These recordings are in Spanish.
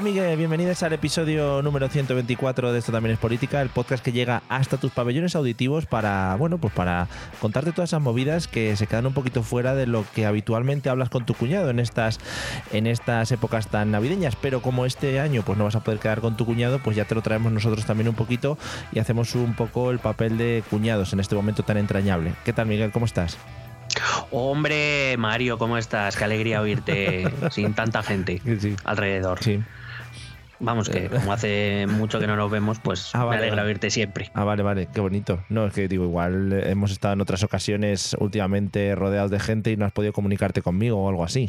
Hola Miguel, bienvenidos al episodio número 124 de Esto también es política, el podcast que llega hasta tus pabellones auditivos para, bueno, pues para contarte todas esas movidas que se quedan un poquito fuera de lo que habitualmente hablas con tu cuñado en estas en estas épocas tan navideñas, pero como este año pues no vas a poder quedar con tu cuñado, pues ya te lo traemos nosotros también un poquito y hacemos un poco el papel de cuñados en este momento tan entrañable. ¿Qué tal Miguel? ¿Cómo estás? Hombre, Mario, ¿cómo estás? Qué alegría oírte sin tanta gente Sí. alrededor. Sí. Vamos, que como hace mucho que no nos vemos, pues Ah, vale, me alegra vale. oírte siempre. Ah, vale, vale, qué bonito. No, es que digo, igual eh, hemos estado en otras ocasiones últimamente rodeados de gente y no has podido comunicarte conmigo o algo así.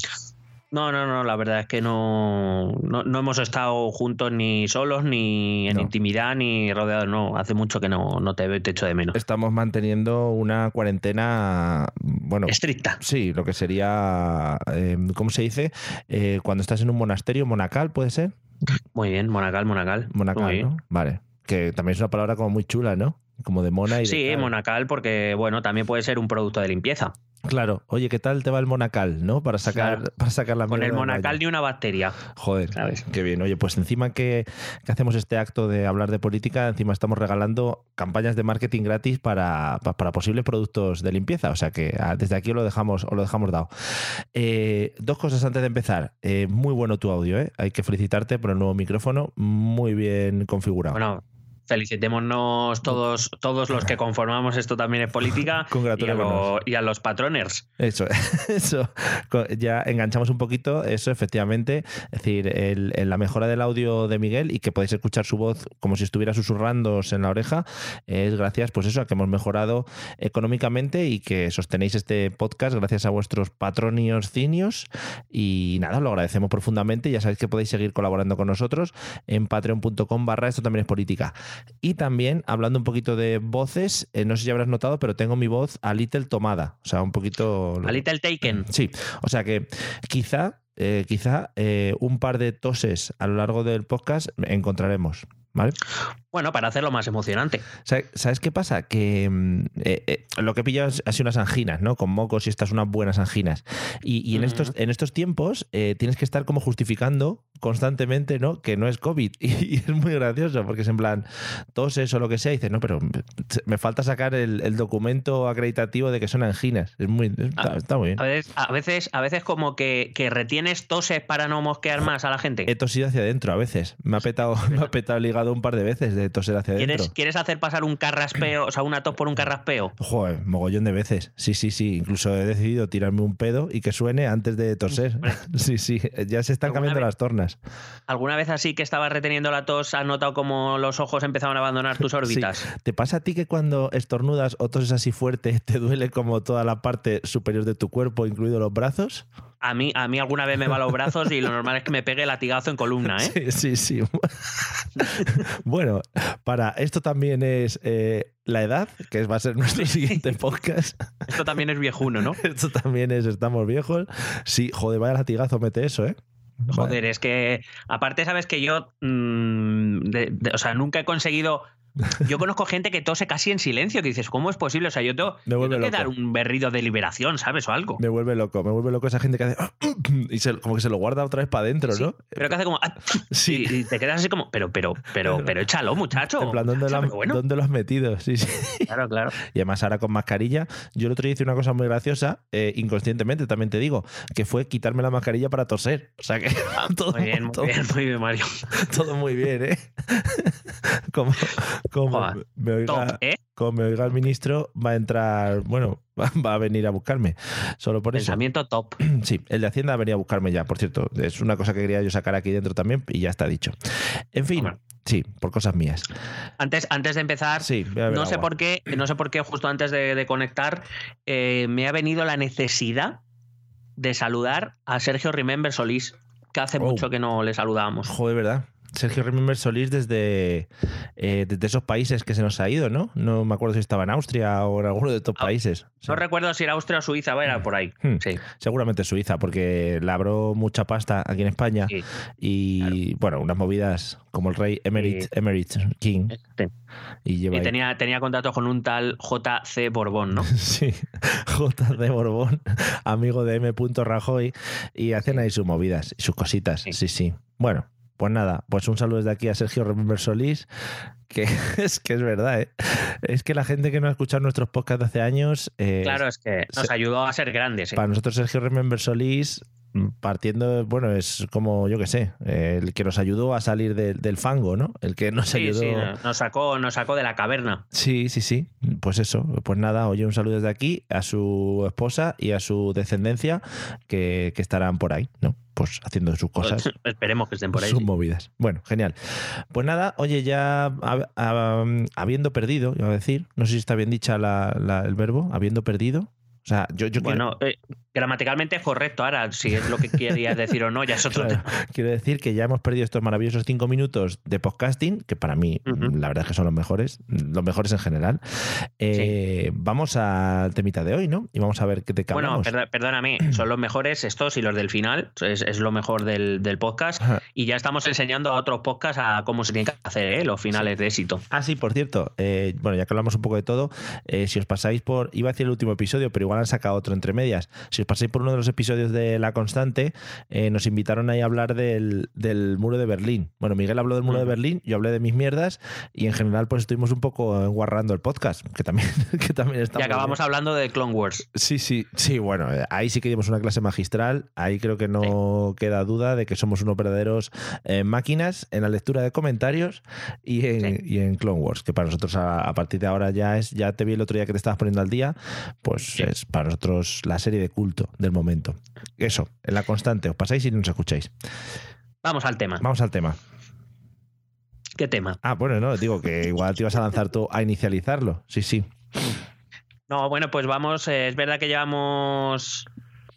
No, no, no, la verdad es que no, no, no hemos estado juntos ni solos, ni en No. intimidad, ni rodeados, no. Hace mucho que no, no te te echo de menos. Estamos manteniendo una cuarentena, bueno, Estricta. sí, lo que sería, eh, ¿cómo se dice? Eh, cuando estás en un monasterio, monacal, ¿puede ser? Muy bien, monacal, monacal. Monacal. ¿no? Vale. Que también es una palabra como muy chula, ¿no? Como de mona y de Sí, cal. monacal, porque bueno, también puede ser un producto de limpieza. Claro. Oye, ¿qué tal te va el monacal, no? Para sacar, Claro. para sacar la Con el monacal ni una bacteria. Joder, ¿Sabes? qué bien. Oye, pues encima que, que hacemos este acto de hablar de política, encima estamos regalando campañas de marketing gratis para, pa- para posibles productos de limpieza. O sea que ah, desde aquí os lo dejamos, os lo dejamos dado. Eh, dos cosas antes de empezar. Eh, muy bueno tu audio, ¿eh? Hay que felicitarte por el nuevo micrófono. Muy bien configurado. Bueno, felicitémonos todos, todos los que conformamos esto también es política y a, y a los patroners. Eso, eso. Ya enganchamos un poquito eso, efectivamente. Es decir, el- el- la mejora del audio de Miguel y que podéis escuchar su voz como si estuviera susurrándoos en la oreja es gracias, pues eso, a que hemos mejorado económicamente y que sostenéis este podcast gracias a vuestros patronios cinios. Y nada, lo agradecemos profundamente. Ya sabéis que podéis seguir colaborando con nosotros en patreon.com barra esto también es política. Y también, hablando un poquito de voces, eh, no sé si habrás notado, pero tengo mi voz a little tomada. O sea, un poquito... A Little Taken. Sí, o sea que quizá, eh, quizá eh, un par de toses a lo largo del podcast encontraremos. ¿Vale? Bueno, para hacerlo más emocionante. Sa- ¿Sabes qué pasa? Que mm, eh, eh, lo que he pillado es- ha sido unas anginas, ¿no? Con mocos y estas unas buenas anginas. Y, y en, estos, en estos tiempos eh, tienes que estar como justificando constantemente, ¿no? Que no es COVID. Y, es muy gracioso porque es en plan, toses o lo que sea, y dices, no, pero me falta sacar el, el documento acreditativo de que son anginas. Es muy, está, está muy bien. A veces, a veces, a veces como que, que retienes toses para no mosquear más a la gente. He tosido hacia adentro a veces. Me ha petado, me ha petado el hígado un par de veces de toser hacia adentro. ¿Quieres, ¿Quieres hacer pasar un carraspeo, o sea, una tos por un carraspeo? Joder, mogollón de veces. Sí, sí, sí. Incluso he decidido tirarme un pedo y que suene antes de toser. Sí, sí. Ya se están ¿Alguna cambiando vez? las tornas. ¿Alguna vez así que estabas reteniendo la tos has notado como los ojos empezaban a abandonar tus órbitas? Sí. ¿Te pasa a ti que cuando estornudas o toses así fuerte te duele como toda la parte superior de tu cuerpo, incluidos los brazos? A mí, a mí alguna vez me va los brazos y lo normal es que me pegue latigazo en columna, ¿eh? Sí, sí, sí. bueno, para esto también es eh, la edad, que va a ser nuestro siguiente podcast. Esto también es viejuno, ¿no? Esto también es Estamos Viejos. Sí, joder, vaya latigazo mete eso, ¿eh? Joder, es que aparte sabes que yo, mm, de- de- o sea, nunca he conseguido Yo conozco gente que tose casi en silencio, que dices, ¿cómo es posible? O sea, yo tengo, yo tengo que dar un berrido de liberación, ¿sabes? O algo. Me vuelve loco, me vuelve loco esa gente que hace y se- como que se lo guarda otra vez para adentro, Sí, ¿no? Pero que hace como. ah, Sí. Y, y te quedas así como, pero, pero, pero, pero échalo, muchacho. En plan, ¿dónde, lo, Muchacho, bueno. ¿dónde lo has metido? Sí, sí. Claro, claro. Y además ahora con mascarilla. Yo el otro día hice una cosa muy graciosa, eh, inconscientemente también te digo, que fue quitarme la mascarilla para toser. O sea que todo, Ah, Muy bien, muy todo- bien, muy bien, Mario. todo muy bien, ¿eh? como como Joder, me, oiga, Top, ¿eh? como me oiga el ministro, va a entrar, bueno, va, a venir a buscarme. Solo por eso. Pensamiento top. Sí, el de Hacienda venía a buscarme ya, por cierto. Es una cosa que quería yo sacar aquí dentro también y ya está dicho. En fin, Hombre. sí, por cosas mías. Antes, antes de empezar, Sí, no sé por qué, no sé por qué, justo antes de, de conectar, eh, me ha venido la necesidad de saludar a Sergio Remember Solís, que hace Oh. mucho que no le saludábamos. Joder, ¿verdad? Sergio Remember Solís desde, eh, desde esos países que se nos ha ido, ¿no? No me acuerdo si estaba en Austria o en alguno de estos Ah, países. Sí. No recuerdo si era Austria o Suiza, era por ahí. Hmm. Sí. Seguramente Suiza, porque labró mucha pasta aquí en España Sí. y, bueno, unas movidas como el rey Emerit. Emerit King. Este. Y lleva Y ahí- tenía, tenía contrato con un tal JC Borbón, ¿no? Sí, J de Borbón, amigo de M. Rajoy, y hacen ahí sus movidas sus cositas. Sí. sí, Bueno, pues nada, pues un saludo desde aquí a Sergio Remember Solís, que es que es verdad, ¿eh? Es que la gente que no ha escuchado nuestros podcasts de hace años, eh, Claro, es que nos se- ayudó a ser grandes. ¿eh? para nosotros Sergio Remember Solís, mm, partiendo, bueno, es como, yo que sé, eh, el que nos ayudó a salir de- del fango, ¿no? El que nos Sí, ayudó... sí, nos sacó, nos sacó de la caverna. Sí, sí, sí. Pues eso. Pues nada, oye, un saludo desde aquí a su esposa y a su descendencia que, que estarán por ahí, ¿no? Pues haciendo sus cosas. Esperemos que estén por ahí. sus movidas. Bueno, genial. Pues nada, oye, ya hab- hab- habiendo perdido, iba a decir, no sé si está bien dicha la- la- el verbo, habiendo perdido. O sea, yo, yo quiero, Bueno, eh, gramaticalmente es correcto. Ahora, si es lo que querías decir o no, ya es otro Claro, tema. quiero decir que ya hemos perdido estos maravillosos cinco minutos de podcasting, que para mí, Ujú. la verdad es que son los mejores, los mejores en general. Eh, Vamos al temita de hoy, ¿no? Y vamos a ver qué te Bueno, hablamos. perdo- perdóname, son los mejores estos y los del final. Es, es lo mejor del, del podcast. Ajá. Y ya estamos enseñando a otros podcasts a cómo se tienen que hacer ¿eh? los finales de éxito. Ah, sí, por cierto, eh, bueno, ya que hablamos un poco de todo, eh, si os pasáis por, iba a decir el último episodio, pero igual han sacado otro entre medias, si os pasáis por uno de los episodios de La Constante, eh, nos invitaron ahí a hablar del, del muro de Berlín. Bueno, Miguel habló del muro de. Berlín, yo hablé de mis mierdas y en general pues estuvimos un poco enguarrando el podcast, que también, que también está Y acabamos bien. hablando de Clone Wars. Sí, sí, sí, bueno, ahí sí que dimos una clase magistral, ahí creo que no queda duda de que somos unos verdaderos eh, máquinas en la lectura de comentarios y en, Sí. y en Clone Wars, que para nosotros a, a partir de ahora ya es, ya te vi el otro día que te estabas poniendo al día, pues Sí. es para nosotros la serie de culto del momento. Eso, en la constante, os pasáis y nos escucháis. Vamos al tema. Vamos al tema. ¿Qué tema? Ah, bueno, no, digo que igual te ibas a lanzar tú a inicializarlo. Sí, sí. No, bueno, pues vamos. eh, es verdad que llevamos.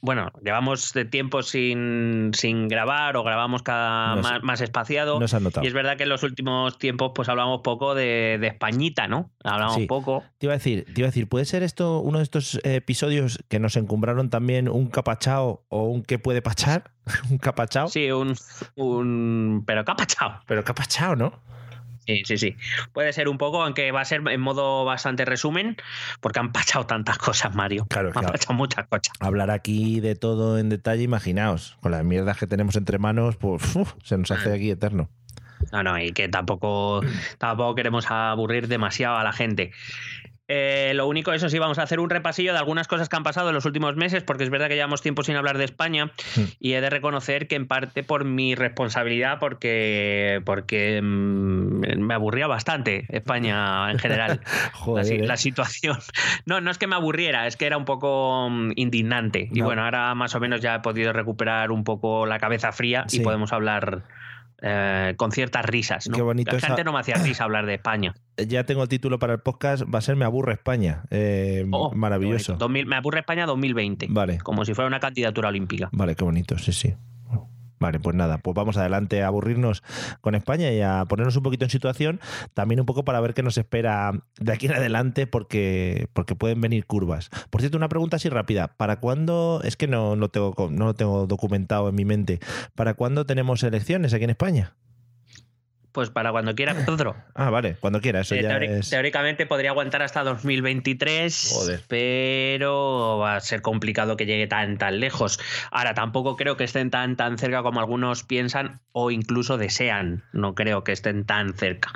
Bueno, llevamos de tiempo sin, sin grabar o grabamos cada más, más espaciado. No se han notado. Y es verdad que en los últimos tiempos pues hablamos poco de, de Españita, ¿no? Hablamos Sí. poco. Te iba a decir, te iba a decir, ¿puede ser esto uno de estos episodios que nos encumbraron también un capachao o un que puede pachar? un capachao. Sí, un, un... Pero capachao. Pero capachao, ¿no? Sí, sí, sí. Puede ser un poco, aunque va a ser en modo bastante resumen, porque han pachado tantas cosas, Mario. Claro, Han claro. pachado muchas cosas. Hablar aquí de todo en detalle, imaginaos, con las mierdas que tenemos entre manos, pues uf, se nos hace aquí eterno. No, no, y que tampoco, tampoco queremos aburrir demasiado a la gente. Eh, lo único, eso sí, vamos a hacer un repasillo de algunas cosas que han pasado en los últimos meses, porque es verdad que llevamos tiempo sin hablar de España Hmm. y he de reconocer que en parte por mi responsabilidad, porque, porque mm, me aburría bastante España en general. la, Joder, si- ¿eh? la situación. No, no es que me aburriera, es que era un poco mm, indignante. Y No. bueno, ahora más o menos ya he podido recuperar un poco la cabeza fría Sí. y podemos hablar eh, con ciertas risas. ¿no? Qué bonito La esa- gente no me hacía risa hablar de España. Ya tengo el título para el podcast, va a ser Me aburre España. Eh, Oh, maravilloso. bonito. 2000 me aburre España 2020. Vale, Como si fuera una candidatura olímpica. vale, qué bonito, sí, sí. Vale, pues nada, pues vamos adelante a aburrirnos con España y a ponernos un poquito en situación, también un poco para ver qué nos espera de aquí en adelante, porque, porque pueden venir curvas. Por cierto, una pregunta así rápida, ¿para cuándo, es que no, no, tengo, no lo tengo documentado en mi mente, ¿para cuándo tenemos elecciones aquí en España? Pues para cuando quiera Pedro. Ah, vale, cuando quiera, eso Eh, ya es... Teóricamente podría aguantar hasta 2023, Joder. pero va a ser complicado que llegue tan tan lejos. Ahora, tampoco creo que estén tan tan cerca como algunos piensan o incluso desean. No creo que estén tan cerca.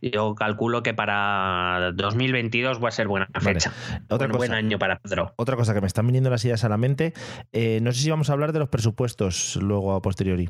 Yo calculo que para 2022 va a ser buena Vale. fecha. Otra Buen- buen cosa. año para Pedro. Otra cosa que me están viniendo las ideas a la mente, eh, no sé si vamos a hablar de los presupuestos luego a posteriori.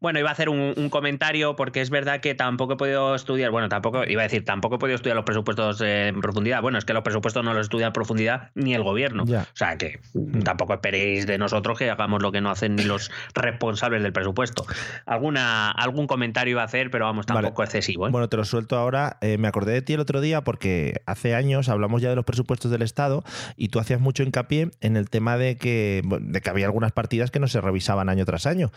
Bueno, iba a hacer un, un comentario porque es verdad que tampoco he podido estudiar, bueno, tampoco, iba a decir, tampoco he podido estudiar los presupuestos en profundidad. Bueno, es que los presupuestos no los estudia en profundidad ni el gobierno. Ya. O sea que tampoco esperéis de nosotros que hagamos lo que no hacen ni los responsables del presupuesto. Alguna, algún comentario iba a hacer, pero vamos, Vale. tampoco excesivo. ¿eh? Bueno, te lo suelto ahora. Eh, me acordé de ti el otro día porque hace años hablamos ya de los presupuestos del Estado y tú hacías mucho hincapié en el tema de que, de que había algunas partidas que no se revisaban año tras año.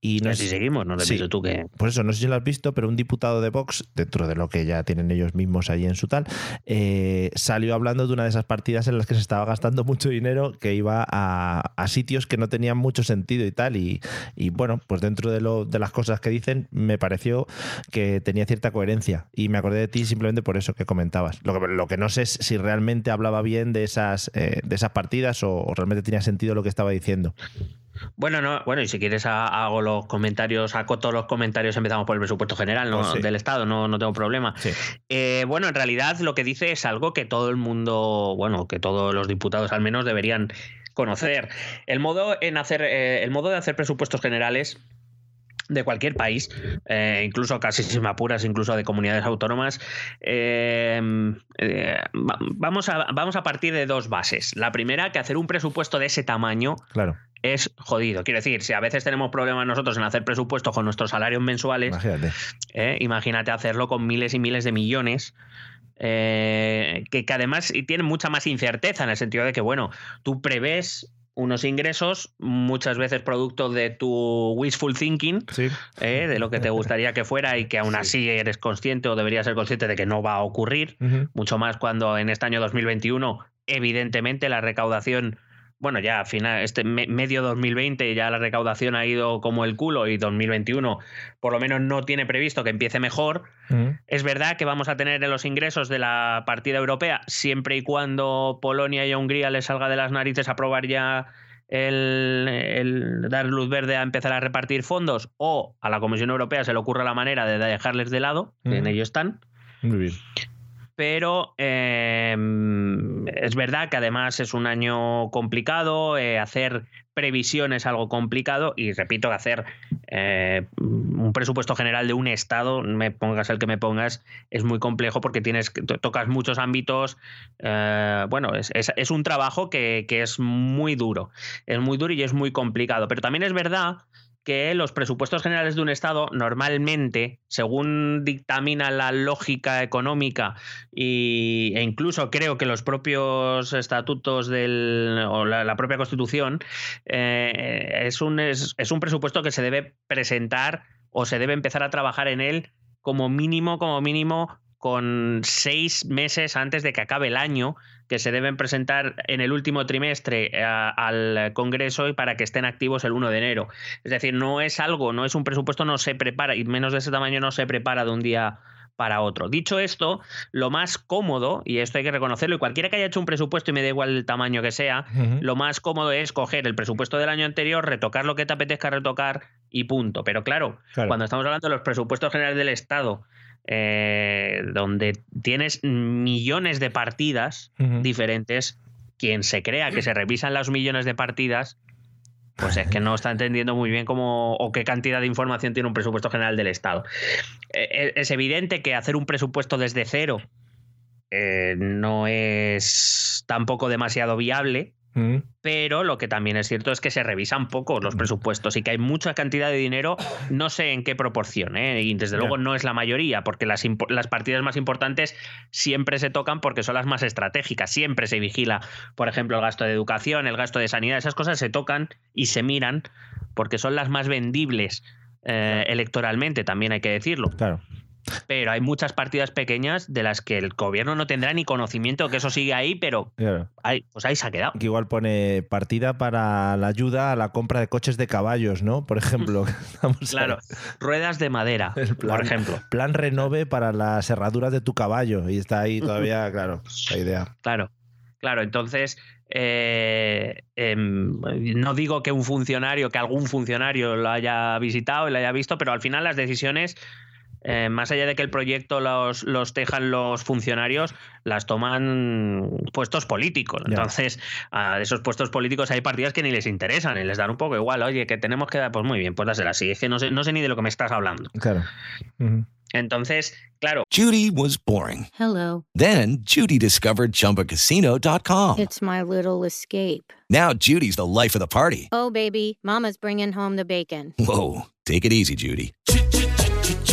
Y no Así sé- seguimos, no Sí. tú que. Pues eso, no sé si lo has visto, pero un diputado de Vox, dentro de lo que ya tienen ellos mismos allí en su tal, eh, salió hablando de una de esas partidas en las que se estaba gastando mucho dinero que iba a, a sitios que no tenían mucho sentido y tal. Y, y bueno, pues dentro de, lo, de las cosas que dicen, me pareció que tenía cierta coherencia. Y me acordé de ti simplemente por eso que comentabas. Lo que, lo que no sé es si realmente hablaba bien de esas, eh, de esas partidas o, o realmente tenía sentido lo que estaba diciendo. Bueno, no, bueno, y si quieres ha- hago los comentarios, saco todos los comentarios, empezamos por el presupuesto general ¿no? Pues sí. del Estado, no, no tengo problema. Sí. Eh, bueno, en realidad lo que dice es algo que todo el mundo, bueno, que todos los diputados al menos deberían conocer. El modo en hacer, eh, el modo de hacer presupuestos generales de cualquier país, eh, incluso casi si me apuras, incluso de comunidades autónomas, eh, eh, va- vamos, a, vamos a partir de dos bases. La primera, que hacer un presupuesto de ese tamaño Claro, es jodido. Quiero decir, si a veces tenemos problemas nosotros en hacer presupuestos con nuestros salarios mensuales, imagínate. ¿eh? imagínate hacerlo con miles y miles de millones. eh, que, que además y tienen mucha más incerteza en el sentido de que, bueno, tú prevés unos ingresos, muchas veces producto de tu wishful thinking, Sí. ¿eh? de lo que te gustaría que fuera y que aún así eres consciente o deberías ser consciente de que no va a ocurrir mucho más cuando en este año 2021, evidentemente, la recaudación, bueno, ya a final, este me- medio 2020 ya la recaudación ha ido como el culo y 2021 por lo menos no tiene previsto que empiece mejor. Ujú. Es verdad que vamos a tener en los ingresos de la partida europea, siempre y cuando Polonia y Hungría les salga de las narices aprobar ya el, el dar luz verde a empezar a repartir fondos o a la Comisión Europea se le ocurra la manera de dejarles de lado, que en Ujú. ello están Muy bien. Pero eh, es verdad que además es un año complicado, eh, hacer previsión es algo complicado y repito hacer eh, un presupuesto general de un estado, me pongas el que me pongas, es muy complejo porque tienes tocas muchos ámbitos. bueno, es, es- es un trabajo que, que es muy duro, es muy duro y es muy complicado, pero también es verdad que los presupuestos generales de un Estado normalmente, según dictamina la lógica económica y, e incluso creo que los propios estatutos del, o la, propia Constitución, eh, es, un, es un presupuesto que se debe presentar o se debe empezar a trabajar en él como mínimo, como mínimo, con seis meses antes de que acabe el año, que se deben presentar en el último trimestre eh, al Congreso y para que estén activos el 1 de enero. Es decir, no es algo, no es un presupuesto, no se prepara, y menos de ese tamaño no se prepara de un día para otro. Dicho esto, lo más cómodo, y esto hay que reconocerlo, y cualquiera que haya hecho un presupuesto y me da igual el tamaño que sea, lo más cómodo es coger el presupuesto del año anterior, retocar lo que te apetezca retocar y punto. Pero claro, Claro. cuando estamos hablando de los presupuestos generales del Estado, eh, donde tienes millones de partidas diferentes, quien se crea que se revisan los millones de partidas, pues es que no está entendiendo muy bien cómo o qué cantidad de información tiene un presupuesto general del Estado. Eh, Es evidente que hacer un presupuesto desde cero eh, no es tampoco demasiado viable, Ujú. pero lo que también es cierto es que se revisan poco los presupuestos y que hay mucha cantidad de dinero, no sé en qué proporción, ¿eh? y desde luego no es la mayoría, porque las, las partidas más importantes siempre se tocan porque son las más estratégicas, siempre se vigila, por ejemplo, el gasto de educación, el gasto de sanidad, esas cosas se tocan y se miran porque son las más vendibles eh, electoralmente, también hay que decirlo. Claro. Pero hay muchas partidas pequeñas de las que el gobierno no tendrá ni conocimiento que eso sigue ahí, pero ahí, pues ahí se ha quedado. Que igual pone partida para la ayuda a la compra de coches de caballos, ¿no? Por ejemplo. claro, ruedas de madera, por ejemplo. Plan renove para las herraduras de tu caballo. Y está ahí todavía, claro, la idea. Claro. Claro, entonces eh, em, no digo que un funcionario, que algún funcionario lo haya visitado y lo haya visto, pero al final las decisiones eh, más allá de que el proyecto los, los tejan los funcionarios, las toman puestos políticos. Entonces, a esos puestos políticos hay partidas que ni les interesan y les dan un poco igual. Oye, que tenemos que dar, pues muy bien, pues dásela así. Es que no sé, no sé ni de lo que me estás hablando. Claro. Entonces, claro. Judy was boring. Hello. Then, Judy discovered chumbacasino.com. It's my little escape. Now, Judy's the life of the party. Oh, baby, Mama's bringing home the bacon. Whoa. Take it easy, Judy.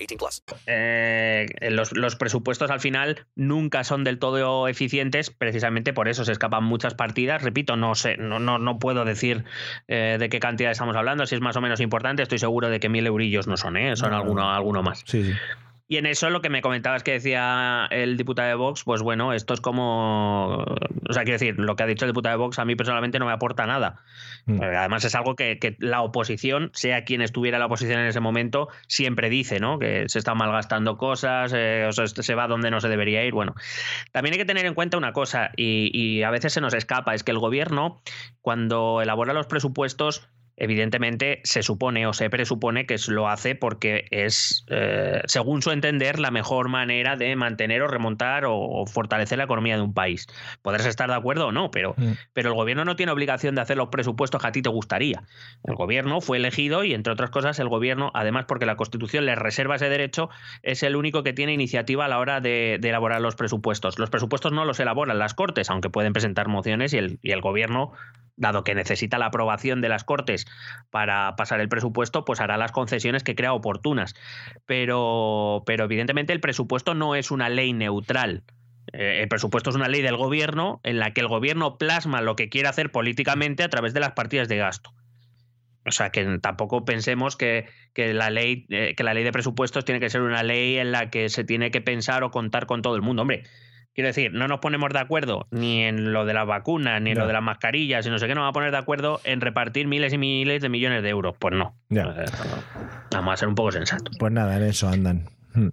18 plus. Eh, los, los, presupuestos al final nunca son del todo eficientes, precisamente por eso se escapan muchas partidas. Repito, no sé, no, no, no puedo decir eh, de qué cantidad estamos hablando, si es más o menos importante. Estoy seguro de que mil eurillos no son, ¿eh? son no, alguno, alguno más. Sí, sí. Y en eso lo que me comentabas que decía el diputado de Vox, pues bueno, esto es como. O sea, quiero decir, lo que ha dicho el diputado de Vox a mí personalmente no me aporta nada. Mm. Además, es algo que, que, la oposición, sea quien estuviera en la oposición en ese momento, siempre dice, ¿no? Que se están malgastando cosas, eh, o sea, se va donde no se debería ir. Bueno, también hay que tener en cuenta una cosa, y, y a veces se nos escapa, es que el gobierno, cuando elabora los presupuestos, evidentemente se supone o se presupone que lo hace porque es, eh, según su entender, la mejor manera de mantener o remontar o, o, fortalecer la economía de un país. Podrás estar de acuerdo o no, pero, mm. pero el gobierno no tiene obligación de hacer los presupuestos que a ti te gustaría. El gobierno fue elegido y, entre otras cosas, el gobierno, además porque la Constitución le reserva ese derecho, es el único que tiene iniciativa a la hora de, de elaborar los presupuestos. Los presupuestos no los elaboran las Cortes, aunque pueden presentar mociones y el, y el gobierno dado que necesita la aprobación de las Cortes para pasar el presupuesto, pues hará las concesiones que crea oportunas. Pero, pero evidentemente el presupuesto no es una ley neutral. Eh, el presupuesto es una ley del gobierno en la que el gobierno plasma lo que quiere hacer políticamente a través de las partidas de gasto. O sea, que tampoco pensemos que, que la ley, eh, que la ley de presupuestos tiene que ser una ley en la que se tiene que pensar o contar con todo el mundo. Hombre, Quiero decir, no nos ponemos de acuerdo ni en lo de las vacunas, ni en lo de las mascarillas, y no sé qué, nos vamos a poner de acuerdo en repartir miles y miles de millones de euros. Pues no. Ya. Vamos a ser un poco sensatos. Pues nada, en eso andan. Hmm.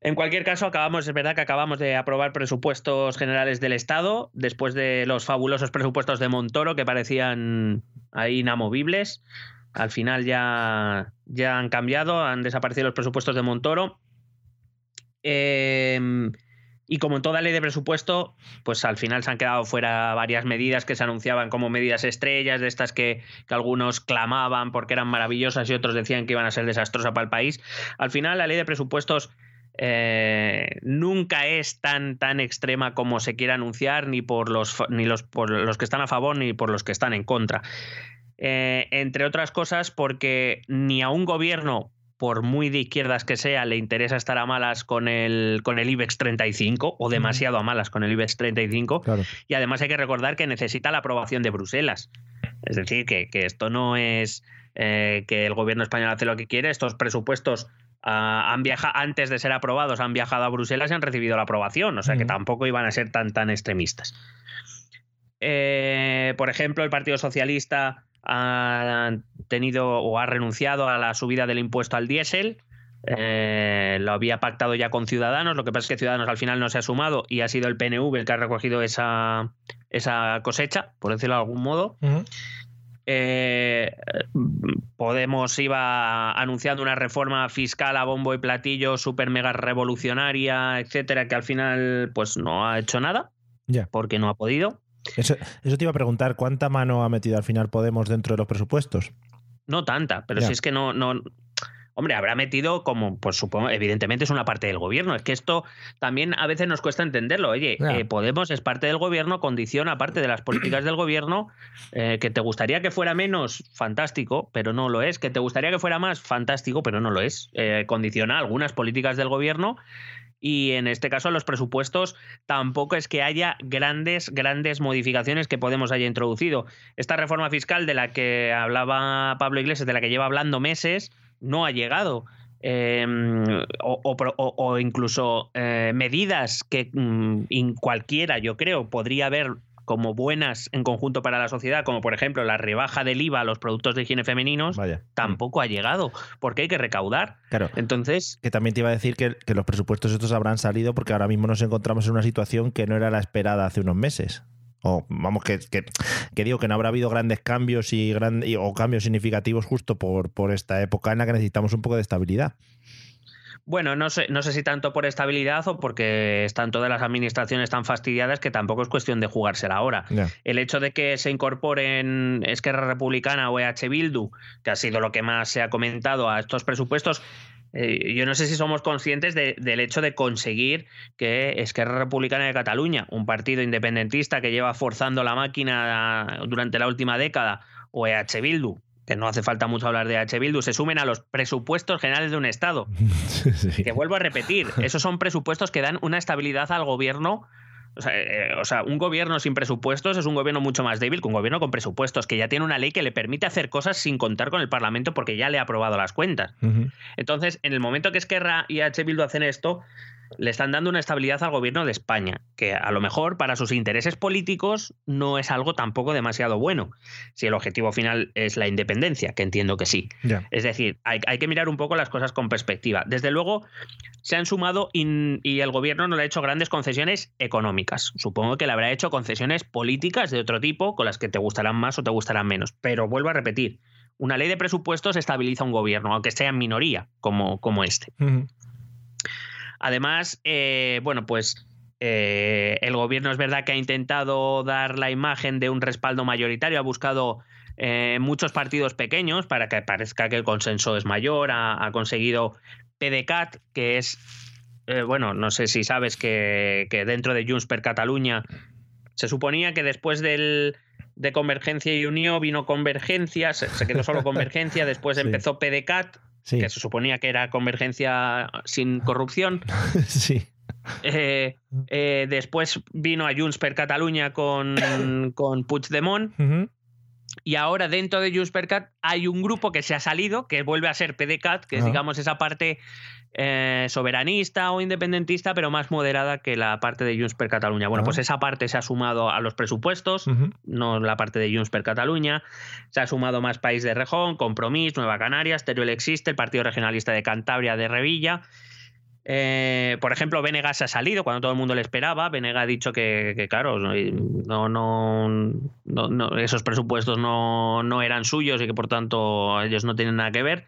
En cualquier caso, acabamos, es verdad que acabamos de aprobar presupuestos generales del Estado, después de los fabulosos presupuestos de Montoro que parecían ahí inamovibles. Al final ya, ya han cambiado, han desaparecido los presupuestos de Montoro. Eh, y como en toda ley de presupuesto, pues al final se han quedado fuera varias medidas que se anunciaban como medidas estrellas, de estas que, algunos clamaban porque eran maravillosas y otros decían que iban a ser desastrosas para el país. Al final la ley de presupuestos eh, nunca es tan, tan extrema como se quiere anunciar, ni por los, ni los, por los que están a favor ni por los que están en contra. Eh, entre otras cosas, porque ni a un gobierno por muy de izquierdas que sea, le interesa estar a malas con el, con el IBEX 35 o demasiado a malas con el IBEX 35. Claro. Y además hay que recordar que necesita la aprobación de Bruselas. Es decir, que, que esto no es eh, que el gobierno español hace lo que quiere, estos presupuestos Uh, han viajado antes de ser aprobados, han viajado a Bruselas y han recibido la aprobación, o sea que tampoco iban a ser tan, tan extremistas. Eh, por ejemplo, el Partido Socialista ha tenido o ha renunciado a la subida del impuesto al diésel. Eh, lo había pactado ya con Ciudadanos, lo que pasa es que Ciudadanos al final no se ha sumado y ha sido el PNV el que ha recogido esa, esa cosecha, por decirlo de algún modo. Uh -huh. Eh, Podemos iba anunciando una reforma fiscal a bombo y platillo súper mega revolucionaria, etcétera, que al final pues no ha hecho nada. Ya. Porque no ha podido. Eso, eso te iba a preguntar, ¿cuánta mano ha metido al final Podemos dentro de los presupuestos? No tanta, pero Ya. si es que no, no. Hombre, habrá metido como, pues supongo, evidentemente es una parte del gobierno. Es que esto también a veces nos cuesta entenderlo. Oye, eh, Podemos es parte del gobierno, condiciona parte de las políticas del gobierno. eh, que te gustaría que fuera menos, fantástico, pero no lo es. Que te gustaría que fuera más, fantástico, pero no lo es. Eh, condiciona algunas políticas del gobierno. Y en este caso, los presupuestos tampoco es que haya grandes, grandes modificaciones que Podemos haya introducido. Esta reforma fiscal de la que hablaba Pablo Iglesias, de la que lleva hablando meses, no ha llegado. Eh, o, incluso eh, medidas que mm, in- cualquiera, yo creo, podría ver como buenas en conjunto para la sociedad, como por ejemplo la rebaja del IVA a los productos de higiene femeninos, Vaya. tampoco ha llegado, porque hay que recaudar. Claro. Entonces, Que también te iba a decir que, que los presupuestos estos habrán salido porque ahora mismo nos encontramos en una situación que no era la esperada hace unos meses. O vamos, que, que, que digo que no habrá habido grandes cambios y, gran, y- o cambios significativos justo por, por esta época en la que necesitamos un poco de estabilidad. Bueno, no sé, no sé si tanto por estabilidad o porque están todas las administraciones tan fastidiadas que tampoco es cuestión de jugársela ahora. El hecho de que se incorporen Esquerra Republicana o EH Bildu, que ha sido lo que más se ha comentado a estos presupuestos, eh, yo no sé si somos conscientes de- del hecho de conseguir que Esquerra Republicana de Cataluña, un partido independentista que lleva forzando la máquina durante la última década, o EH Bildu, que no hace falta mucho hablar de EH Bildu, se sumen a los presupuestos generales de un Estado. Sí. Que vuelvo a repetir, esos son presupuestos que dan una estabilidad al gobierno. O sea, eh, o sea, un gobierno sin presupuestos es un gobierno mucho más débil que un gobierno con presupuestos, que ya tiene una ley que le permite hacer cosas sin contar con el Parlamento porque ya le ha aprobado las cuentas. Entonces, en el momento que Esquerra y H. Bildu hacen esto, le están dando una estabilidad al gobierno de España, que a lo mejor para sus intereses políticos no es algo tampoco demasiado bueno, si el objetivo final es la independencia, que entiendo que sí. Es decir, hay, hay que mirar un poco las cosas con perspectiva. Desde luego, se han sumado in- y el gobierno no le ha hecho grandes concesiones económicas. Supongo que le habrá hecho concesiones políticas de otro tipo, con las que te gustarán más o te gustarán menos. Pero vuelvo a repetir, una ley de presupuestos estabiliza un gobierno, aunque sea en minoría, como, como este. Además, eh, bueno, pues eh, el gobierno es verdad que ha intentado dar la imagen de un respaldo mayoritario, ha buscado eh, muchos partidos pequeños para que parezca que el consenso es mayor, ha, ha conseguido PDCAT, que es, bueno, no sé si sabes que, que dentro de Junts per Catalunya se suponía que después del, de Convergencia y Unión vino Convergencia, se, se quedó solo Convergencia, después Sí. empezó PDCAT, Sí. que se suponía que era Convergencia sin corrupción. sí. Eh, eh, después vino a Junts per Catalunya con, con Puigdemont Ujú. Y ahora dentro de Cat hay un grupo que se ha salido, que vuelve a ser PDCAT, que es Ah. digamos esa parte eh, soberanista o independentista, pero más moderada que la parte de Junts per Catalunya. Bueno, Ah. pues esa parte se ha sumado a los presupuestos, no la parte de Junts per Catalunya. Se ha sumado más País de Rejón, Compromís, Nueva Canarias, Teruel Existe, el Partido Regionalista de Cantabria de Revilla. Eh, por ejemplo, Venega se ha salido cuando todo el mundo le esperaba. Venega ha dicho que, que, claro, no, no, no- no- esos presupuestos no, no eran suyos y que por tanto ellos no tienen nada que ver.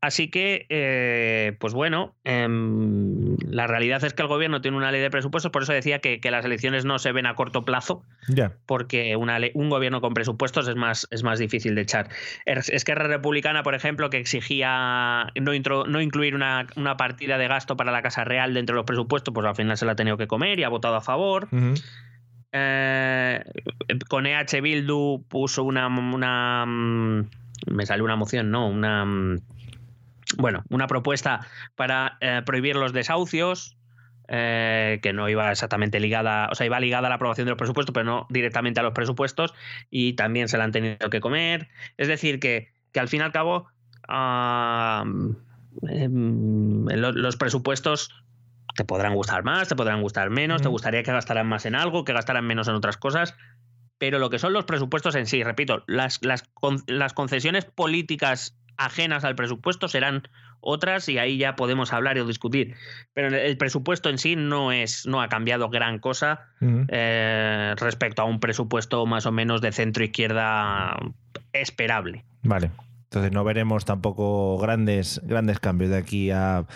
Así que, eh, pues bueno, em, la realidad es que el gobierno tiene una ley de presupuestos, por eso decía que, que las elecciones no se ven a corto plazo, porque una ley- un gobierno con presupuestos es más, es más difícil de echar. Es Esquerra Republicana, por ejemplo, que exigía no, intro- no incluir una, una partida de gasto para la Casa Real dentro de los presupuestos, pues al final se la ha tenido que comer y ha votado a favor. Ujú. Eh, con EH Bildu puso una, una mm, me salió una moción, no, una mm, bueno, una propuesta para eh, prohibir los desahucios. eh, que no iba exactamente ligada, o sea, iba ligada a la aprobación de los presupuestos, pero no directamente a los presupuestos, y también se la han tenido que comer. Es decir, que, que al fin y al cabo em, lo- los presupuestos te podrán gustar más, te podrán gustar menos, te gustaría que gastaran más en algo, que gastaran menos en otras cosas, pero lo que son los presupuestos en sí, repito, las, las, las concesiones políticas ajenas al presupuesto serán otras y ahí ya podemos hablar o discutir. Pero el presupuesto en sí no es, no ha cambiado gran cosa eh, respecto a un presupuesto más o menos de centro izquierda esperable. Vale. Entonces no veremos tampoco grandes, grandes cambios de aquí a,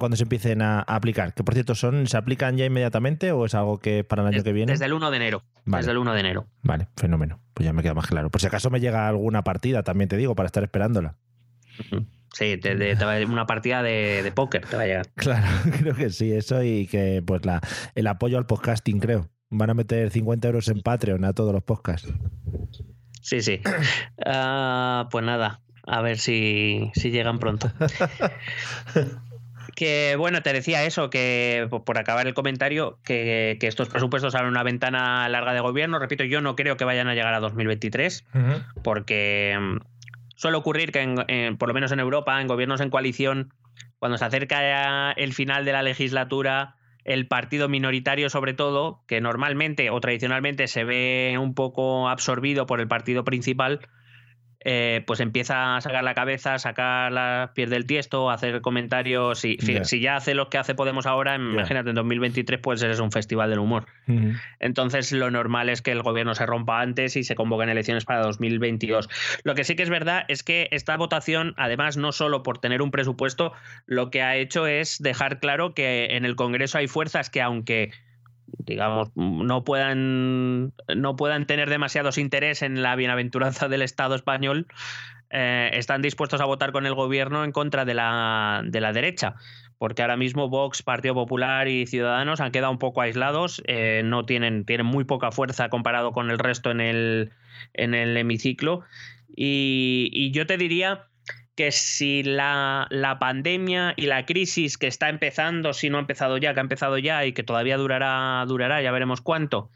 cuando se empiecen a, aplicar. Que por cierto, son, ¿se aplican ya inmediatamente o es algo que para el año que viene? Desde el 1 de enero. Desde el 1 de enero. Vale, fenómeno. Pues ya me queda más claro. Por si acaso me llega alguna partida, también te digo, para estar esperándola. Sí, una partida de, de, póker te va a llegar. Claro, creo que sí, eso y que pues la, el apoyo al podcasting, creo. Van a meter 50 euros en Patreon a todos los podcasts. Sí, sí. Ah, pues nada, a ver si, si llegan pronto. que bueno, te decía eso, que por acabar el comentario, que, estos presupuestos abren una ventana larga de gobierno. Repito, yo no creo que vayan a llegar a 2023, porque suele ocurrir que, por lo menos en Europa, en gobiernos en coalición, cuando se acerca el final de la legislatura, el partido minoritario sobre todo, que normalmente o tradicionalmente se ve un poco absorbido por el partido principal, eh, pues empieza a sacar la cabeza, a sacar la piel del tiesto, a hacer comentarios. Si, si ya hace lo que hace Podemos ahora, imagínate, en 2023 pues es un festival del humor. Entonces lo normal es que el gobierno se rompa antes y se convoquen elecciones para 2022. Lo que sí que es verdad es que esta votación, además, no solo por tener un presupuesto, lo que ha hecho es dejar claro que en el Congreso hay fuerzas que aunque digamos, no puedan, no puedan tener demasiados interés en la bienaventuranza del Estado español, eh, están dispuestos a votar con el gobierno en contra de la, de la derecha. Porque ahora mismo Vox, Partido Popular y Ciudadanos han quedado un poco aislados, eh, no tienen, tienen muy poca fuerza comparado con el resto en el, en el hemiciclo. Y, y yo te diría que si la, pandemia y la crisis que está empezando, si no ha empezado ya, que ha empezado ya y que todavía durará, durará, ya veremos cuánto,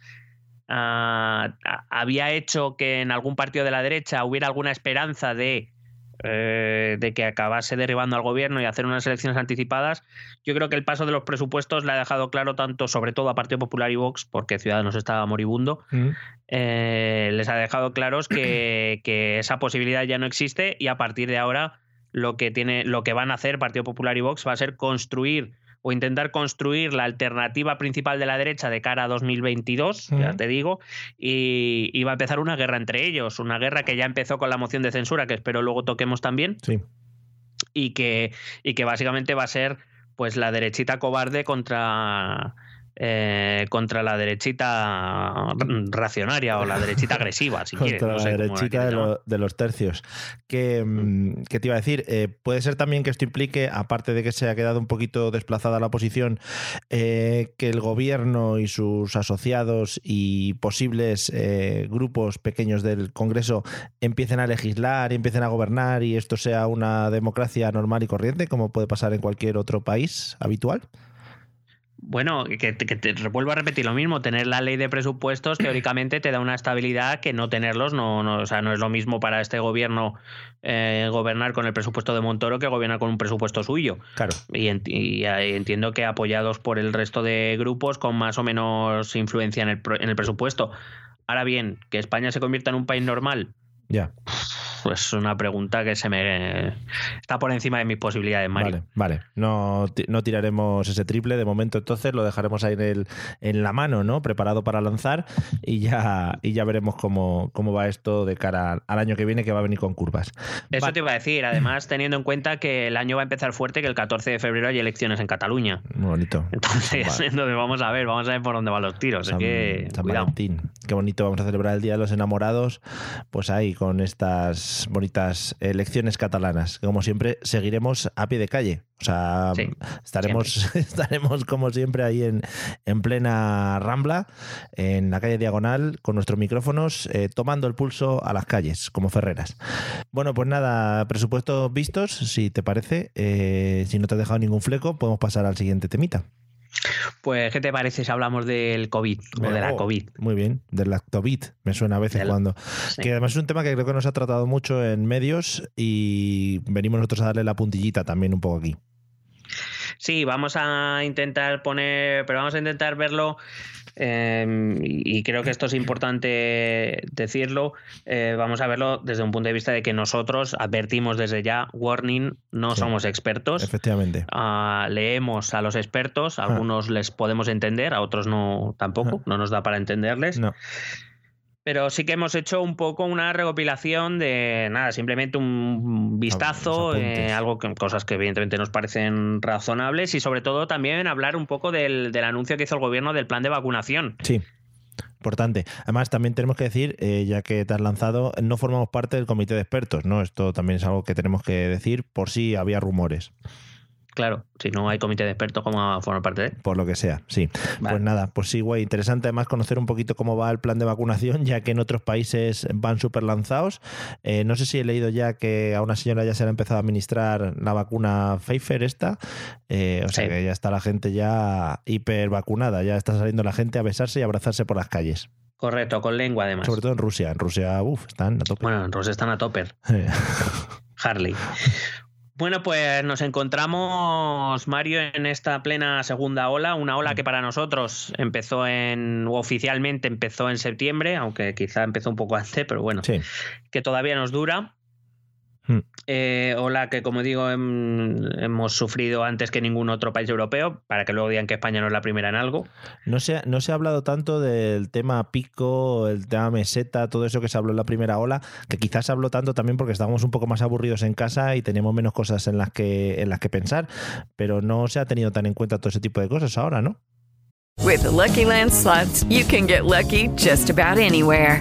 ah, había hecho que en algún partido de la derecha hubiera alguna esperanza de, eh, de que acabase derribando al gobierno y hacer unas elecciones anticipadas, yo creo que el paso de los presupuestos le ha dejado claro tanto, sobre todo a Partido Popular y Vox, porque Ciudadanos estaba moribundo, mm. eh, les ha dejado claros que, que, esa posibilidad ya no existe y a partir de ahora lo que, tiene, lo que van a hacer Partido Popular y Vox va a ser construir o intentar construir la alternativa principal de la derecha de cara a 2022, ya te digo, y, va a empezar una guerra entre ellos, una guerra que ya empezó con la moción de censura, que espero luego toquemos también, sí. y, que, y que básicamente va a ser pues la derechita cobarde contra eh, contra la derechita racionaria o la derechita agresiva, si quieres. Contra la derechita de, los tercios. ¿Qué, mm, te iba a decir? Eh, puede ser también que esto implique, aparte de que se ha quedado un poquito desplazada la posición, eh, que el gobierno y sus asociados y posibles grupos pequeños del Congreso empiecen a legislar y empiecen a gobernar y esto sea una democracia normal y corriente, como puede pasar en cualquier otro país habitual? Bueno, que, te vuelvo a repetir lo mismo, tener la ley de presupuestos teóricamente te da una estabilidad que no tenerlos, no, no, o sea, no es lo mismo para este gobierno eh, gobernar con el presupuesto de Montoro que gobernar con un presupuesto suyo. Claro. Y, entiendo que apoyados por el resto de grupos con más o menos influencia en el, en el presupuesto. Ahora bien, que España se convierta en un país normal. Ya. Pues una pregunta que se me está por encima de mis posibilidades, Mario. Vale, vale. No, no tiraremos ese triple de momento, entonces lo dejaremos ahí en, el, en la mano, ¿no? Preparado para lanzar y ya, y ya veremos cómo, cómo va esto de cara al año que viene, que va a venir con curvas. Eso te iba a decir, además teniendo en cuenta que el año va a empezar fuerte, que el 14 de febrero hay elecciones en Cataluña. Muy bonito. Entonces, vamos a ver, vamos a ver por dónde van los tiros. San, que, Valentín. Qué bonito, vamos a celebrar el Día de los Enamorados, pues ahí con estas bonitas elecciones catalanas. Como siempre, seguiremos a pie de calle. O sea, estaremos, estaremos como siempre ahí en, en, plena rambla, en la calle Diagonal, con nuestros micrófonos, eh, tomando el pulso a las calles, como Ferreras. Bueno, pues nada, presupuestos vistos, si te parece. Eh, si no te ha dejado ningún fleco, podemos pasar al siguiente temita. Pues, ¿qué te parece si hablamos del COVID o de la oh, COVID? Muy bien, del la COVID, me suena a veces cuando. Que además es un tema que creo que nos ha tratado mucho en medios y venimos nosotros a darle la puntillita también un poco aquí. Sí, vamos a intentar poner, pero vamos a intentar verlo eh, y creo que esto es importante decirlo, eh, vamos a verlo desde un punto de vista de que nosotros advertimos desde ya, warning, no Sí. somos expertos. Efectivamente. Ah, leemos a los expertos, a algunos les podemos entender, a otros no tampoco, no nos da para entenderles. No. Pero sí que hemos hecho un poco una recopilación de nada, simplemente un vistazo, eh, algo que, cosas que evidentemente nos parecen razonables y sobre todo también hablar un poco del, del anuncio que hizo el gobierno del plan de vacunación. Sí. Importante. Además, también tenemos que decir, eh, ya que te has lanzado, no formamos parte del comité de expertos, ¿no? Esto también es algo que tenemos que decir por si había rumores, Claro, si no hay comité de expertos, ¿cómo va a formar parte de él? por lo que sea. Sí. Vale. Pues nada, pues sí, güey. Interesante además conocer un poquito cómo va el plan de vacunación, ya que en otros países van súper lanzados. Eh, no sé si he leído ya que a una señora ya se le ha empezado a administrar la vacuna Pfizer esta. Eh, o sea que ya está la gente ya hiper vacunada, ya está saliendo la gente a besarse y abrazarse por las calles. Correcto, con lengua además. Sobre todo en Rusia. En Rusia, uff, están a tope. Bueno, entonces están a topper. Harley. Bueno, pues nos encontramos, Mario, en esta plena segunda ola, una ola que para nosotros empezó en, oficialmente empezó en septiembre, aunque quizá empezó un poco antes, pero bueno, sí. que todavía nos dura. Hmm. Eh, ola que, como digo, hem- hemos sufrido antes que ningún otro país europeo, para que luego digan que España no es la primera en algo. No se, ha- no se ha hablado tanto del tema pico, el tema meseta, todo eso que se habló en la primera ola, que quizás se habló tanto también porque estábamos un poco más aburridos en casa y teníamos menos cosas en las que, en las que pensar, pero no se ha tenido tan en cuenta todo ese tipo de cosas ahora, ¿no? With the Lucky Land slots, you can get lucky just about anywhere.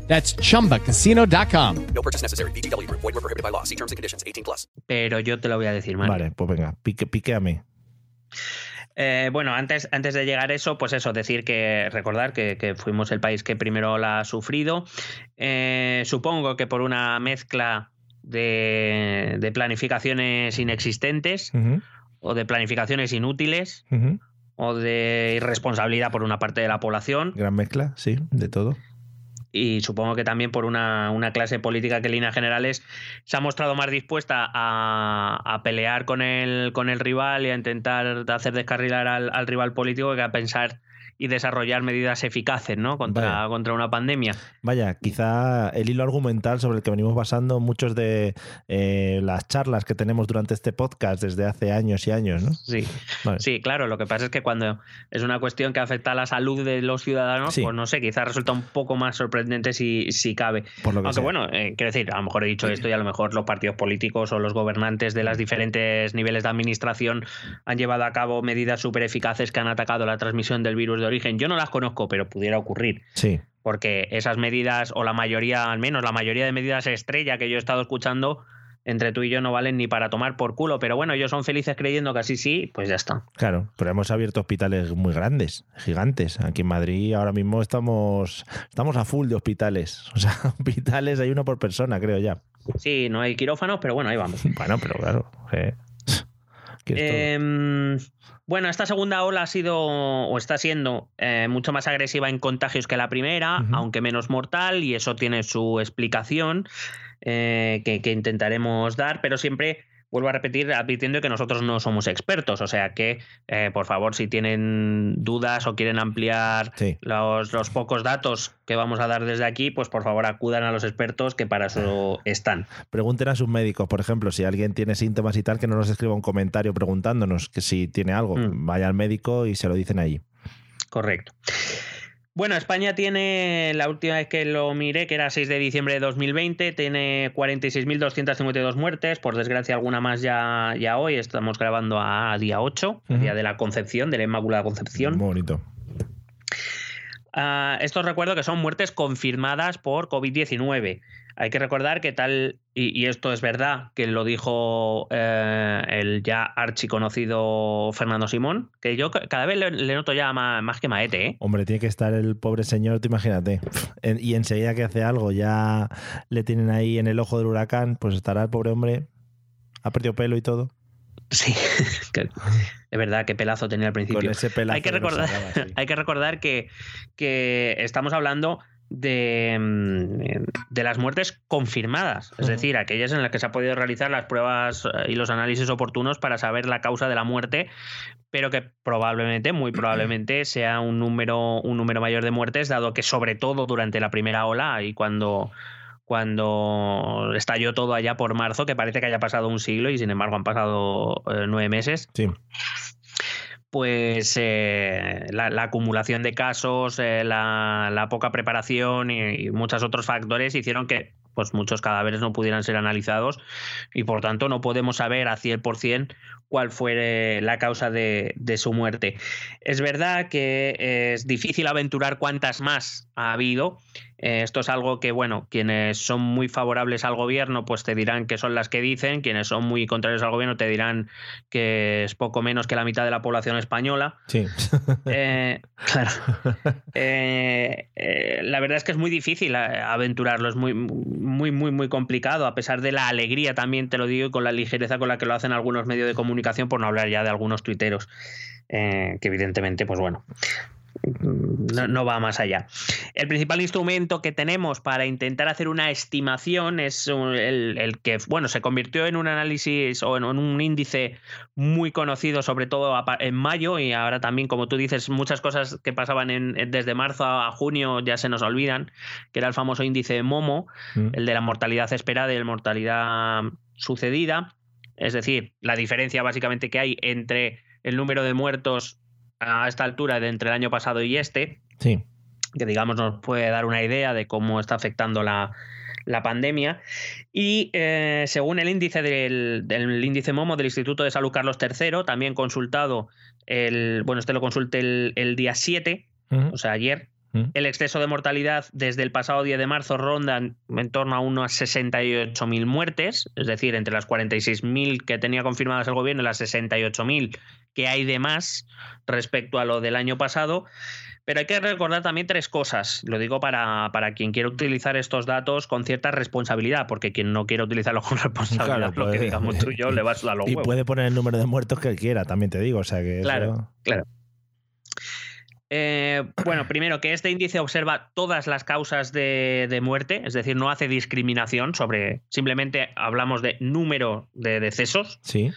That's chumbacasino.com. No purchase necessary. VGW Group. Void were prohibited by law. See terms and conditions. 18 plus. Pero yo te lo voy a decir, Mario. Vale, pues venga, pique, piqueame. Eh, bueno, antes, antes de llegar a eso, pues eso, decir que recordar que, que fuimos el país que primero la ha sufrido. Eh, supongo que por una mezcla de, de planificaciones inexistentes o de planificaciones inútiles o de irresponsabilidad por una parte de la población Gran mezcla, sí, de todo. Y supongo que también por una, una clase política que en líneas generales se ha mostrado más dispuesta a, a pelear con el, con el rival y a intentar hacer descarrilar al, al rival político que a pensar y desarrollar medidas eficaces ¿no? contra, Vaya. contra una pandemia. Vaya, quizá el hilo argumental sobre el que venimos basando muchos de eh, las charlas que tenemos durante este podcast desde hace años y años, ¿no? Sí. Vale. sí, claro, lo que pasa es que cuando es una cuestión que afecta a la salud de los ciudadanos, Sí. pues no sé, quizás resulta un poco más sorprendente si, si cabe. Por lo que Aunque sea. bueno, eh, quiero decir, a lo mejor he dicho esto y a lo mejor los partidos políticos o los gobernantes de los diferentes niveles de administración han llevado a cabo medidas súper eficaces que han atacado la transmisión del virus de origen. Yo no las conozco, pero pudiera ocurrir. Sí, Porque esas medidas, o la mayoría, al menos la mayoría de medidas estrella que yo he estado escuchando, entre tú y yo no valen ni para tomar por culo. Pero bueno, ellos son felices creyendo que así sí, pues ya está. claro, pero hemos abierto hospitales muy grandes, gigantes. Aquí en Madrid ahora mismo estamos, estamos a full de hospitales. O sea, hospitales hay uno por persona, creo ya. Sí, no hay quirófanos, pero bueno, ahí vamos. Bueno, pero claro. eh, Em, bueno, esta segunda ola ha sido o está siendo eh, mucho más agresiva en contagios que la primera, aunque menos mortal, y eso tiene su explicación eh, que, que intentaremos dar, pero siempre vuelvo a repetir advirtiendo que nosotros no somos expertos, o sea que, eh, por favor, si tienen dudas o quieren ampliar Sí. los, los pocos datos que vamos a dar desde aquí, pues por favor acudan a los expertos que para eso están. Pregunten a sus médicos, por ejemplo, si alguien tiene síntomas y tal, que no nos escriba un comentario preguntándonos que si tiene algo. Mm. Vaya al médico y se lo dicen allí. Correcto. Bueno, España tiene, la última vez que lo miré, que era 6 de diciembre de 2020, tiene 46.252 muertes, por desgracia alguna más ya, ya hoy, estamos grabando a día 8, Ujú. día de la Concepción, de la Inmaculada Concepción. Muy bonito. Ah, estos recuerdo que son muertes confirmadas por COVID-19. Hay que recordar que tal, y, y esto es verdad, que lo dijo eh, el ya archiconocido Fernando Simón, que yo ca- cada vez le, le noto ya más, más que maete, ¿eh? Hombre, tiene que estar el pobre señor, tú imagínate. En- Y enseguida que hace algo, ya le tienen ahí en el ojo del huracán, pues estará el pobre hombre. Ha perdido pelo y todo. Sí, que- es verdad, qué pelazo tenía al principio. Con ese pelazo hay que que recordar, sacaba, sí. hay que, recordar que, que estamos hablando de, mm, de las muertes confirmadas, es decir, aquellas en las que se ha podido realizar las pruebas eh, y los análisis oportunos para saber la causa de la muerte, pero que probablemente, muy probablemente, sea un número, un número mayor de muertes, dado que sobre todo durante la primera ola y cuando cuando estalló todo allá por marzo, que parece que haya pasado un siglo y sin embargo han pasado eh, nueve meses, Sí. Pues eh, la, la acumulación de casos, eh, la, poca preparación y, muchos otros factores hicieron que pues muchos cadáveres no pudieran ser analizados y por tanto no podemos saber a 100% cuál fue la causa de su muerte. Es verdad que es difícil aventurar cuántas más ha habido. Eh, esto es algo que, bueno, quienes son muy favorables al gobierno, pues te dirán que son las que dicen, quienes son muy contrarios al gobierno te dirán que es poco menos que la mitad de la población española. Sí. Eh, claro. Eh, la verdad es que es muy difícil aventurarlo, es muy, muy, muy, muy complicado, a pesar de la alegría también, te lo digo, y con la ligereza con la que lo hacen algunos medios de comunicación, por no hablar ya de algunos tuiteros, que evidentemente, pues bueno, no, no va más allá. El principal instrumento que tenemos para intentar hacer una estimación es el, el que, bueno, se convirtió en un análisis o en, en un índice muy conocido, sobre todo en mayo, y ahora también, como tú dices, muchas cosas que pasaban en- en- desde marzo a junio ya se nos olvidan, que era el famoso índice MOMO, Mm. el de la mortalidad esperada y la mortalidad sucedida. Es decir, la diferencia básicamente que hay entre el número de muertos a esta altura de entre el año pasado y este, Sí. que digamos nos puede dar una idea de cómo está afectando la, la pandemia. Y eh, según el índice del, del índice MOMO del Instituto de Salud Carlos III, también consultado el, bueno, este lo consulté el, el día 7, Ujú. o sea, ayer, el exceso de mortalidad desde el pasado 10 de marzo ronda en en torno a unas 68.000 muertes, es decir, entre las 46.000 que tenía confirmadas el gobierno y las 68.000 que hay de más respecto a lo del año pasado. Pero hay que recordar también tres cosas. Lo digo para, para quien quiera utilizar estos datos con cierta responsabilidad, porque quien no quiera utilizarlos con responsabilidad, Claro, lo que digamos tú y yo, le va a los Y huevos. puede poner el número de muertos que quiera, también te digo. O sea que. eso- Claro, claro. Eh, bueno, primero que este índice observa todas las causas de, de muerte, es decir, no hace discriminación sobre, simplemente hablamos de número de decesos. Sí.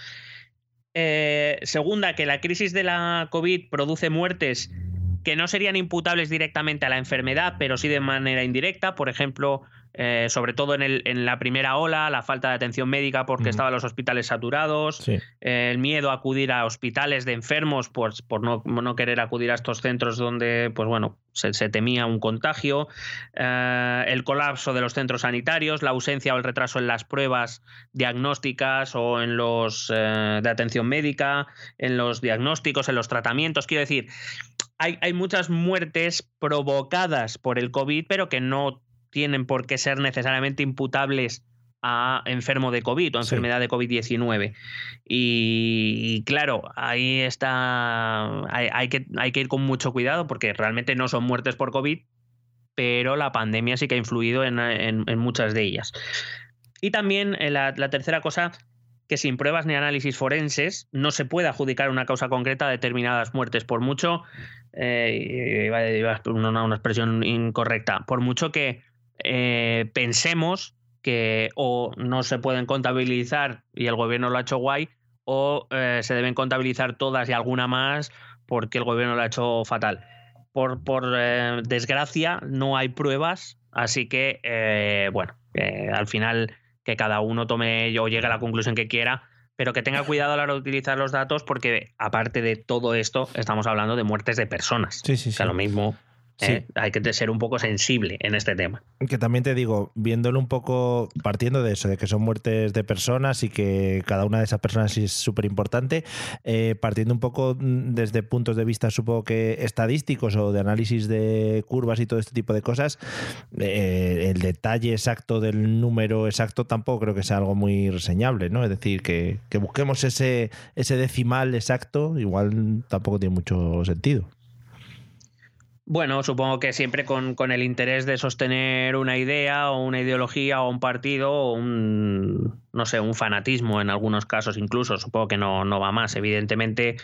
Eh, segunda, que la crisis de la COVID produce muertes que no serían imputables directamente a la enfermedad, pero sí de manera indirecta. Por ejemplo, eh, sobre todo en, el- en la primera ola, la falta de atención médica porque estaban los hospitales saturados, Sí. eh, el miedo a acudir a hospitales de enfermos pues, por no, no querer acudir a estos centros donde pues bueno se, se temía un contagio, eh, el colapso de los centros sanitarios, la ausencia o el retraso en las pruebas diagnósticas o en los de atención médica, en los diagnósticos, en los tratamientos. Quiero decir, hay, hay muchas muertes provocadas por el COVID, pero que no tienen por qué ser necesariamente imputables a enfermo de COVID o Sí. enfermedad de COVID-19. Y, y claro, ahí está, hay, hay que, hay que ir con mucho cuidado porque realmente no son muertes por COVID, pero la pandemia sí que ha influido en, en- en muchas de ellas. Y también eh, la, la tercera cosa, que sin pruebas ni análisis forenses no se puede adjudicar una causa concreta a determinadas muertes, por mucho, eh, iba a- una, una expresión incorrecta, por mucho que eh, pensemos que o no se pueden contabilizar y el gobierno lo ha hecho guay, o eh, se deben contabilizar todas y alguna más porque el gobierno lo ha hecho fatal. Por, por eh, desgracia, no hay pruebas, así que, bueno, al final que cada uno tome o llegue a la conclusión que quiera, pero que tenga cuidado a la hora de utilizar los datos porque, aparte de todo esto, estamos hablando de muertes de personas. Sí, sí, O sea, sí. lo mismo ¿eh? Hay que ser un poco sensible en este tema. Que también te digo, viéndolo un poco, partiendo de eso, de que son muertes de personas y que cada una de esas personas es súper importante, eh, partiendo un poco desde puntos de vista, supongo que estadísticos o de análisis de curvas y todo este tipo de cosas, eh, el detalle exacto del número exacto tampoco creo que sea algo muy reseñable, ¿no? Es decir, que, que busquemos ese, ese decimal exacto, igual tampoco tiene mucho sentido. Bueno, supongo que siempre con, el interés de sostener una idea o una ideología o un partido o un, no sé, un fanatismo en algunos casos incluso. Supongo que no, no va más. Evidentemente,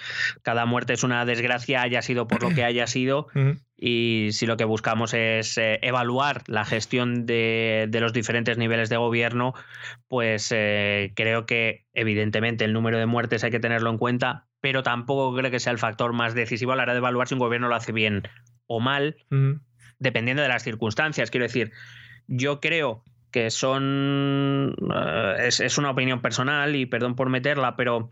cada muerte es una desgracia, haya sido por lo que haya sido. y si lo que buscamos es eh, evaluar la gestión de, los diferentes niveles de gobierno, pues eh, creo que evidentemente el número de muertes hay que tenerlo en cuenta, pero tampoco creo que sea el factor más decisivo a la hora de evaluar si un gobierno lo hace bien o mal, dependiendo de las circunstancias. Quiero decir, yo creo que son. Eh, es, una opinión personal y perdón por meterla, pero.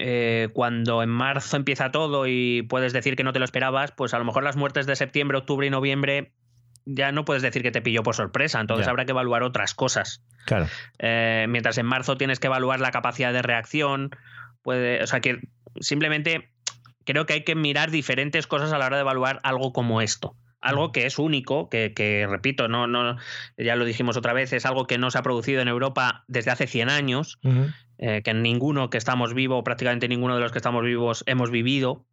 Eh, cuando en marzo empieza todo y puedes decir que no te lo esperabas, pues a lo mejor las muertes de septiembre, octubre y noviembre ya no puedes decir que te pilló por sorpresa, entonces habrá que evaluar otras cosas. Claro. Eh, mientras en marzo tienes que evaluar la capacidad de reacción, puede, o sea que simplemente creo que hay que mirar diferentes cosas a la hora de evaluar algo como esto. Algo que es único, que, repito, no, no, ya lo dijimos otra vez, es algo que no se ha producido en Europa desde hace 100 años, eh, que ninguno que estamos vivos, prácticamente ninguno de los que estamos vivos hemos vivido.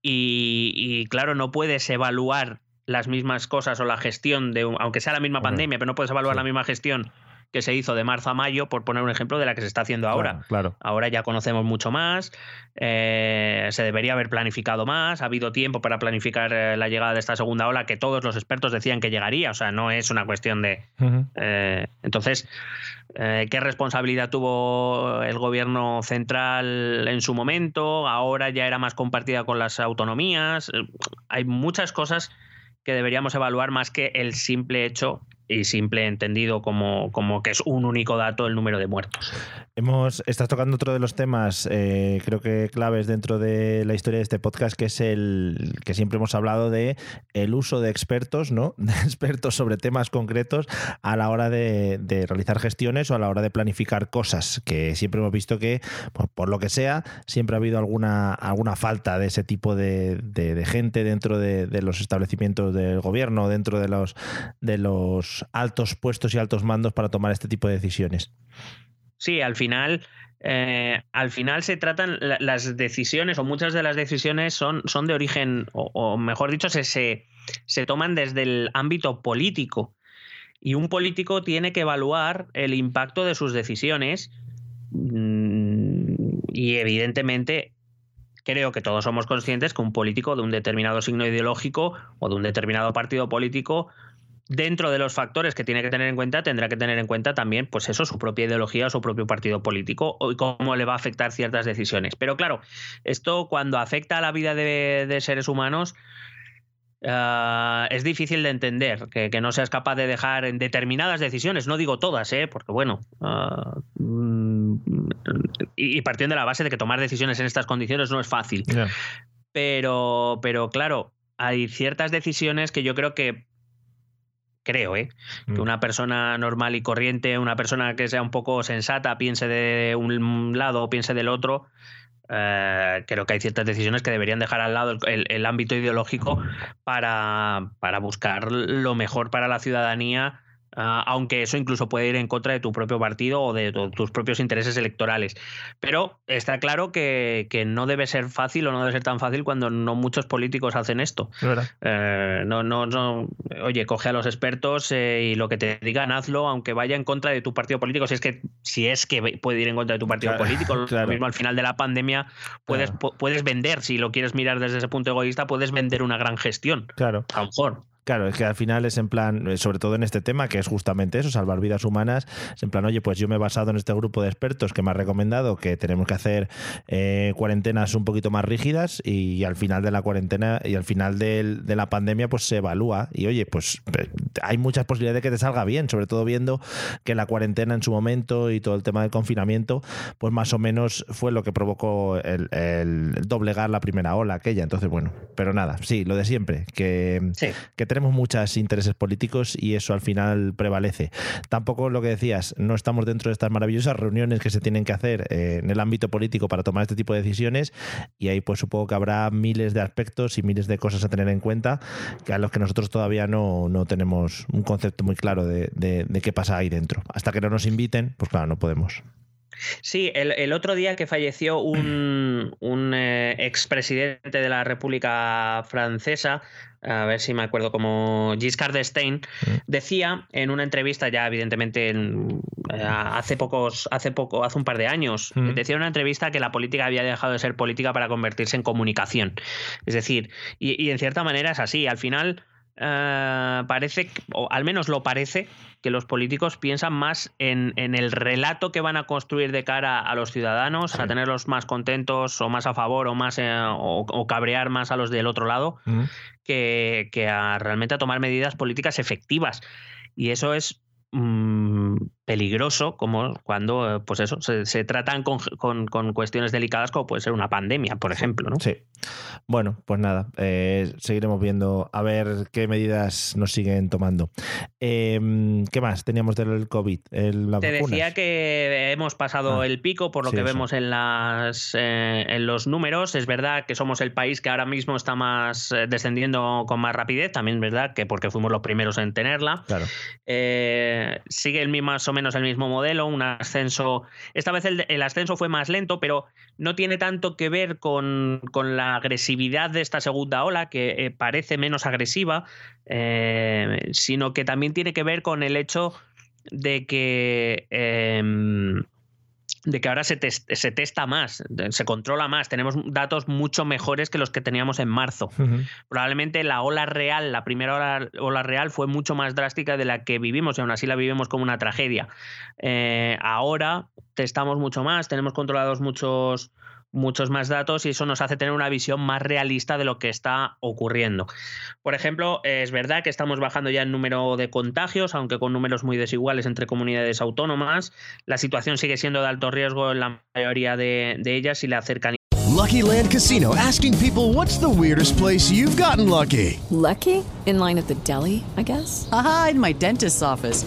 Y, claro, no puedes evaluar las mismas cosas o la gestión de, aunque sea la misma pandemia, pero no puedes evaluar la misma gestión que se hizo de marzo a mayo, por poner un ejemplo de la que se está haciendo ahora. Claro, Ahora ya conocemos mucho más, eh, se debería haber planificado más, ha habido tiempo para planificar eh, la llegada de esta segunda ola que todos los expertos decían que llegaría, o sea, no es una cuestión de... Eh, entonces, ¿qué responsabilidad tuvo el gobierno central en su momento? Ahora ya era más compartida con las autonomías. Hay muchas cosas que deberíamos evaluar más que el simple hecho y simple entendido como, como que es un único dato el número de muertos. Hemos, estás tocando otro de los temas, eh, creo que claves dentro de la historia de este podcast, que es el que siempre hemos hablado de el uso de expertos, ¿no? De expertos sobre temas concretos a la hora de, realizar gestiones o a la hora de planificar cosas. Que siempre hemos visto que, pues, por lo que sea, siempre ha habido alguna, alguna falta de ese tipo de, de gente dentro de, los establecimientos del gobierno, dentro de los de los altos puestos y altos mandos para tomar este tipo de decisiones. Sí, al final, eh, al final se tratan las decisiones, o muchas de las decisiones son, son de origen, o, mejor dicho, se, se, toman desde el ámbito político. Y un político tiene que evaluar el impacto de sus decisiones. Mm, y evidentemente creo que todos somos conscientes que un político de un determinado signo ideológico o de un determinado partido político dentro de los factores que tiene que tener en cuenta, tendrá que tener en cuenta también, pues eso, su propia ideología o su propio partido político y cómo le va a afectar ciertas decisiones. Pero claro, esto cuando afecta a la vida de, seres humanos, ah, es difícil de entender que, no seas capaz de dejar en determinadas decisiones, no digo todas, ¿eh? porque bueno, ah, mm, y, partiendo de la base de que tomar decisiones en estas condiciones no es fácil. Pero, pero claro, hay ciertas decisiones que yo creo que creo, ¿eh? Que mm. una persona normal y corriente, una persona que sea un poco sensata, piense de un lado o piense del otro, eh, creo que hay ciertas decisiones que deberían dejar al lado el, ámbito ideológico para, para, buscar lo mejor para la ciudadanía Ah, aunque eso incluso puede ir en contra de tu propio partido o de tus propios intereses electorales. Pero está claro que, no debe ser fácil o no debe ser tan fácil cuando no muchos políticos hacen esto. Eh, no, no, no, oye, coge a los expertos eh, y lo que te digan, hazlo, aunque vaya en contra de tu partido político. Si es que, si es que puede ir en contra de tu partido político, lo mismo al final de la pandemia puedes, puedes vender, si lo quieres mirar desde ese punto egoísta, puedes vender una gran gestión. Claro. A lo mejor. Claro, es que al final es en plan, eh, sobre todo en este tema, que es justamente eso, salvar vidas humanas, es en plan, oye, pues yo me he basado en este grupo de expertos que me ha recomendado que tenemos que hacer eh, cuarentenas un poquito más rígidas y, al final de la cuarentena y al final de la pandemia pues se evalúa y oye, pues hay muchas posibilidades de que te salga bien, sobre todo viendo que la cuarentena en su momento y todo el tema del confinamiento, pues más o menos fue lo que provocó el, el doblegar la primera ola aquella. Entonces, bueno, pero nada, sí, lo de siempre, que, que tenemos muchos intereses políticos y eso al final prevalece. Tampoco lo que decías, no estamos dentro de estas maravillosas reuniones que se tienen que hacer eh, en el ámbito político para tomar este tipo de decisiones y ahí pues supongo que habrá miles de aspectos y miles de cosas a tener en cuenta que a los que nosotros todavía no, no tenemos un concepto muy claro de, de, qué pasa ahí dentro. Hasta que no nos inviten, pues claro, no podemos. Sí, el, el, otro día que falleció un, un eh, expresidente de la República Francesa, a ver si me acuerdo como Giscard d'Estaing, decía en una entrevista ya evidentemente en, eh, hace pocos hace poco hace un par de años, Mm. decía en una entrevista que la política había dejado de ser política para convertirse en comunicación. Es decir, y, y en cierta manera es así, al final eh, parece, o al menos lo parece, que los políticos piensan más en, en, el relato que van a construir de cara a los ciudadanos, sí. a tenerlos más contentos o más a favor o más eh, o, o, cabrear más a los del otro lado, Mm. que, que, a realmente a tomar medidas políticas efectivas. Y eso es mmm, peligroso como cuando eh, pues eso se, se tratan con, con, con, cuestiones delicadas como puede ser una pandemia por ejemplo ¿no? sí bueno pues nada eh, seguiremos viendo a ver qué medidas nos siguen tomando eh, qué más teníamos del covid el, te vacunas? decía que hemos pasado ah, el pico por lo sí, que eso. vemos en las eh, en los números es verdad que somos el país que ahora mismo está más descendiendo con más rapidez también es verdad que porque fuimos los primeros en tenerla claro. Sigue el más o menos el mismo modelo, un ascenso. Esta vez el, ascenso fue más lento, pero no tiene tanto que ver con, con la agresividad de esta segunda ola, que eh, parece menos agresiva, eh, sino que también tiene que ver con el hecho de que em, de que ahora se, se, testa más, se controla más, tenemos datos mucho mejores que los que teníamos en marzo. Uh -huh. Probablemente la ola real, la primera ola, ola, real fue mucho más drástica de la que vivimos y aún así la vivimos como una tragedia. Eh, ahora testamos mucho más, tenemos controlados muchos muchos más datos y eso nos hace tener una visión más realista de lo que está ocurriendo. Por ejemplo, es verdad que estamos bajando ya el número de contagios, aunque con números muy desiguales entre comunidades autónomas. La situación sigue siendo de alto riesgo en la mayoría de, de ellas y la cercanía. Lucky Land Casino asking people what's the weirdest place you've gotten lucky. Lucky? In line at the deli, I guess. Aha, in my dentist's office.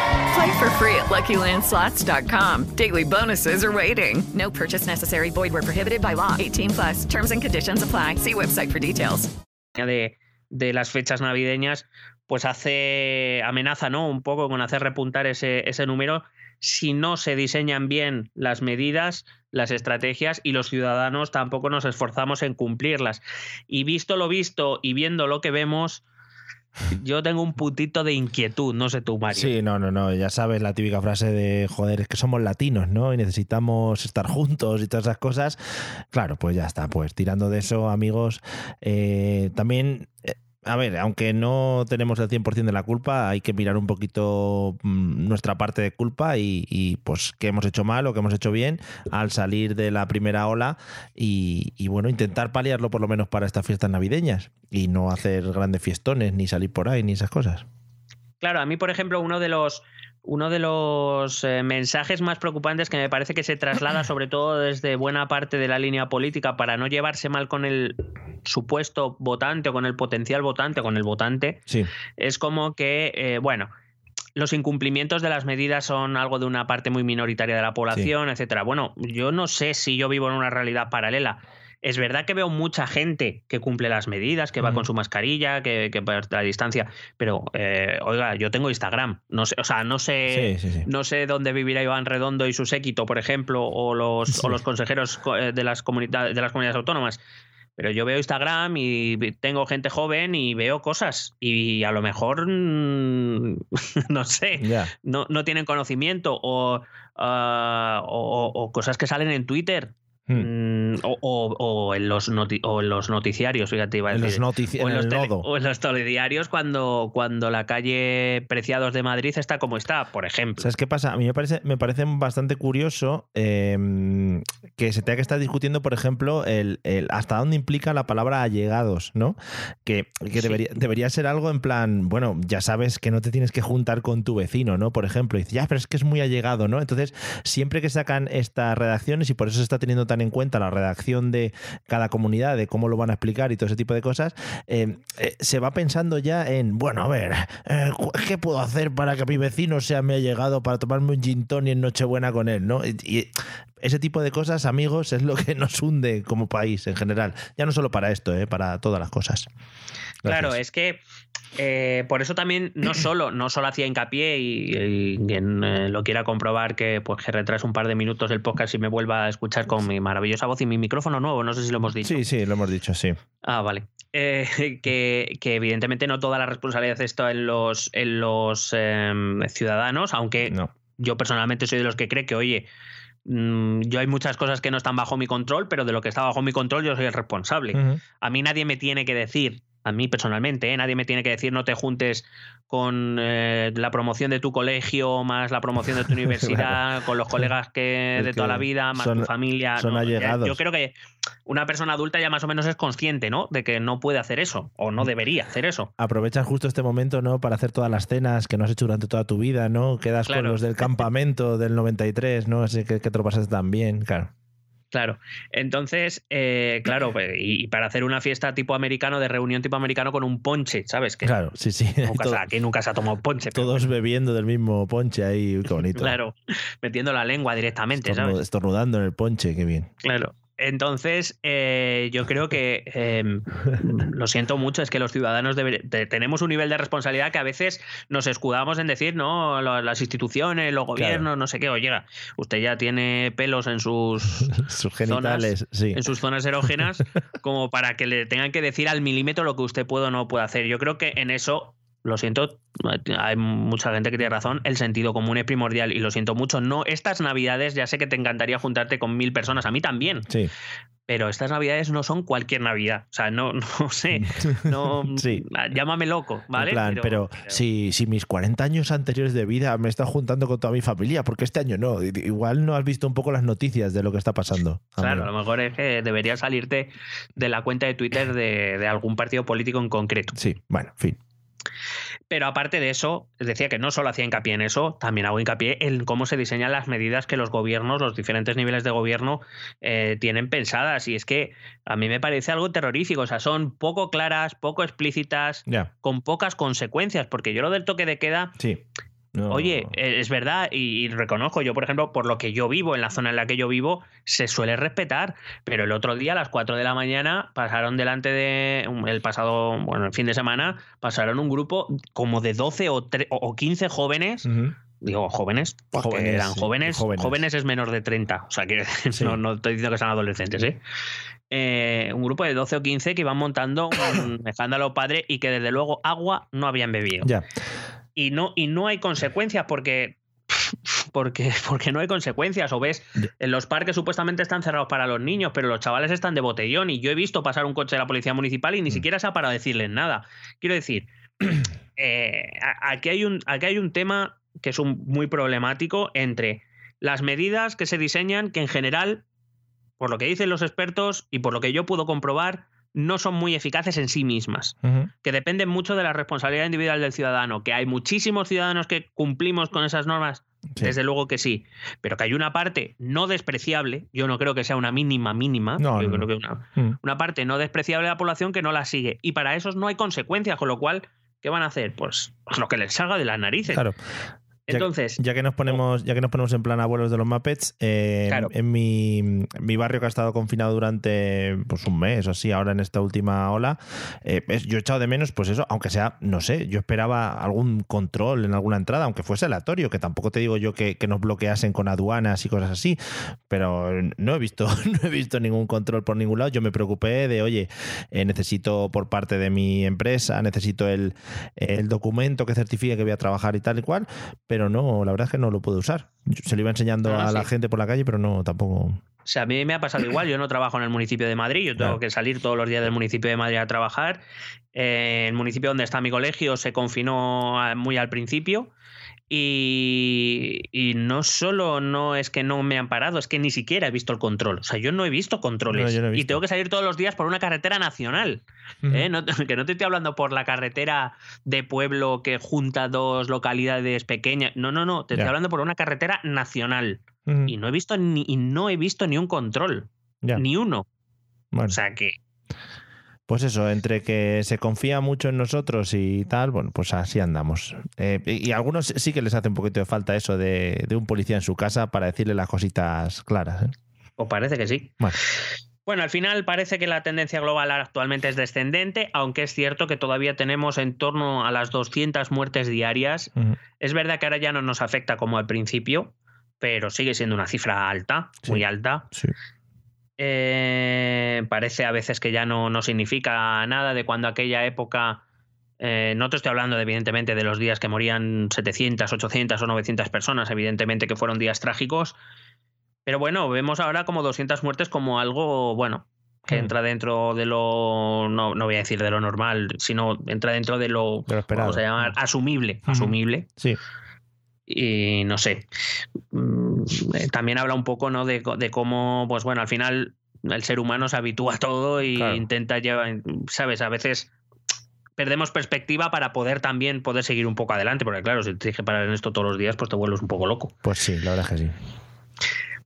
Play for free at LuckyLandSlots.com. Daily bonuses are waiting. No purchase necessary. Void where prohibited by law. 18 plus. Terms and conditions apply. See website for details. De, de las fechas navideñas, pues hace amenaza, ¿no? Un poco con hacer repuntar ese, ese número si no se diseñan bien las medidas, las estrategias y los ciudadanos tampoco nos esforzamos en cumplirlas. Y visto lo visto y viendo lo que vemos, yo tengo un puntito de inquietud, no sé tú, Mario. Sí, no, no, no, ya sabes la típica frase de, joder, es que somos latinos, ¿no? Y necesitamos estar juntos y todas esas cosas. Claro, pues ya está, pues tirando de eso, amigos, eh, también... Eh, a ver, aunque no tenemos el 100% de la culpa, hay que mirar un poquito mmm, nuestra parte de culpa y, y, pues qué hemos hecho mal o qué hemos hecho bien al salir de la primera ola y, y, bueno, intentar paliarlo por lo menos para estas fiestas navideñas y no hacer grandes fiestones ni salir por ahí ni esas cosas. Claro, a mí, por ejemplo, uno de los uno de los eh, mensajes más preocupantes que me parece que se traslada sobre todo desde buena parte de la línea política para no llevarse mal con el supuesto votante o con el potencial votante o con el votante sí. es como que, eh, bueno, los incumplimientos de las medidas son algo de una parte muy minoritaria de la población, sí. etcétera. Bueno, yo no sé si yo vivo en una realidad paralela. Es verdad que veo mucha gente que cumple las medidas, que va con su mascarilla, que, que la distancia, pero eh, oiga, yo tengo Instagram, no sé, o sea, no sé, Sí, sí, sí. no sé dónde vivirá Iván Redondo y su séquito, por ejemplo, o los, Sí. o los consejeros co- eh, de las comunidades de las comunidades autónomas. Pero yo veo Instagram y tengo gente joven y veo cosas. Y a lo mejor, mm, no sé, no, no tienen conocimiento o, o- o cosas que salen en Twitter. Mm, o, o- o en los o en los noticiarios, fíjate, iba a En los decir. notici- o en los el tele- o en los telediarios cuando, cuando la calle Preciados de Madrid está como está, por ejemplo. ¿Sabes qué pasa? A mí me parece, me parece bastante curioso eh, que se tenga que estar discutiendo, por ejemplo, el, el hasta dónde implica la palabra allegados, ¿no? Que, que debería, debería ser algo en plan, bueno, ya sabes que no te tienes que juntar con tu vecino, ¿no? Por ejemplo, y dices, ya, pero es que es muy allegado, ¿no? Entonces, siempre que sacan estas redacciones, y por eso se está teniendo tan en cuenta la redacción de cada comunidad, de cómo lo van a explicar y todo ese tipo de cosas, eh, eh, se va pensando ya en, bueno, a ver, eh, ¿qué puedo hacer para que mi vecino sea mi allegado para tomarme un gin tonic en Nochebuena con él, ¿no? Y ese tipo de cosas, amigos, es lo que nos hunde como país en general. Ya no solo para esto, ¿eh? para todas las cosas. Claro, es que eh, por eso también no solo, no solo hacía hincapié y, y quien eh, lo quiera comprobar que pues que retrase un par de minutos el podcast y me vuelva a escuchar con mi maravillosa voz y mi micrófono nuevo, no sé si lo hemos dicho. Sí, sí, lo hemos dicho, sí. Ah, vale. Eh, que, que evidentemente no toda la responsabilidad está en los, en los em, ciudadanos, aunque yo personalmente soy de los que cree que, oye, yo hay muchas cosas que no están bajo mi control, pero de lo que está bajo mi control yo soy el responsable. A mí nadie me tiene que decir, a mí personalmente, ¿eh? nadie me tiene que decir no te juntes con eh, la promoción de tu colegio, más la promoción de tu universidad, con los colegas que Es de toda la vida, más son- tu familia. son No, allegados. Yo creo que una persona adulta ya más o menos es consciente, ¿no? De que no puede hacer eso, o no debería hacer eso. Aprovechas justo este momento, ¿no? Para hacer todas las cenas que no has hecho durante toda tu vida, ¿no? Quedas con los del campamento del 93, ¿no? Así que, que te lo pasaste tan bien, claro. Claro. Entonces, eh, claro, pues, y, para hacer una fiesta tipo americano, de reunión tipo americano con un ponche, ¿sabes? Que Claro, sí, sí. nunca, Todo- se, aquí nunca se ha tomado ponche. pero todos bebiendo del mismo ponche ahí, qué bonito. Claro, metiendo la lengua directamente, Estornu- ¿sabes? Estornudando en el ponche, qué bien. Claro. Entonces, eh, yo creo que eh, lo siento mucho, es que los ciudadanos deber- tenemos un nivel de responsabilidad que a veces nos escudamos en decir, no, Lo- las instituciones, los gobiernos, no sé qué. Oye, usted ya tiene pelos en sus Sus genitales, zonas, sí. en sus zonas erógenas, como para que le tengan que decir al milímetro lo que usted puede o no puede hacer. Yo creo que en eso, lo siento, hay mucha gente que tiene razón, el sentido común es primordial y lo siento mucho. No, estas navidades, ya sé que te encantaría juntarte con mil personas, a mí también. Sí. Pero estas navidades no son cualquier navidad. O sea, no, no sé, no, Sí. llámame loco, ¿vale? En plan, pero, si, si mis 40 años anteriores de vida me estado juntando con toda mi familia, porque este año no? Igual no has visto un poco las noticias de lo que está pasando. Claro, amigo. a lo mejor es que deberías salirte de la cuenta de Twitter de, de algún partido político en concreto. Sí, bueno, en fin. Pero aparte de eso, decía que no solo hacía hincapié en eso, también hago hincapié en cómo se diseñan las medidas que los gobiernos, los diferentes niveles de gobierno eh, tienen pensadas. Y es que a mí me parece algo terrorífico. O sea, son poco claras, poco explícitas, con pocas consecuencias. Porque yo lo del toque de queda, Sí. No. Oye, eh, es verdad y, y reconozco, yo por ejemplo, por lo que yo vivo, en la zona en la que yo vivo, se suele respetar, pero el otro día a las 4 de la mañana pasaron delante de, um, el pasado, bueno, el fin de semana, pasaron un grupo como de 12 o, tre- o- o 15 jóvenes, digo jóvenes, porque Jóvenes, eran jóvenes, jóvenes. jóvenes, es menor de 30, o sea, que Sí. no, no estoy diciendo que sean adolescentes, ¿eh? Eh, un grupo de 12 o 15 que iban montando un escándalo padre y que desde luego agua no habían bebido Ya. Y no, y no hay consecuencias porque, porque, porque no hay consecuencias. O ves, en los parques supuestamente están cerrados para los niños, pero los chavales están de botellón y yo he visto pasar un coche de la policía municipal y ni siquiera se ha parado a decirles nada. Quiero decir, eh, aquí, hay un, aquí hay un tema que es un, muy problemático entre las medidas que se diseñan que en general, por lo que dicen los expertos y por lo que yo puedo comprobar, no son muy eficaces en sí mismas que dependen mucho de la responsabilidad individual del ciudadano, que hay muchísimos ciudadanos que cumplimos con esas normas, Sí. desde luego que sí, pero que hay una parte no despreciable, yo no creo que sea una mínima mínima, No, yo no, creo que una, Mm. una parte no despreciable de la población que no la sigue, y para esos no hay consecuencias, con lo cual, ¿qué van a hacer? Pues, pues lo que les salga de las narices. Claro. Ya- Entonces, ya, que nos ponemos, ya que nos ponemos en plan abuelos de los Muppets, eh, Claro. en mi, en mi barrio que ha estado confinado durante pues un mes o así, ahora en esta última ola, eh, es- yo he echado de menos, pues eso, aunque sea, no sé, yo esperaba algún control en alguna entrada, aunque fuese aleatorio, que tampoco te digo yo que, que nos bloqueasen con aduanas y cosas así, pero no he visto, no he visto ningún control por ningún lado. Yo me preocupé de, oye, eh, necesito por parte de mi empresa, necesito el, el documento que certifique que voy a trabajar y tal y cual, pero no, la verdad es que no lo puedo usar. Yo se lo iba enseñando a la gente por la calle, pero no, tampoco. O sea, a mí me ha pasado igual. Yo no trabajo en el municipio de Madrid. Yo tengo Claro. que salir todos los días del municipio de Madrid a trabajar. Eh, el municipio donde está mi colegio se confinó muy al principio. Y, y no solo no es que no me han parado, es que ni siquiera he visto el control. O sea, yo no he visto controles. No, yo no he Y tengo que salir todos los días por una carretera nacional. ¿eh? No que no te estoy hablando por la carretera de pueblo que junta dos localidades pequeñas. No, no, no. Te estoy hablando por una carretera nacional. Y no he visto ni, y no he visto ni un control. Ni uno. Bueno. O sea que. Pues eso, entre que se confía mucho en nosotros y tal, bueno, pues así andamos. Eh, y, a algunos sí que les hace un poquito de falta eso de, de un policía en su casa para decirle las cositas claras. ¿eh? O parece que sí. Bueno. Bueno, al final parece que la tendencia global actualmente es descendente, aunque es cierto que todavía tenemos en torno a las 200 muertes diarias. Es verdad que ahora ya no nos afecta como al principio, pero sigue siendo una cifra alta, muy alta. Sí. Eh, parece a veces que ya no, no significa nada de cuando aquella época. eh, no te estoy hablando, de, evidentemente, de los días que morían 700, 800 o 900 personas, evidentemente que fueron días trágicos. Pero bueno, vemos ahora como 200 muertes como algo, bueno, que Mm. entra dentro de lo. No, no voy a decir de lo normal, sino entra dentro de lo. De lo esperado. Vamos a llamar asumible. Ujú. Asumible. Sí. Y no sé. Mm, También habla un poco, ¿no? De, de cómo, pues bueno, al final el ser humano se habitúa a todo y Claro. intenta llevar, ¿sabes? A veces perdemos perspectiva para poder también poder seguir un poco adelante, porque claro, si te tienes que parar en esto todos los días, pues te vuelves un poco loco. Pues sí, la verdad es que sí.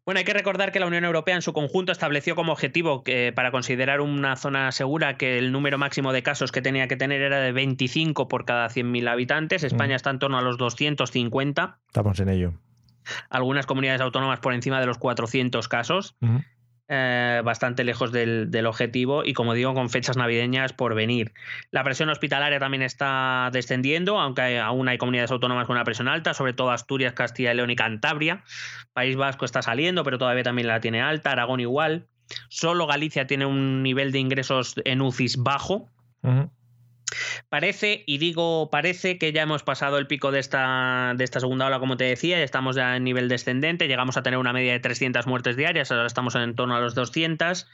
Bueno, hay que recordar que la Unión Europea en su conjunto estableció como objetivo que para considerar una zona segura que el número máximo de casos que tenía que tener era de 25 por cada 100.000 habitantes. España está en torno a los 250, Estamos en ello. Algunas comunidades autónomas por encima de los 400 casos. Eh, bastante lejos del, del objetivo y como digo con fechas navideñas por venir. La presión hospitalaria también está descendiendo, aunque hay- aún hay comunidades autónomas con una presión alta, sobre todo Asturias, Castilla y León y Cantabria. País Vasco está saliendo, pero todavía también la tiene alta, Aragón igual. Solo Galicia tiene un nivel de ingresos en UCIs bajo. Parece, y digo parece, que ya hemos pasado el pico de esta, de esta segunda ola, como te decía, y estamos ya en nivel descendente, llegamos a tener una media de 300 muertes diarias, ahora estamos en torno a los 200.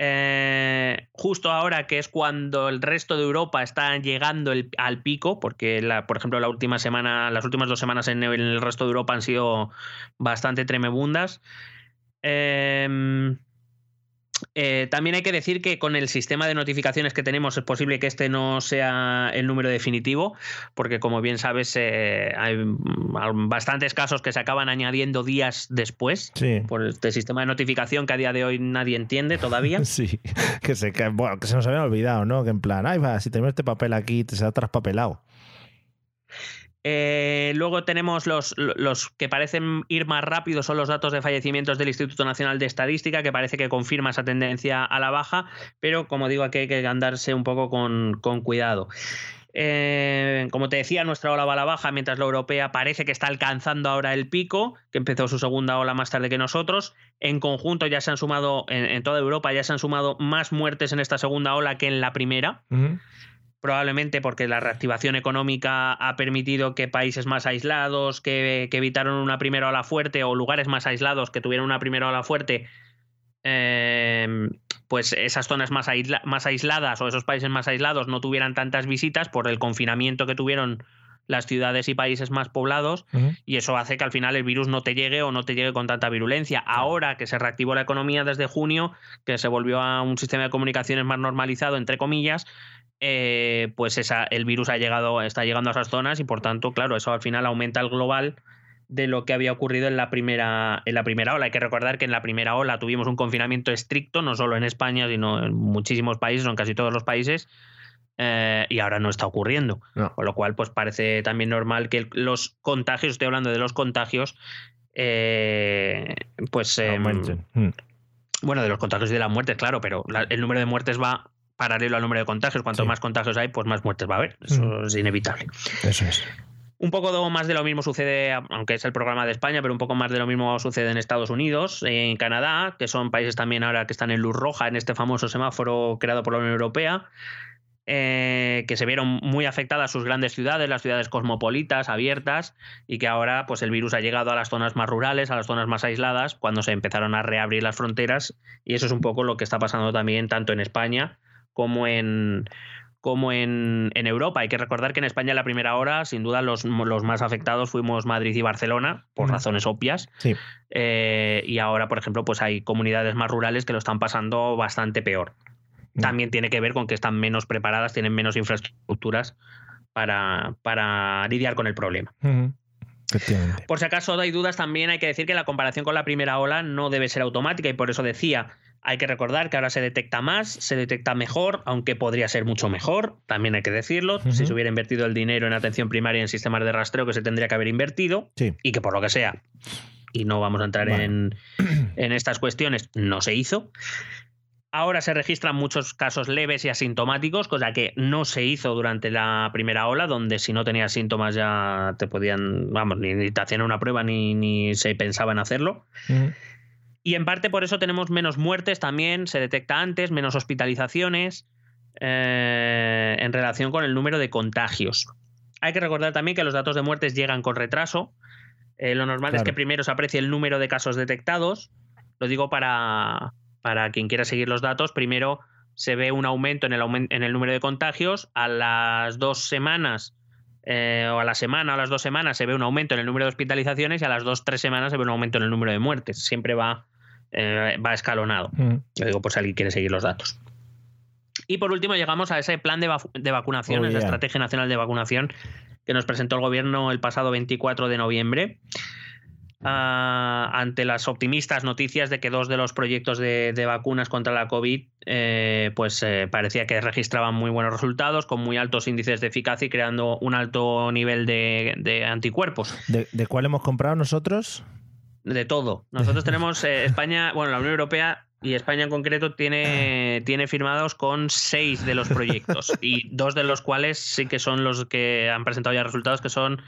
Eh, justo ahora que es cuando el resto de Europa está llegando al pico, porque por ejemplo la última semana, las últimas dos semanas en el, en el resto de Europa han sido bastante tremebundas. Em, eh, también hay que decir que con el sistema de notificaciones que tenemos es posible que este no sea el número definitivo, porque como bien sabes eh, hay mm, bastantes casos que se acaban añadiendo días después Sí. por este sistema de notificación que a día de hoy nadie entiende todavía. Sí, que se, que, bueno, que se nos habían olvidado, ¿no? Que en plan, ay, va, si tenemos este papel aquí, te se ha traspapelado. Eh, luego tenemos los, que parecen ir más rápido, son los datos de fallecimientos del Instituto Nacional de Estadística, que parece que confirma esa tendencia a la baja, pero como digo, aquí hay que andarse un poco con, cuidado. Eh, como te decía, nuestra ola va a la baja, mientras la europea parece que está alcanzando ahora el pico, que empezó su segunda ola más tarde que nosotros. En conjunto ya se han sumado, en, toda Europa ya se han sumado más muertes en esta segunda ola que en la primera. Probablemente porque la reactivación económica ha permitido que países más aislados, que, que evitaron una primera ola fuerte, o lugares más aislados que tuvieron una primera ola fuerte, eh, pues esas zonas más, aisla- más aisladas o esos países más aislados no tuvieran tantas visitas por el confinamiento que tuvieron las ciudades y países más poblados y eso hace que al final el virus no te llegue o no te llegue con tanta virulencia. Ahora que se reactivó la economía desde junio, que se volvió a un sistema de comunicaciones más normalizado, entre comillas, eh, pues esa, el virus ha llegado, está llegando a esas zonas y por tanto, claro, eso al final aumenta el global de lo que había ocurrido en la primera en la primera ola. Hay que recordar que en la primera ola tuvimos un confinamiento estricto, no solo en España, sino en muchísimos países, o en casi todos los países, eh, y ahora no está ocurriendo. No. Con lo cual, pues parece también normal que los contagios, estoy hablando de los contagios, eh, pues. Mm. bueno, de los contagios y de las muertes, claro, pero la- el número de muertes va paralelo al número de contagios. Cuanto Sí. más contagios hay, pues más muertes va a haber. Eso Mm. es inevitable. Eso es. Un poco más de lo mismo sucede, aunque es el programa de España, pero un poco más de lo mismo sucede en Estados Unidos, en Canadá, que son países también ahora que están en luz roja en este famoso semáforo creado por la Unión Europea, eh, que se vieron muy afectadas sus grandes ciudades, las ciudades cosmopolitas, abiertas, y que ahora pues el virus ha llegado a las zonas más rurales, a las zonas más aisladas, cuando se empezaron a reabrir las fronteras, y eso es un poco lo que está pasando también tanto en España como en, como en, en Europa. Hay que recordar que en España en la primera hora, sin duda, los, los más afectados fuimos Madrid y Barcelona, por razones obvias. Sí. Eh, y ahora, por ejemplo, pues hay comunidades más rurales que lo están pasando bastante peor. También tiene que ver con que están menos preparadas, tienen menos infraestructuras para, para lidiar con el problema. Por si acaso hay dudas, también hay que decir que la comparación con la primera ola no debe ser automática y por eso decía, hay que recordar que ahora se detecta más, se detecta mejor, aunque podría ser mucho mejor, también hay que decirlo, si se hubiera invertido el dinero en atención primaria y en sistemas de rastreo que se tendría que haber invertido Sí. y que por lo que sea, y no vamos a entrar en, en estas cuestiones, no se hizo. Ahora se registran muchos casos leves y asintomáticos, cosa que no se hizo durante la primera ola, donde si no tenías síntomas ya te podían, vamos, ni, te hacían una prueba ni, ni se pensaba en hacerlo. Y en parte por eso tenemos menos muertes también, se detecta antes, menos hospitalizaciones eh, en relación con el número de contagios. Hay que recordar también que los datos de muertes llegan con retraso. Eh, lo normal es que primero se aprecie el número de casos detectados. Lo digo para, para quien quiera seguir los datos. Primero se ve un aumento en el, aumen- en el número de contagios. A las dos semanas eh, o a la semana o a las dos semanas se ve un aumento en el número de hospitalizaciones y a las dos tres semanas se ve un aumento en el número de muertes. Siempre va, eh, va escalonado. Ujú. Lo digo por si alguien quiere seguir los datos. Y por último llegamos a ese plan de, vacu- de vacunación, Oh, esa yeah. Estrategia Nacional de Vacunación que nos presentó el gobierno el pasado 24 de noviembre. ah, ante las optimistas noticias de que dos de los proyectos de, de vacunas contra la COVID eh, pues eh, parecía que registraban muy buenos resultados con muy altos índices de eficacia y creando un alto nivel de, de anticuerpos ¿De, de cuál hemos comprado nosotros? De todo. Nosotros tenemos eh, España, bueno, la Unión Europea y España en concreto tiene, tiene firmados con seis de los proyectos y dos de los cuales sí que son los que han presentado ya resultados, que son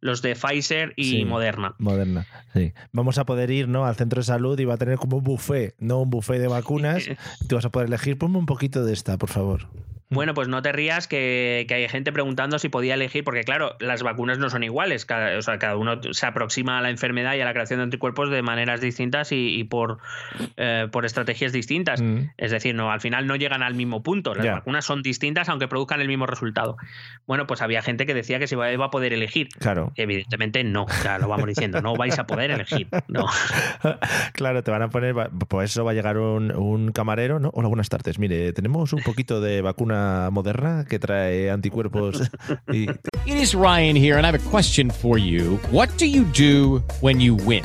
los de Pfizer y Sí. Moderna. Moderna, sí. Vamos a poder ir ¿no? al centro de salud y va a tener como un buffet, no un buffet de vacunas. Tú vas a poder elegir, ponme un poquito de esta, por favor. Bueno, pues no te rías que, que hay gente preguntando si podía elegir, porque claro, las vacunas no son iguales, cada, o sea, cada uno se aproxima a la enfermedad y a la creación de anticuerpos de maneras distintas y, y por, eh, por estrategias distintas. Mm. Es decir, no, al final no llegan al mismo punto. Las vacunas son distintas aunque produzcan el mismo resultado. Bueno, pues había gente que decía que se iba a poder elegir. Claro. Evidentemente no, ya lo vamos diciendo, no vais a poder elegir. No. Claro, te van a poner, pues eso va a llegar un, un camarero, ¿no? Hola, buenas tardes. Mire, tenemos un poquito de vacuna moderna que trae anticuerpos y It is Ryan here, and I have a question for you. What do you do when you win?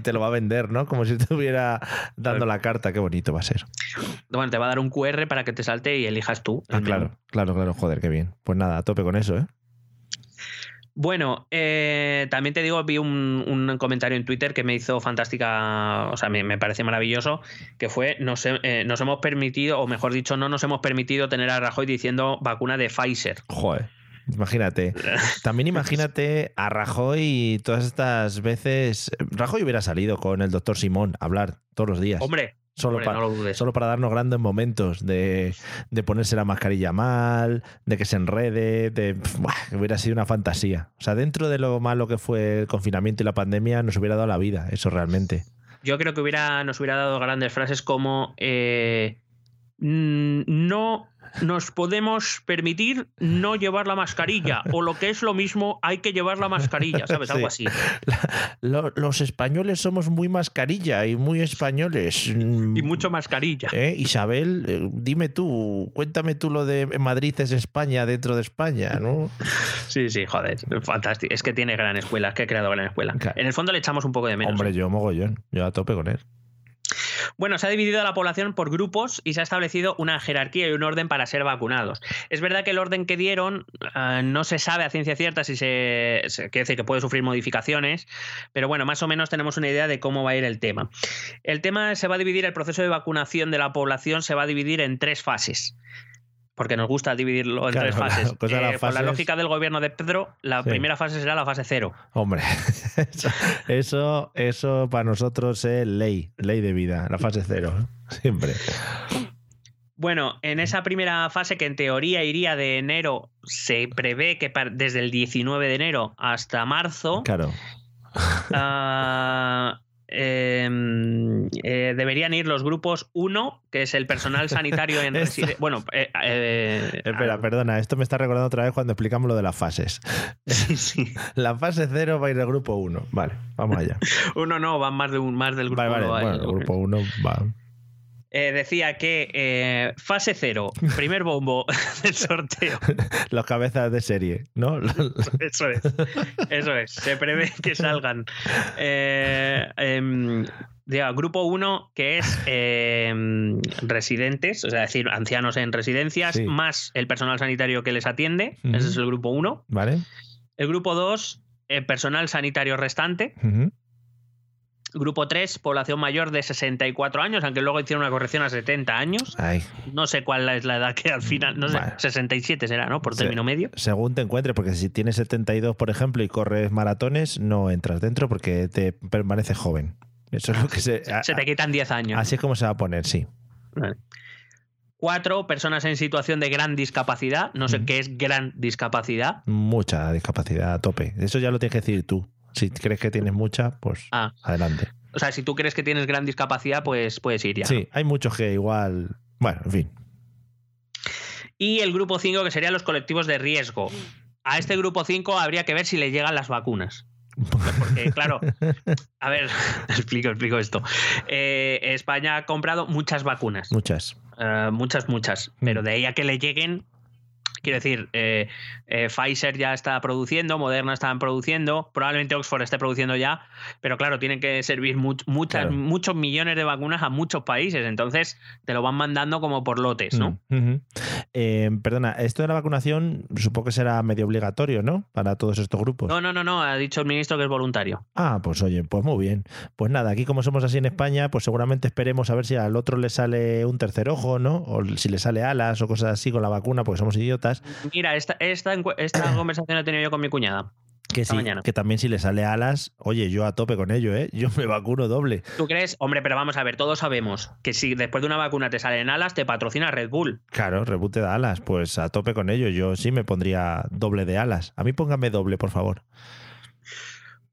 Te lo va a vender, ¿no? Como si estuviera dando la carta. Qué bonito va a ser. Bueno, te va a dar un QR para que te salte y elijas tú. el Ah, menú. claro, claro, claro. Joder, qué bien. Pues nada, a tope con eso, ¿eh? Bueno, eh, también te digo, vi un, un comentario en Twitter que me hizo fantástica, o sea, me, me parece maravilloso, que fue, nos, eh, nos hemos permitido, o mejor dicho, no nos hemos permitido tener a Rajoy diciendo vacuna de Pfizer. Joder. Imagínate. También imagínate a Rajoy y todas estas veces. Rajoy hubiera salido con el doctor Simón a hablar todos los días. Hombre, Solo, hombre, para, no lo dudes. solo para darnos grandes momentos de, de ponerse la mascarilla mal, de que se enrede, de hubiera sido una fantasía. O sea, dentro de lo malo que fue el confinamiento y la pandemia, nos hubiera dado la vida, eso realmente. Yo creo que hubiera, nos hubiera dado grandes frases como eh, no nos podemos permitir no llevar la mascarilla o lo que es lo mismo hay que llevar la mascarilla, ¿sabes? Algo Sí. así. Lo- los españoles somos muy mascarilla y muy españoles. Mm, Y mucho mascarilla. ¿Eh? Isabel, eh, dime tú, cuéntame tú lo de Madrid es España dentro de España, ¿no? Sí, sí, joder, fantástico. Es que tiene gran escuela, es que ha creado gran escuela. En el fondo le echamos un poco de menos. Hombre, yo mogollón, yo a tope con él. Bueno, se ha dividido a la población por grupos y se ha establecido una jerarquía y un orden para ser vacunados. Es verdad que el orden que dieron eh, no se sabe a ciencia cierta si se, se quiere decir que puede sufrir modificaciones, pero bueno, más o menos tenemos una idea de cómo va a ir el tema. El tema se va a dividir, el proceso de vacunación de la población se va a dividir en tres fases. Porque nos gusta dividirlo en Claro, tres fases. de las Eh, Por la fases- lógica del gobierno de Pedro, la Sí. primera fase será la fase cero. Hombre, eso, eso, para nosotros es ley, ley de vida, la fase cero, ¿eh? siempre. Bueno, en esa primera fase que en teoría iría de enero, se prevé que desde el 19 de enero hasta marzo, Claro. ah, em, eh, deberían ir los grupos 1, que es el personal sanitario en Esto- reside- Bueno, eh, eh, Espera, perdona, esto me está recordando otra vez cuando explicamos lo de las fases. La fase cero va a ir del grupo 1. Vale, vamos allá. uno no, van más, de un, más del grupo Vale, vale, uno, vaya, bueno, el grupo 1 va. Eh, decía que eh, fase cero, primer bombo del sorteo. Los cabezas de serie, ¿no? Eso es. Eso es. Se prevé que salgan. Eh, em, diga, grupo 1, que es em, residentes, o sea, es decir, ancianos en residencias, Sí. más el personal sanitario que les atiende. Ese es el grupo 1. ¿Vale? El grupo 2, personal sanitario restante. Grupo 3, población mayor de 64 años, aunque luego hicieron una corrección a 70 años. Ay, No sé cuál es la edad que al final, no sé, Bueno. 67 será, ¿no? Por Se- término medio. Según te encuentres, porque si tienes 72, por ejemplo, y corres maratones, no entras dentro porque te permaneces joven. Eso es lo que se. Se te quitan 10 años. Así es como se va a poner, sí. Vale. Cuatro, personas en situación de gran discapacidad. No sé qué es gran discapacidad. Mucha discapacidad a tope. Eso ya lo tienes que decir tú. Si crees que tienes mucha, pues Ah. adelante. O sea, si tú crees que tienes gran discapacidad, pues puedes ir ya. Sí, hay muchos que igual. Bueno, en fin. Y el grupo 5, que serían los colectivos de riesgo. A este grupo 5 habría que ver si le llegan las vacunas. Porque, claro, a ver, explico, explico esto. Eh, España ha comprado muchas vacunas. Muchas. Eh, muchas, muchas. Pero de ahí a que le lleguen, quiero decir, eh, eh, Pfizer ya está produciendo, Moderna está produciendo, probablemente Oxford esté produciendo ya, pero claro, tienen que servir much- muchas, Claro. muchos millones de vacunas a muchos países, entonces te lo van mandando como por lotes, ¿no? Mm. Eh, perdona, esto de la vacunación supongo que será medio obligatorio, ¿no? Para todos estos grupos. No, no, no, no, ha dicho el ministro que es voluntario. Ah, pues oye, pues muy bien. Pues nada, aquí como somos así en España, pues seguramente esperemos a ver si al otro le sale un tercer ojo, ¿no? O si le sale alas o cosas así con la vacuna, porque somos idiotas. Mira, esta, esta, esta conversación la he tenido yo con mi cuñada. Que sí, mañana. que también si le sale alas, oye, yo a tope con ello, ¿eh? Yo me vacuno doble. ¿Tú crees? Hombre, pero vamos a ver, todos sabemos que si después de una vacuna te salen alas, te patrocina Red Bull. Claro, reboot de alas, pues a tope con ello. Yo sí me pondría doble de alas. A mí póngame doble, por favor.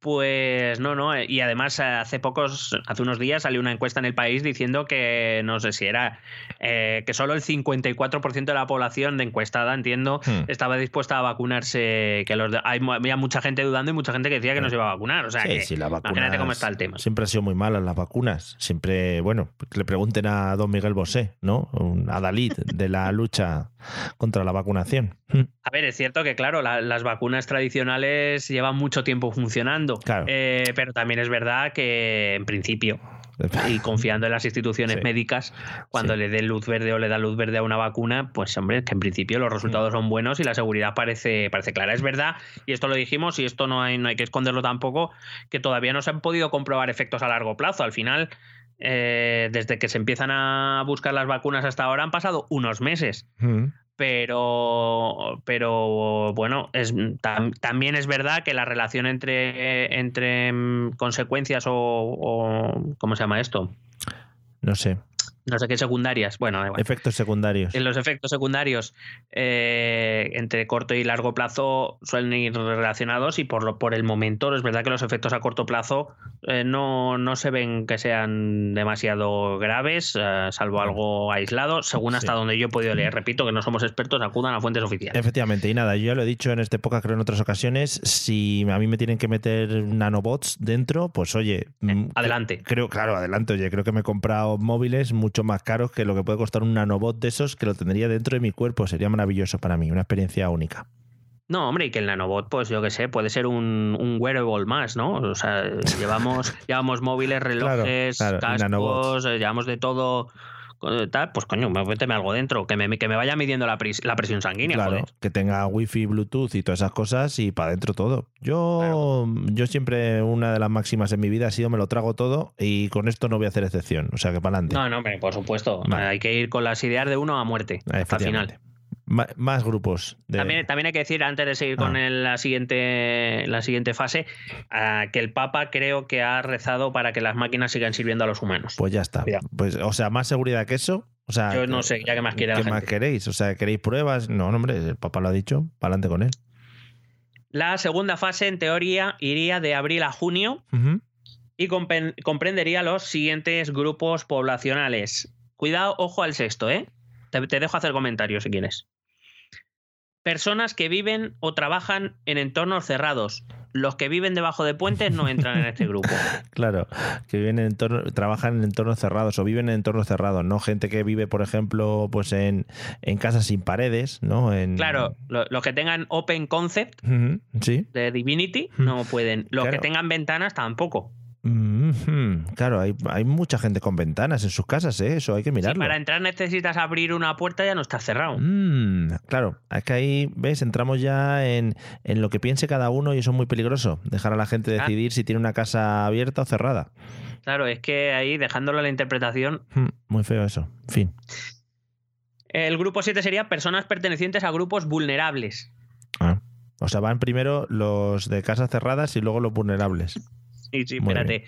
Pues no, no. eh, Y además eh, hace pocos, hace unos días salió una encuesta en el país diciendo que no sé si era eh, que solo el 54% de la población de encuestada, entiendo, Hmm. estaba dispuesta a vacunarse. Que los hay, había mucha gente dudando y mucha gente que decía que no se iba a vacunar. O sea, Sí, que sí, las imagínate cómo está el tema. Siempre han sido muy malas las vacunas. Siempre, bueno, que le pregunten a don Miguel Bosé, ¿no? Un adalid de la lucha contra la vacunación. A ver, es cierto que, claro, la- las vacunas tradicionales llevan mucho tiempo funcionando. Claro. Eh, pero también es verdad que, en principio, y confiando en las instituciones Sí. médicas, cuando le dé luz verde o le da luz verde a una vacuna, pues hombre, que en principio los resultados son buenos y la seguridad parece, parece clara. Es verdad, y esto lo dijimos, y esto no hay, no hay que esconderlo tampoco, que todavía no se han podido comprobar efectos a largo plazo. Al final, eh, desde que se empiezan a buscar las vacunas hasta ahora han pasado unos meses. Mm. Pero pero bueno es tam- también es verdad que la relación entre entre mm, consecuencias o, o- cómo se llama esto No sé. No sé qué secundarias bueno igual. Efectos secundarios. en los efectos secundarios eh, entre corto y largo plazo suelen ir relacionados y por lo por el momento es verdad que los efectos a corto plazo eh, no, no se ven que sean demasiado graves eh, salvo algo aislado según hasta Sí. donde yo he podido leer repito que no somos expertos acudan a fuentes oficiales Efectivamente, y nada, yo ya lo he dicho en este época, creo en otras ocasiones, si a mí me tienen que meter nanobots dentro, pues oye, mm, adelante. Creo, claro, adelante, oye, creo que me he comprado móviles mucho más caros que lo que puede costar un nanobot de esos que lo tendría dentro de mi cuerpo, sería maravilloso para mí, una experiencia única. No, hombre, y que el nanobot, pues yo qué sé, puede ser un, un wearable más, ¿no? O sea, llevamos, llevamos móviles, relojes, claro, cascos, eh, llevamos de todo, tal, pues coño, méteme algo dentro, que me, que me vaya midiendo la, presión sanguínea, Claro, joder. que tenga wifi, bluetooth y todas esas cosas y para adentro todo. Yo, yo siempre, una de las máximas en mi vida ha sido me lo trago todo y con esto no voy a hacer excepción, o sea que para adelante. No, no, hombre, por supuesto. Vale. Hay que ir con las ideas de uno a muerte, hasta el final. Más grupos. De... También, también hay que decir, antes de seguir con Ah. el- la, siguiente, la siguiente fase, ah, que el Papa creo que ha rezado para que las máquinas sigan sirviendo a los humanos. Pues ya está. Pues, o sea, más seguridad que eso. O sea, Yo no sé, ya que más quiere la ¿Qué más gente. queréis? O sea, ¿queréis pruebas? No, no, hombre, el papá lo ha dicho, para adelante con él. La segunda fase, en teoría, iría de abril a junio y comprendería los siguientes grupos poblacionales. Cuidado, ojo al sexto, ¿eh? Te, te dejo hacer comentarios si quieres. Personas que viven o trabajan en entornos cerrados. Los que viven debajo de puentes no entran en este grupo. Claro, que viven en entorno, trabajan en entornos cerrados o viven en entornos cerrados, ¿no? Gente que vive, por ejemplo, pues en, en casas sin paredes, ¿no? En, Claro, lo- los que tengan Open Concept Sí. de Divinity no pueden. Los Claro. que tengan ventanas tampoco. Claro, hay, hay mucha gente con ventanas en sus casas, ¿eh? Eso hay que mirarlo. para entrar necesitas abrir una puerta, ya no está cerrado. Mm, claro, es que ahí, ¿ves? Entramos ya en, en lo que piense cada uno y eso es muy peligroso. Dejar a la gente Ah. decidir si tiene una casa abierta o cerrada. Claro, es que ahí, dejándolo a la interpretación, Mm, Muy feo eso. Fin. El grupo 7 sería personas pertenecientes a grupos vulnerables. Ah. O sea, van primero los de casas cerradas y luego los vulnerables. Sí, sí, Muy espérate.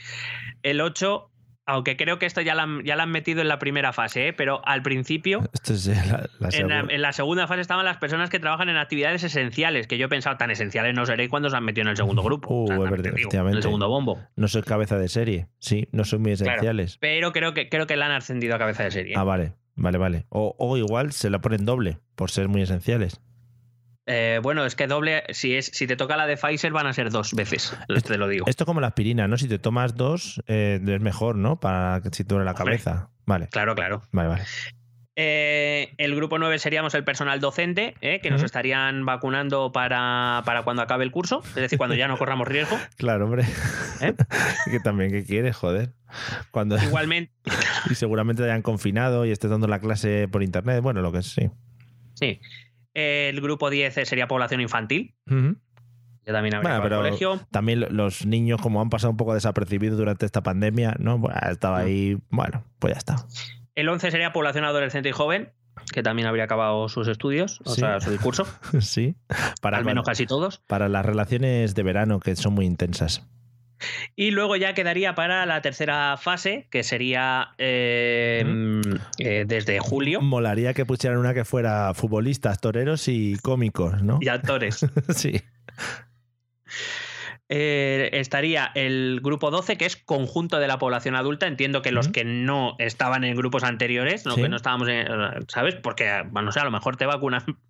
El 8, aunque creo que esto ya han, ya lo han metido en la primera fase, ¿eh? pero al principio, Esto es eh, la, la en la, segunda. en la segunda fase estaban las personas que trabajan en actividades esenciales, que yo he pensado tan esenciales no seréis cuando se han metido en el segundo grupo. Uh, O sea, es también verdad, te digo, en el segundo bombo. No soy cabeza de serie. Sí, no son muy Claro. esenciales. Pero creo que, creo que la han ascendido a cabeza de serie. Ah, vale. Vale, vale. O, o igual se la ponen doble por ser muy esenciales. Eh, bueno, es que doble, si, es, si te toca la de Pfizer van a ser dos veces, te lo digo. Esto como la aspirina, ¿no? Si te tomas dos, eh, es mejor, ¿no? Para que si te duele la Hombre. cabeza. Vale. Claro, claro. Vale, vale. Eh, el grupo 9 seríamos el personal docente, ¿eh? que nos estarían vacunando para, para cuando acabe el curso, es decir, cuando ya no corramos riesgo. Claro, hombre. ¿Eh? que también, ¿qué quieres? Joder. Cuando... Igualmente, y seguramente te hayan confinado y estés dando la clase por internet. Bueno, lo que es, sí. sí. El grupo 10 sería población infantil, Ujú. que también habría Bueno, pero colegio. también lo- los niños, como han pasado un poco desapercibidos durante esta pandemia, ¿no? Pues, estaba ahí, bueno, pues ya está. El 11 sería población adolescente y joven, que también habría acabado sus estudios, o Sí. sea, su discurso, sí. Para al menos casi todos. Para las relaciones de verano, que son muy intensas. Y luego ya quedaría para la tercera fase, que sería eh, eh, desde julio. Molaría que pusieran una que fuera futbolistas, toreros y cómicos, ¿no? Y actores. sí. Eh, estaría el grupo 12, que es conjunto de la población adulta. Entiendo que los que no estaban en grupos anteriores, no, Sí. que no estábamos en. ¿Sabes? Porque, bueno, no sé, a lo mejor te vacunan.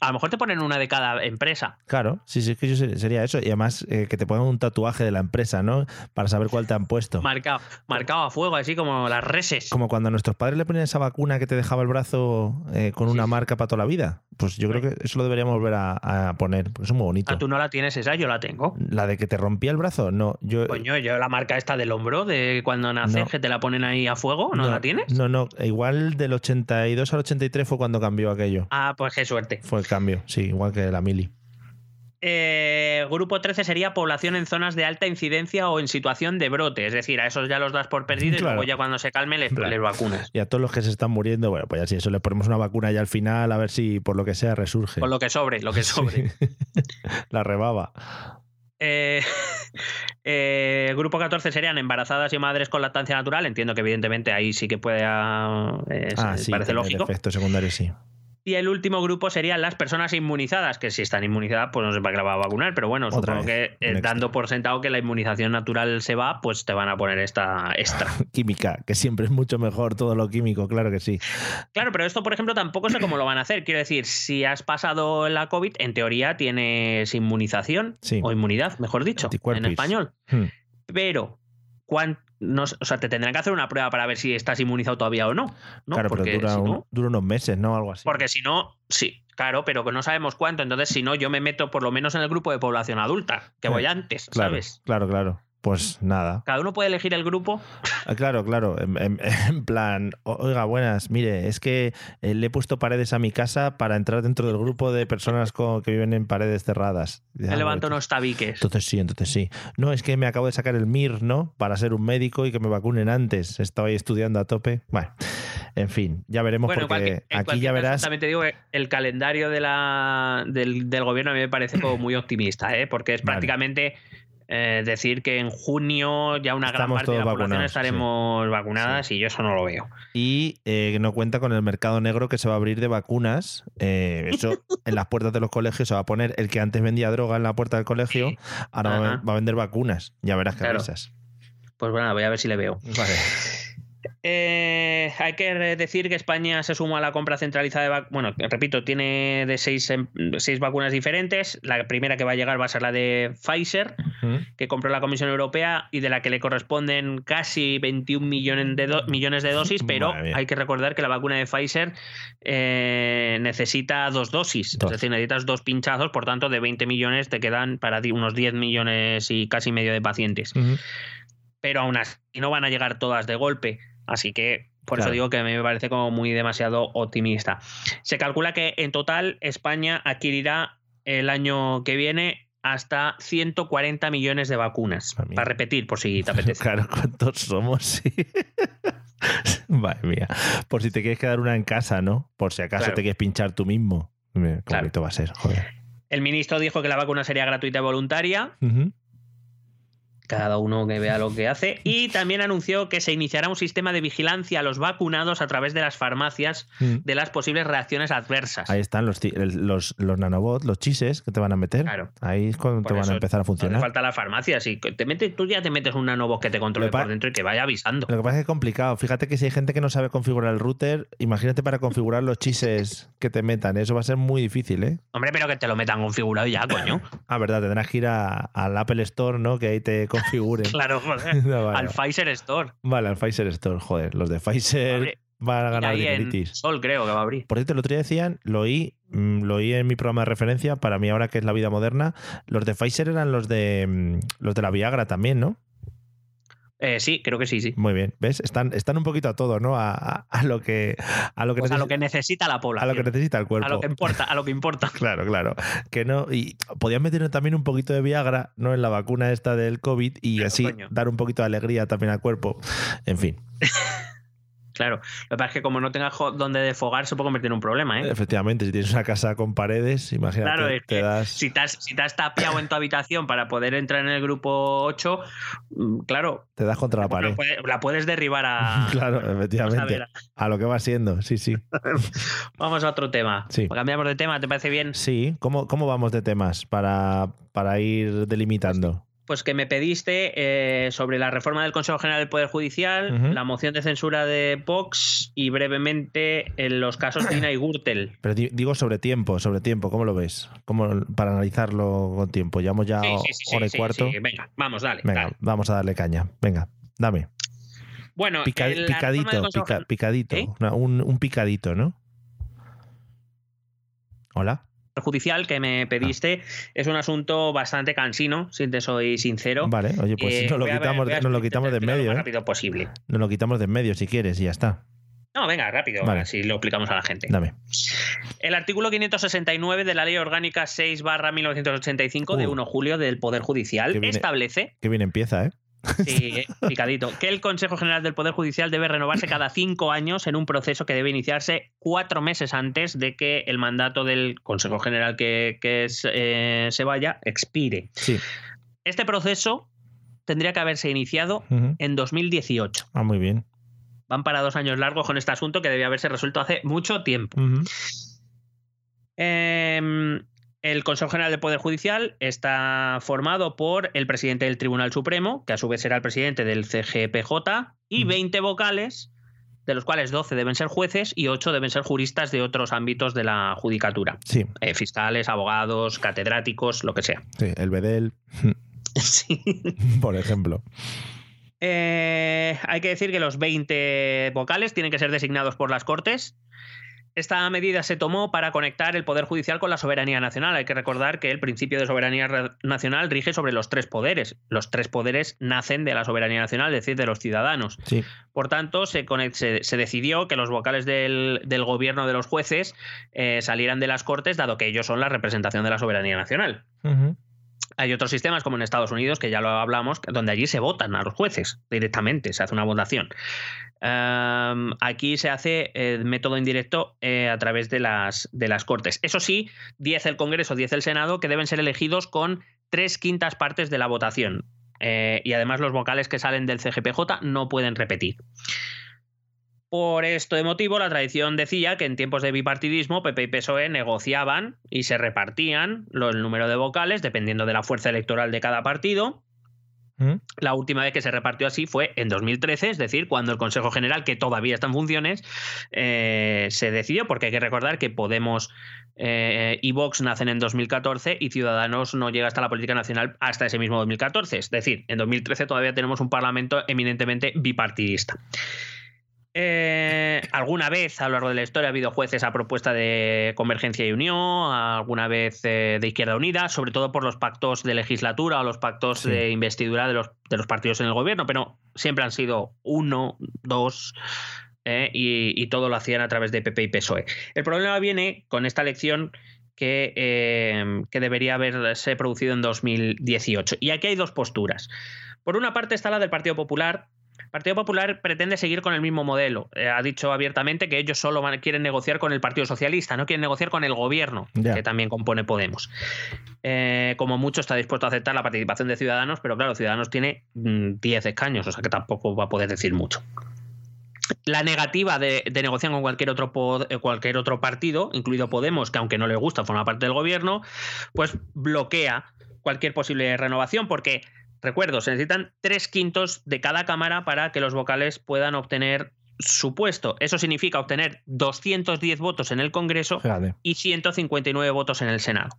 A lo mejor te ponen una de cada empresa. Claro, sí, sí, es que yo ser- sería eso. Y además eh, que te pongan un tatuaje de la empresa, ¿no? Para saber cuál te han puesto. Marcado, marcado a fuego, así como las reses. Como cuando a nuestros padres le ponían esa vacuna que te dejaba el brazo eh, con una marca para toda la vida. Pues yo creo que eso lo deberíamos volver a, a poner, porque es muy bonito. Ah, tú no la tienes esa, yo la tengo. La de que te rompía el brazo, no. Yo, Coño, yo la marca esta del hombro, de cuando naces, No. que te la ponen ahí a fuego, ¿no, la tienes? No, no, igual del 82 al 83 fue cuando cambió aquello. Ah, pues qué suerte. Fue el cambio, sí, igual que la mili. Eh, grupo 13 sería población en zonas de alta incidencia o en situación de brote. Es decir, a esos ya los das por perdidos y luego ya cuando se calme les, Claro. les vacunas. Y a todos los que se están muriendo, bueno, pues así, eso le ponemos una vacuna ya al final, a ver si por lo que sea resurge. Con lo que sobre, lo que sobre. La rebaba. Eh, eh, grupo 14 serían embarazadas y madres con lactancia natural. Entiendo que evidentemente ahí sí que puede... ah, eh, Ah, sí, parece lógico. efectos secundarios, sí. Y el último grupo serían las personas inmunizadas, que si están inmunizadas, pues no sé para qué la va a vacunar, pero bueno, Otra supongo vez, que eh, dando por sentado que la inmunización natural se va, pues te van a poner esta extra. Química, que siempre es mucho mejor todo lo químico, claro que sí. Claro, pero esto, por ejemplo, tampoco sé cómo lo van a hacer. Quiero decir, si has pasado la COVID, en teoría tienes inmunización Sí. o inmunidad, mejor dicho, en español. Hmm. Pero, ¿cuán- no o sea, te tendrán que hacer una prueba para ver si estás inmunizado todavía o no. ¿no? claro, porque pero dura, si un- dura unos meses, ¿no? Algo así. porque si no, sí, claro, pero que no sabemos cuánto. Entonces, si no, yo me meto por lo menos en el grupo de población adulta, que voy antes, claro, ¿sabes? Claro, claro. Pues nada. Cada uno puede elegir el grupo. Ah, Claro, claro. En, en- en plan, "O- oiga, buenas, mire, es que eh, le he puesto paredes a mi casa para entrar dentro del grupo de personas con- que viven en paredes cerradas. Me "Ah, levanto unos tabiques. Entonces sí, entonces sí. No, es que me acabo de sacar el MIR, ¿no? Para ser un médico y que me vacunen antes. Estaba ahí estudiando a tope. Bueno, en fin, ya veremos Bueno, en porque aquí ya caso, verás. También te digo que el calendario de la, del, del gobierno a mí me parece como muy optimista, ¿eh? porque es Vale. prácticamente eh, decir que en junio ya una gran parte de la población estaremos vacunadas y yo eso no lo veo. Y eh, no cuenta con el mercado negro que se va a abrir de vacunas. Eh, eso en las puertas de los colegios se va a poner el que antes vendía droga en la puerta del colegio, ahora va a- Ajá. va a vender vacunas. Ya verás qué Claro. risas. Pues bueno, voy a ver si le veo. Vale. Eh, hay que decir que España se suma a la compra centralizada de vacunas. Bueno, repito, tiene de seis, em- seis vacunas diferentes. La primera que va a llegar va a ser la de Pfizer, que compró la Comisión Europea y de la que le corresponden casi 21 millones de, do- millones de dosis, pero hay que recordar que la vacuna de Pfizer eh, necesita dos dosis, Dos. es decir, necesitas dos pinchazos, por tanto, de 20 millones te quedan para unos 10 millones y casi medio de pacientes. Pero aún así no van a llegar todas de golpe. Así que por eso Claro. digo que a mí me parece como muy demasiado optimista. Se calcula que en total España adquirirá el año que viene hasta 140 millones de vacunas. Para repetir, por si te apetece. Claro, ¿cuántos somos? Sí. Madre mía. Por si te quieres quedar una en casa, ¿no? Por si acaso Claro. te quieres pinchar tú mismo. Qué bonito va a ser, joder. El ministro dijo que la vacuna sería gratuita y voluntaria. Cada uno que vea lo que hace. Y también anunció que se iniciará un sistema de vigilancia a los vacunados a través de las farmacias Mm. de las posibles reacciones adversas. Ahí están los, los, los nanobots, los chises que te van a meter. Ahí es cuando Por te van a empezar a No hace funcionar. falta la farmacia. Si te metes, tú ya te metes un nanobot que te controle por dentro y que vaya avisando. Lo que pasa es que es complicado. Fíjate que si hay gente que no sabe configurar el router, imagínate para configurar los chises que te metan. Eso va a ser muy difícil, ¿eh? Hombre, pero que te lo metan configurado ya, coño. Ah, verdad, tendrás que ir a- al Apple Store, ¿no? Que ahí te configuren. claro, joder. No, vale, Al. Pfizer Store. Vale, al Pfizer Store, joder. Los de Pfizer van a ganar dineritis. Sol creo que va a abrir. Por cierto, el otro día decían, lo oí, mm, lo oí en mi programa de referencia, para mí ahora que es la vida moderna, los de Pfizer eran los de mm, los de la Viagra también, ¿no? Eh, sí, creo que sí, sí. Muy bien, ¿ves? Están, están un poquito a todo, ¿no? A, a- a lo que a lo que, Pues a lo que necesita la a población. lo que necesita el cuerpo. A lo que importa, a lo que importa. Claro, claro. Que no. Y podían meter también un poquito de Viagra, ¿no? En la vacuna esta del COVID y así coño. dar un poquito de alegría también al cuerpo. En fin, Claro. Lo que pasa es que como no tengas donde desfogar, se puede convertir en un problema, ¿eh? efectivamente, si tienes una casa con paredes, imagínate, Claro, es te que das. si te, has, si te has tapiado en tu habitación para poder entrar en el grupo 8, mm, claro, Te das contra la la, pared. la puedes derribar a... Claro, a efectivamente. ver. A lo que va siendo, sí, sí. Vamos a otro tema. Sí. Cambiamos de tema, ¿te parece bien? Sí, ¿cómo, cómo vamos de temas para, para ir delimitando? Pues que me pediste eh, sobre la reforma del Consejo General del Poder Judicial, la moción de censura de Vox y brevemente en los casos de Ina y Gürtel. Pero di- digo sobre tiempo, sobre tiempo, ¿cómo lo ves? ¿Cómo, para analizarlo con tiempo. Llevamos ya Sí, sí, hora y cuarto. Venga, vamos, dale. Venga, dale. vamos a darle caña. Venga, dame. Bueno, Pica- picadito, Consejo pica- picadito. ¿Eh? Un picadito, ¿no? Hola. Judicial que me pediste es un asunto bastante cansino, si te soy sincero. Vale, oye, pues Eh, nos lo ver- quitamos, nos lo quitamos de en medio, lo más ¿eh? rápido posible. Nos lo quitamos de en medio si quieres y ya está. No, venga, rápido, Vale. así lo explicamos a la gente. Dame. El artículo 569 de la Ley Orgánica 6 1985 de Uh. 1 de julio del Poder Judicial Que viene- establece Qué bien empieza, ¿eh? Sí, eh, picadito. Que el Consejo General del Poder Judicial debe renovarse cada cinco años en un proceso que debe iniciarse cuatro meses antes de que el mandato del Consejo General que, que es, eh, se vaya expire. Sí. Este proceso tendría que haberse iniciado en 2018. Ah, muy bien. Van para dos años largos con este asunto que debía haberse resuelto hace mucho tiempo. Ujú. Eh, el Consejo General del Poder Judicial está formado por el presidente del Tribunal Supremo, que a su vez será el presidente del CGPJ, y 20 vocales, de los cuales 12 deben ser jueces y 8 deben ser juristas de otros ámbitos de la judicatura. Sí, Eh, fiscales, abogados, catedráticos, lo que sea. sí, el Bedel, Sí. por ejemplo. Eh, hay que decir que los 20 vocales tienen que ser designados por las Cortes. Esta medida se tomó para conectar el Poder Judicial con la soberanía nacional. Hay que recordar que el principio de soberanía ra- nacional rige sobre los tres poderes. Los tres poderes nacen de la soberanía nacional, es decir, de los ciudadanos. Sí. Por tanto, se, se- se decidió que los vocales del, del gobierno de los jueces eh, salieran de las Cortes, dado que ellos son la representación de la soberanía nacional. Hay otros sistemas como en Estados Unidos, que ya lo hablamos, donde allí se votan a los jueces directamente, se hace una votación. Am, aquí se hace el método indirecto eh, a través de las, de las Cortes. Eso sí, 10 el Congreso, 10 el Senado, que deben ser elegidos con tres quintas partes de la votación. Eh, y además los vocales que salen del CGPJ no pueden repetir. Por este motivo, la tradición decía que en tiempos de bipartidismo, PP y PSOE negociaban y se repartían el número de vocales dependiendo de la fuerza electoral de cada partido. ¿Mm? La última vez que se repartió así fue en 2013, es decir, cuando el Consejo General, que todavía está en funciones, eh, se decidió, porque hay que recordar que Podemos eh, y Vox nacen en 2014 y Ciudadanos no llega hasta la política nacional hasta ese mismo 2014. Es decir, en 2013 todavía tenemos un Parlamento eminentemente bipartidista. Eh, alguna vez a lo largo de la historia ha habido jueces a propuesta de Convergencia y Unión, alguna vez eh, de Izquierda Unida, sobre todo por los pactos de legislatura o los pactos de investidura de los, de los partidos en el gobierno, pero siempre han sido uno, dos, eh, y, y todo lo hacían a través de PP y PSOE. El problema viene con esta elección que, eh, que debería haberse producido en 2018. Y aquí hay dos posturas. Por una parte está la del Partido Popular. El Partido Popular pretende seguir con el mismo modelo. Eh, ha dicho abiertamente que ellos solo van- quieren negociar con el Partido Socialista, no quieren negociar con el gobierno, que también compone Podemos. Eh, como mucho está dispuesto a aceptar la participación de Ciudadanos, pero claro, Ciudadanos tiene mm, 10 escaños, o sea que tampoco va a poder decir mucho la negativa de, de negociar con cualquier otro, pod- eh, cualquier otro partido, incluido Podemos, que aunque no le gusta, forma parte del gobierno, pues bloquea cualquier posible renovación, porque, recuerdo, se necesitan tres quintos de cada cámara para que los vocales puedan obtener su puesto. Eso significa obtener 210 votos en el Congreso Fíjate. y 159 votos en el Senado.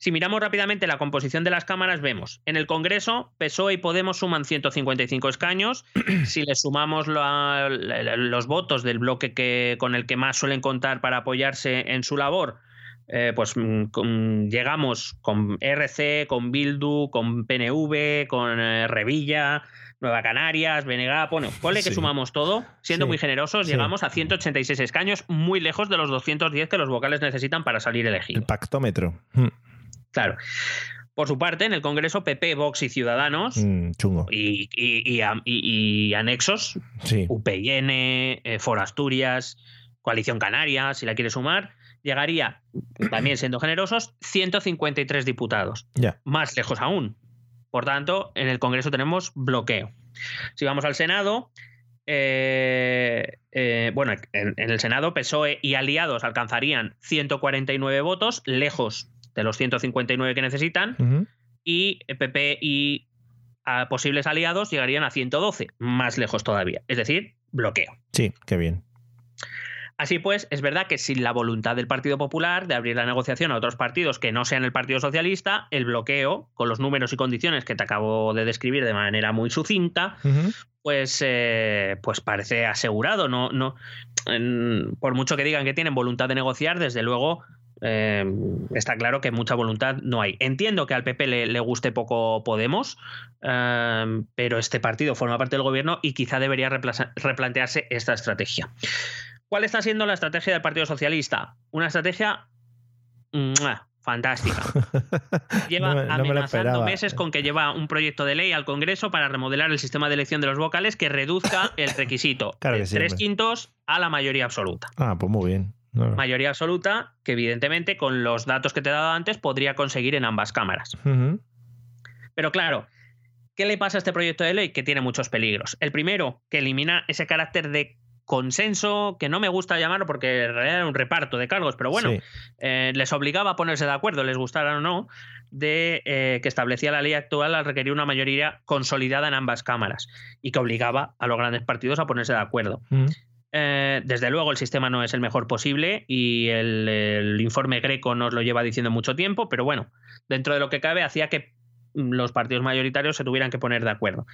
Si miramos rápidamente la composición de las cámaras, vemos en el Congreso, PSOE y Podemos suman 155 escaños. si le sumamos la- la- los votos del bloque que, con el que más suelen contar para apoyarse en su labor, eh, pues mm, con- llegamos con RC, con Bildu, con PNV, con eh, Revilla, Nueva Canarias, BNG, bueno, ponle que Sí. sumamos todo, siendo Sí. muy generosos, Sí. llegamos a 186 escaños, muy lejos de los 210 que los vocales necesitan para salir elegidos. El pactómetro. Mm, Claro. Por su parte, en el Congreso, PP, Vox y Ciudadanos mm, chungo. y, y- y a- y- y anexos. UPN, eh, For Asturias, Coalición Canaria, si la quiere sumar, llegaría, también siendo generosos, 153 diputados. Más lejos aún. Por tanto, en el Congreso tenemos bloqueo. Si vamos al Senado, eh, eh, bueno, en, en el Senado PSOE y aliados alcanzarían 149 votos, lejos de los 159 que necesitan, y PP y a posibles aliados llegarían a 112, más lejos todavía. Es decir, bloqueo. Sí, qué bien. Así pues, es verdad que sin la voluntad del Partido Popular de abrir la negociación a otros partidos que no sean el Partido Socialista, el bloqueo, con los números y condiciones que te acabo de describir de manera muy sucinta, pues, eh, pues parece asegurado. No, no, en- por mucho que digan que tienen voluntad de negociar, desde luego eh, está claro que mucha voluntad no hay. Entiendo que al PP le, le guste poco Podemos, eh, pero este partido forma parte del gobierno y quizá debería repla- replantearse esta estrategia. ¿Cuál está siendo la estrategia del Partido Socialista? Una estrategia ¡mua! fantástica. Lleva No me- no me lo amenazando meses con que lleva un proyecto de ley al Congreso para remodelar el sistema de elección de los vocales que reduzca el requisito Claro de tres quintos a la mayoría absoluta. Ah, pues muy bien. No. Mayoría absoluta que evidentemente con los datos que te he dado antes podría conseguir en ambas cámaras. Pero claro, ¿qué le pasa a este proyecto de ley? Que tiene muchos peligros. El primero, que elimina ese carácter de consenso, que no me gusta llamarlo porque en realidad era un reparto de cargos, pero bueno, Sí. eh, les obligaba a ponerse de acuerdo, les gustara o no, de eh, que establecía la ley actual al requerir una mayoría consolidada en ambas cámaras y que obligaba a los grandes partidos a ponerse de acuerdo. Mm. Eh, desde luego el sistema no es el mejor posible y el, el informe Greco nos lo lleva diciendo mucho tiempo, pero bueno, dentro de lo que cabe hacía que los partidos mayoritarios se tuvieran que poner de acuerdo.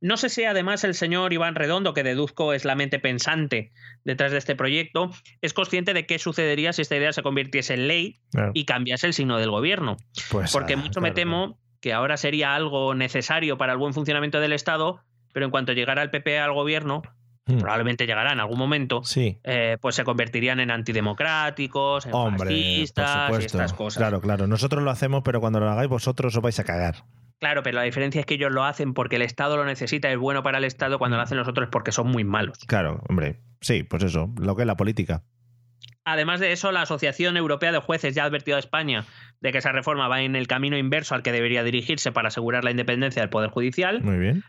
No sé si además el señor Iván Redondo, que deduzco es la mente pensante detrás de este proyecto, es consciente de qué sucedería si esta idea se convirtiese en ley Claro. y cambiase el signo del gobierno. Pues, Porque ah, mucho me temo que ahora sería algo necesario para el buen funcionamiento del Estado, pero en cuanto llegara el PP al gobierno, Mm. probablemente llegará en algún momento, Sí. eh, pues se convertirían en antidemocráticos, en Hombre, por fascistas y estas cosas. Claro, claro. Nosotros lo hacemos, pero cuando lo hagáis vosotros os vais a cagar. Claro, pero la diferencia es que ellos lo hacen porque el Estado lo necesita, es bueno para el Estado, cuando lo hacen los otros es porque son muy malos. Claro, hombre. Sí, pues eso, lo que es la política. Además de eso, la Asociación Europea de Jueces ya ha advertido a España de que esa reforma va en el camino inverso al que debería dirigirse para asegurar la independencia del Poder Judicial, Muy bien.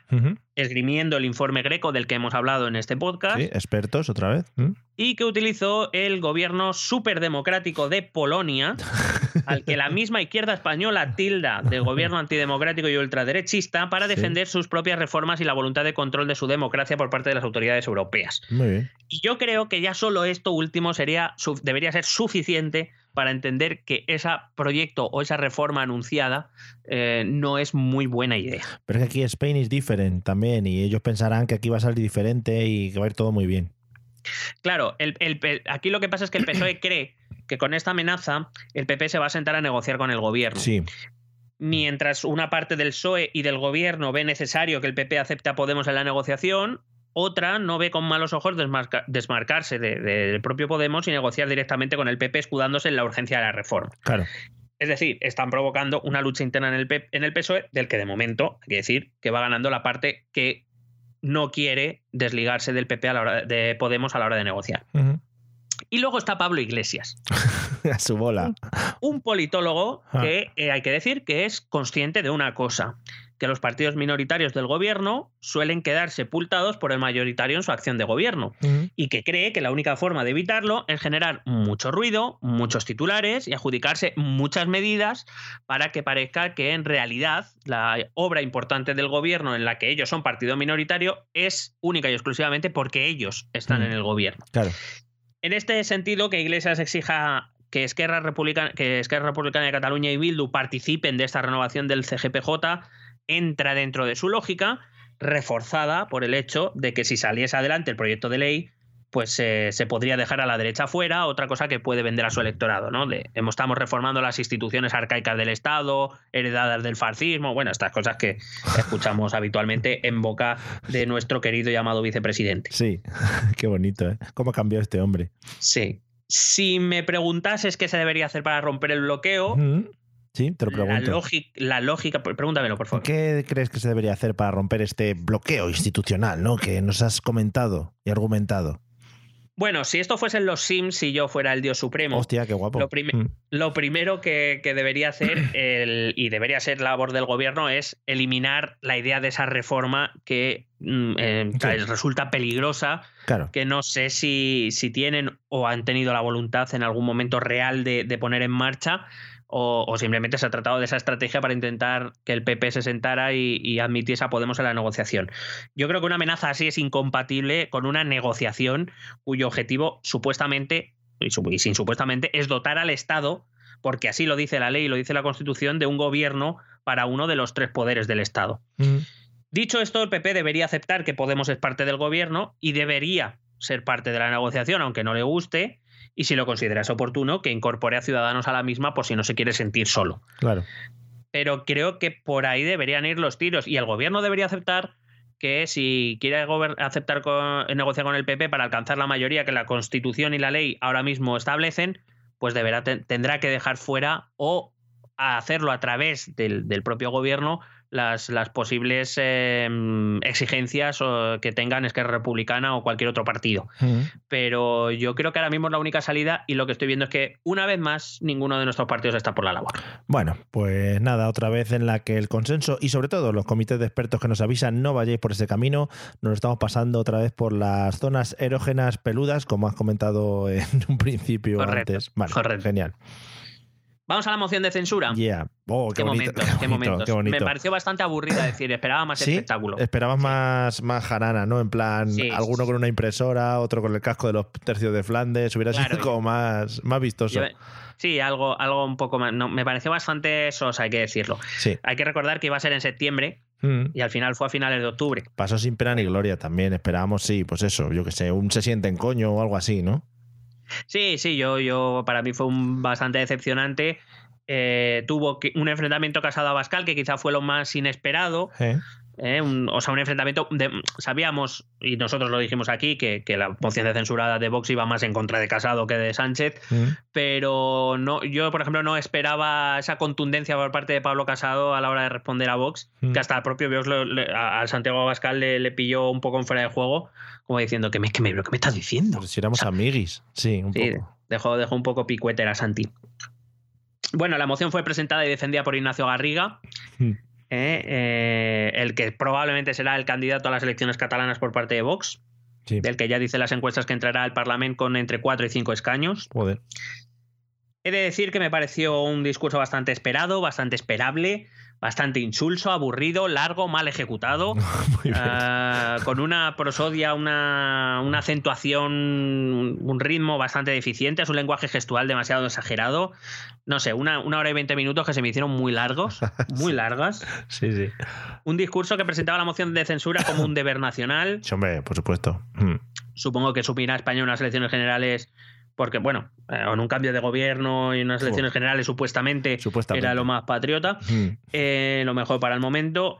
Esgrimiendo el informe greco del que hemos hablado en este podcast, Sí, expertos otra vez. ¿Mm? y que utilizó el gobierno superdemocrático de Polonia, al que la misma izquierda española tilda de gobierno antidemocrático y ultraderechista para Sí. defender sus propias reformas y la voluntad de control de su democracia por parte de las autoridades europeas. Muy bien. Y yo creo que ya solo esto último sería, debería ser suficiente para entender que ese proyecto o esa reforma anunciada eh, no es muy buena idea. Pero es que aquí Spain is different también y ellos pensarán que aquí va a salir diferente y que va a ir todo muy bien. Claro, el- el P- aquí lo que pasa es que el PSOE cree que con esta amenaza el PP se va a sentar a negociar con el gobierno. Sí. Mientras una parte del PSOE y del gobierno ve necesario que el PP acepte a Podemos en la negociación, otra no ve con malos ojos desmarca- desmarcarse de- del propio Podemos y negociar directamente con el PP escudándose en la urgencia de la reforma. Claro. Es decir, están provocando una lucha interna en el, P- en el PSOE del que de momento hay que decir que va ganando la parte que no quiere desligarse del PP a la hora de Podemos a la hora de negociar. Y luego está Pablo Iglesias, a su bola. un politólogo Ah. que eh, hay que decir que es consciente de una cosa, que los partidos minoritarios del gobierno suelen quedar sepultados por el mayoritario en su acción de gobierno y que cree que la única forma de evitarlo es generar mucho ruido, muchos titulares y adjudicarse muchas medidas para que parezca que en realidad la obra importante del gobierno en la que ellos son partido minoritario es única y exclusivamente porque ellos están en el gobierno. Claro. En este sentido, que Iglesias exija que Esquerra, Republicana, que Esquerra Republicana de Cataluña y Bildu participen de esta renovación del CGPJ entra dentro de su lógica, reforzada por el hecho de que si saliese adelante el proyecto de ley, pues eh, se podría dejar a la derecha fuera, otra cosa que puede vender a su electorado, ¿no? De, estamos reformando las instituciones arcaicas del Estado, heredadas del fascismo, bueno, estas cosas que escuchamos habitualmente en boca de nuestro querido llamado vicepresidente. Sí. Qué bonito, ¿eh? ¿Cómo ha cambiado este hombre? Sí. Si me preguntases qué se debería hacer para romper el bloqueo. Sí, te lo la, pregunto. la lógica, pregúntamelo, por favor. ¿Qué crees que se debería hacer para romper este bloqueo institucional, ¿no? Que nos has comentado y argumentado. Bueno, si esto fuesen los Sims, si yo fuera el dios supremo, Hostia, qué guapo. lo, Mm. lo primero que, que debería hacer, el- y debería ser labor del gobierno, es eliminar la idea de esa reforma que mm, eh, Sí. resulta peligrosa, Claro. que no sé si, si tienen o han tenido la voluntad en algún momento real de, de poner en marcha. O, o simplemente se ha tratado de esa estrategia para intentar que el PP se sentara y, y admitiese a Podemos en la negociación. Yo creo que una amenaza así es incompatible con una negociación cuyo objetivo supuestamente, y sin supuestamente, es dotar al Estado, porque así lo dice la ley y lo dice la Constitución, de un gobierno para uno de los tres poderes del Estado. Ujú. Dicho esto, el PP debería aceptar que Podemos es parte del gobierno y debería ser parte de la negociación, aunque no le guste, y si lo consideras oportuno, que incorpore a ciudadanos a la misma por si no se quiere sentir solo. Claro. Pero creo que por ahí deberían ir los tiros y el gobierno debería aceptar que si quiere aceptar con, negociar con el PP para alcanzar la mayoría que la Constitución y la ley ahora mismo establecen, pues deberá tendrá que dejar fuera o hacerlo a través del, del propio gobierno las, las posibles em, exigencias que tengan Esquerra Republicana o cualquier otro partido. Pero yo creo que ahora mismo es la única salida y lo que estoy viendo es que una vez más ninguno de nuestros partidos está por la labor. Bueno, pues nada, otra vez en la que el consenso y sobre todo los comités de expertos que nos avisan no vayáis por ese camino, nos estamos pasando otra vez por las zonas erógenas peludas, como has comentado en un principio antes. Vale, genial. Vamos a la moción de censura. Yeah. Oh, qué, qué, bonito, qué, momentos. Me pareció bastante aburrida decir, esperaba más espectáculo. Esperabas más, más jarana, ¿no? En plan, alguno con una impresora, otro con el casco de los tercios de Flandes, hubiera sido como más, más vistoso. Sí, algo, algo un poco más. No, me pareció bastante sosa, hay que decirlo. Sí. Hay que recordar que iba a ser en septiembre, mm. y al final fue a finales de octubre. Pasó sin pena ni gloria también. Esperábamos, sí, pues eso, yo que sé, un se siente en coño o algo así, ¿no? Sí, sí, yo, yo para mí fue un bastante decepcionante. Eh, tuvo un enfrentamiento casado a Bascal que quizá fue lo más inesperado. O sea, un enfrentamiento. sabíamos, y nosotros lo dijimos aquí, que, la moción de censura de Vox iba más en contra de Casado que de Sánchez, mm. pero no, yo, por ejemplo, no esperaba esa contundencia por parte de Pablo Casado a la hora de responder a Vox, mm. que hasta el propio Vox al Santiago Abascal le, pilló un poco en fuera de juego, como diciendo, ¿qué me, qué me, me estás diciendo? si éramos amiguis, sí, un poco. Dejó, dejó un poco picuetera a Santi. Bueno, la moción fue presentada y defendida por Ignacio Garriga. Mm. ¿Eh? Eh, el que probablemente será el candidato a las elecciones catalanas por parte de Vox, del que ya dice las encuestas que entrará al Parlamento con entre 4 y 5 escaños. He de decir que me pareció un discurso bastante esperado, bastante esperable, bastante insulso, aburrido, largo, mal ejecutado, ah, con una prosodia, una, acentuación, un ritmo bastante deficiente, es un lenguaje gestual demasiado exagerado. No sé, una, hora y veinte minutos que se me hicieron muy largos, muy largas. Sí, sí. Un discurso que presentaba la moción de censura como un deber nacional. Sí, hombre, por supuesto. Mm. Supongo que supirá España unas elecciones generales porque, bueno, eh, en un cambio de gobierno y unas elecciones generales supuestamente, era lo más patriota, mm. eh, lo mejor para el momento.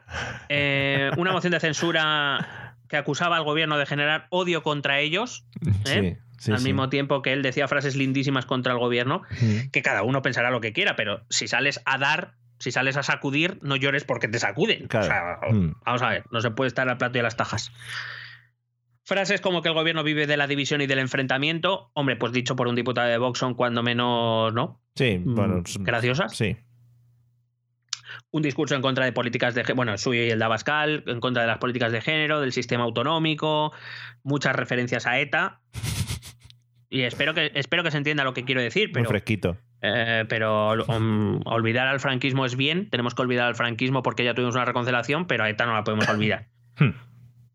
Eh, una moción de censura que acusaba al gobierno de generar odio contra ellos, al mismo tiempo que él decía frases lindísimas contra el gobierno, mm. que cada uno pensará lo que quiera, pero si sales a dar, si sales a sacudir, no llores porque te sacuden. Mm. Vamos a ver, no se puede estar al plato de las tajas. Frases como que el gobierno vive de la división y del enfrentamiento, hombre, pues dicho por un diputado de Vox son cuando menos, ¿no? Sí, mm, bueno. Graciosas. Sí. Un discurso en contra de políticas de bueno, el suyo y el de Abascal, en contra de las políticas de género, del sistema autonómico, muchas referencias a ETA. Y espero que, espero que se entienda lo que quiero decir. Pero, Muy fresquito. Eh, pero um, olvidar al franquismo es bien. Tenemos que olvidar al franquismo porque ya tuvimos una reconciliación, pero a ETA no la podemos olvidar. Hmm.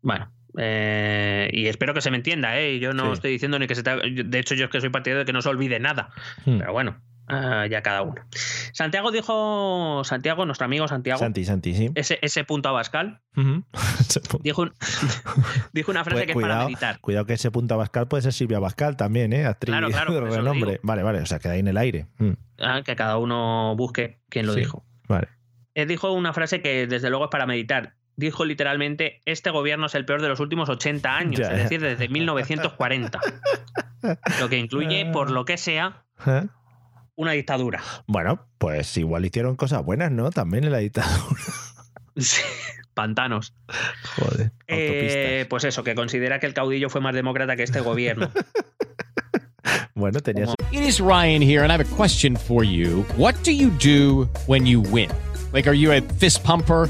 bueno, eh, y espero que se me entienda, ¿eh? Yo no estoy diciendo ni que se De hecho, yo es que soy partidario de que no se olvide nada. Hmm. Pero bueno, ah, ya cada uno. Santiago dijo. Santiago, nuestro amigo Santiago. Santi, Santi, sí. Ese, ese punto a Bascal. dijo, dijo, una frase que cuidado, es para meditar. Cuidado que ese punto a Bascal puede ser Silvia Bascal también, ¿eh? Actriz claro, claro, de renombre. Vale, vale, o sea, queda ahí en el aire. Hmm. Ah, que cada uno busque quién lo dijo. Vale. Él dijo una frase que desde luego es para meditar dijo literalmente, este gobierno es el peor de los últimos 80 años, es decir, desde 1940. lo que incluye, por lo que sea, ¿Eh? una dictadura. Bueno, pues igual hicieron cosas buenas, ¿no? También en la dictadura. Sí, pantanos. Joder. Eh, pues eso, que considera que el caudillo fue más demócrata que este gobierno. bueno, tenías. It is Ryan here, and I have a question for you. What do you do when you win? Like, are you a fist pumper?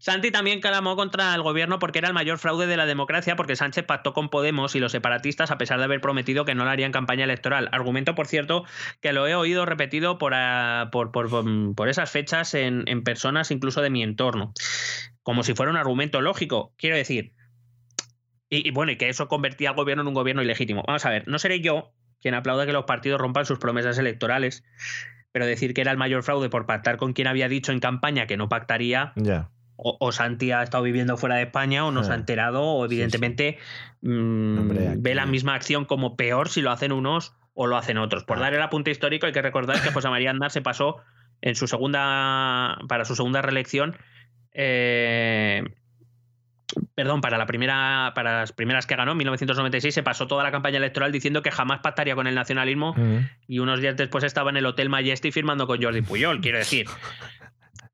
Santi también clamó contra el gobierno porque era el mayor fraude de la democracia, porque Sánchez pactó con Podemos y los separatistas a pesar de haber prometido que no le harían campaña electoral. Argumento, por cierto, que lo he oído repetido por, por, por- esas fechas en, personas incluso de mi entorno. Como si fuera un argumento lógico. Quiero decir, y, y bueno, y que eso convertía al gobierno en un gobierno ilegítimo. Vamos a ver, no seré yo quien aplauda que los partidos rompan sus promesas electorales, pero decir que era el mayor fraude por pactar con quien había dicho en campaña que no pactaría, o, o Santi ha estado viviendo fuera de España, o no se ha Ah. enterado, o evidentemente mm, Hombre, ve la misma acción como peor si lo hacen unos o lo hacen otros. Ah. Por dar el apunte histórico, hay que recordar que José María Aznar se pasó en su segunda, para su segunda reelección, eh, perdón, para la primera, para las primeras que ganó, en 1996, se pasó toda la campaña electoral diciendo que jamás pactaría con el nacionalismo y unos días después estaba en el Hotel Majesty firmando con Jordi Puyol, quiero decir.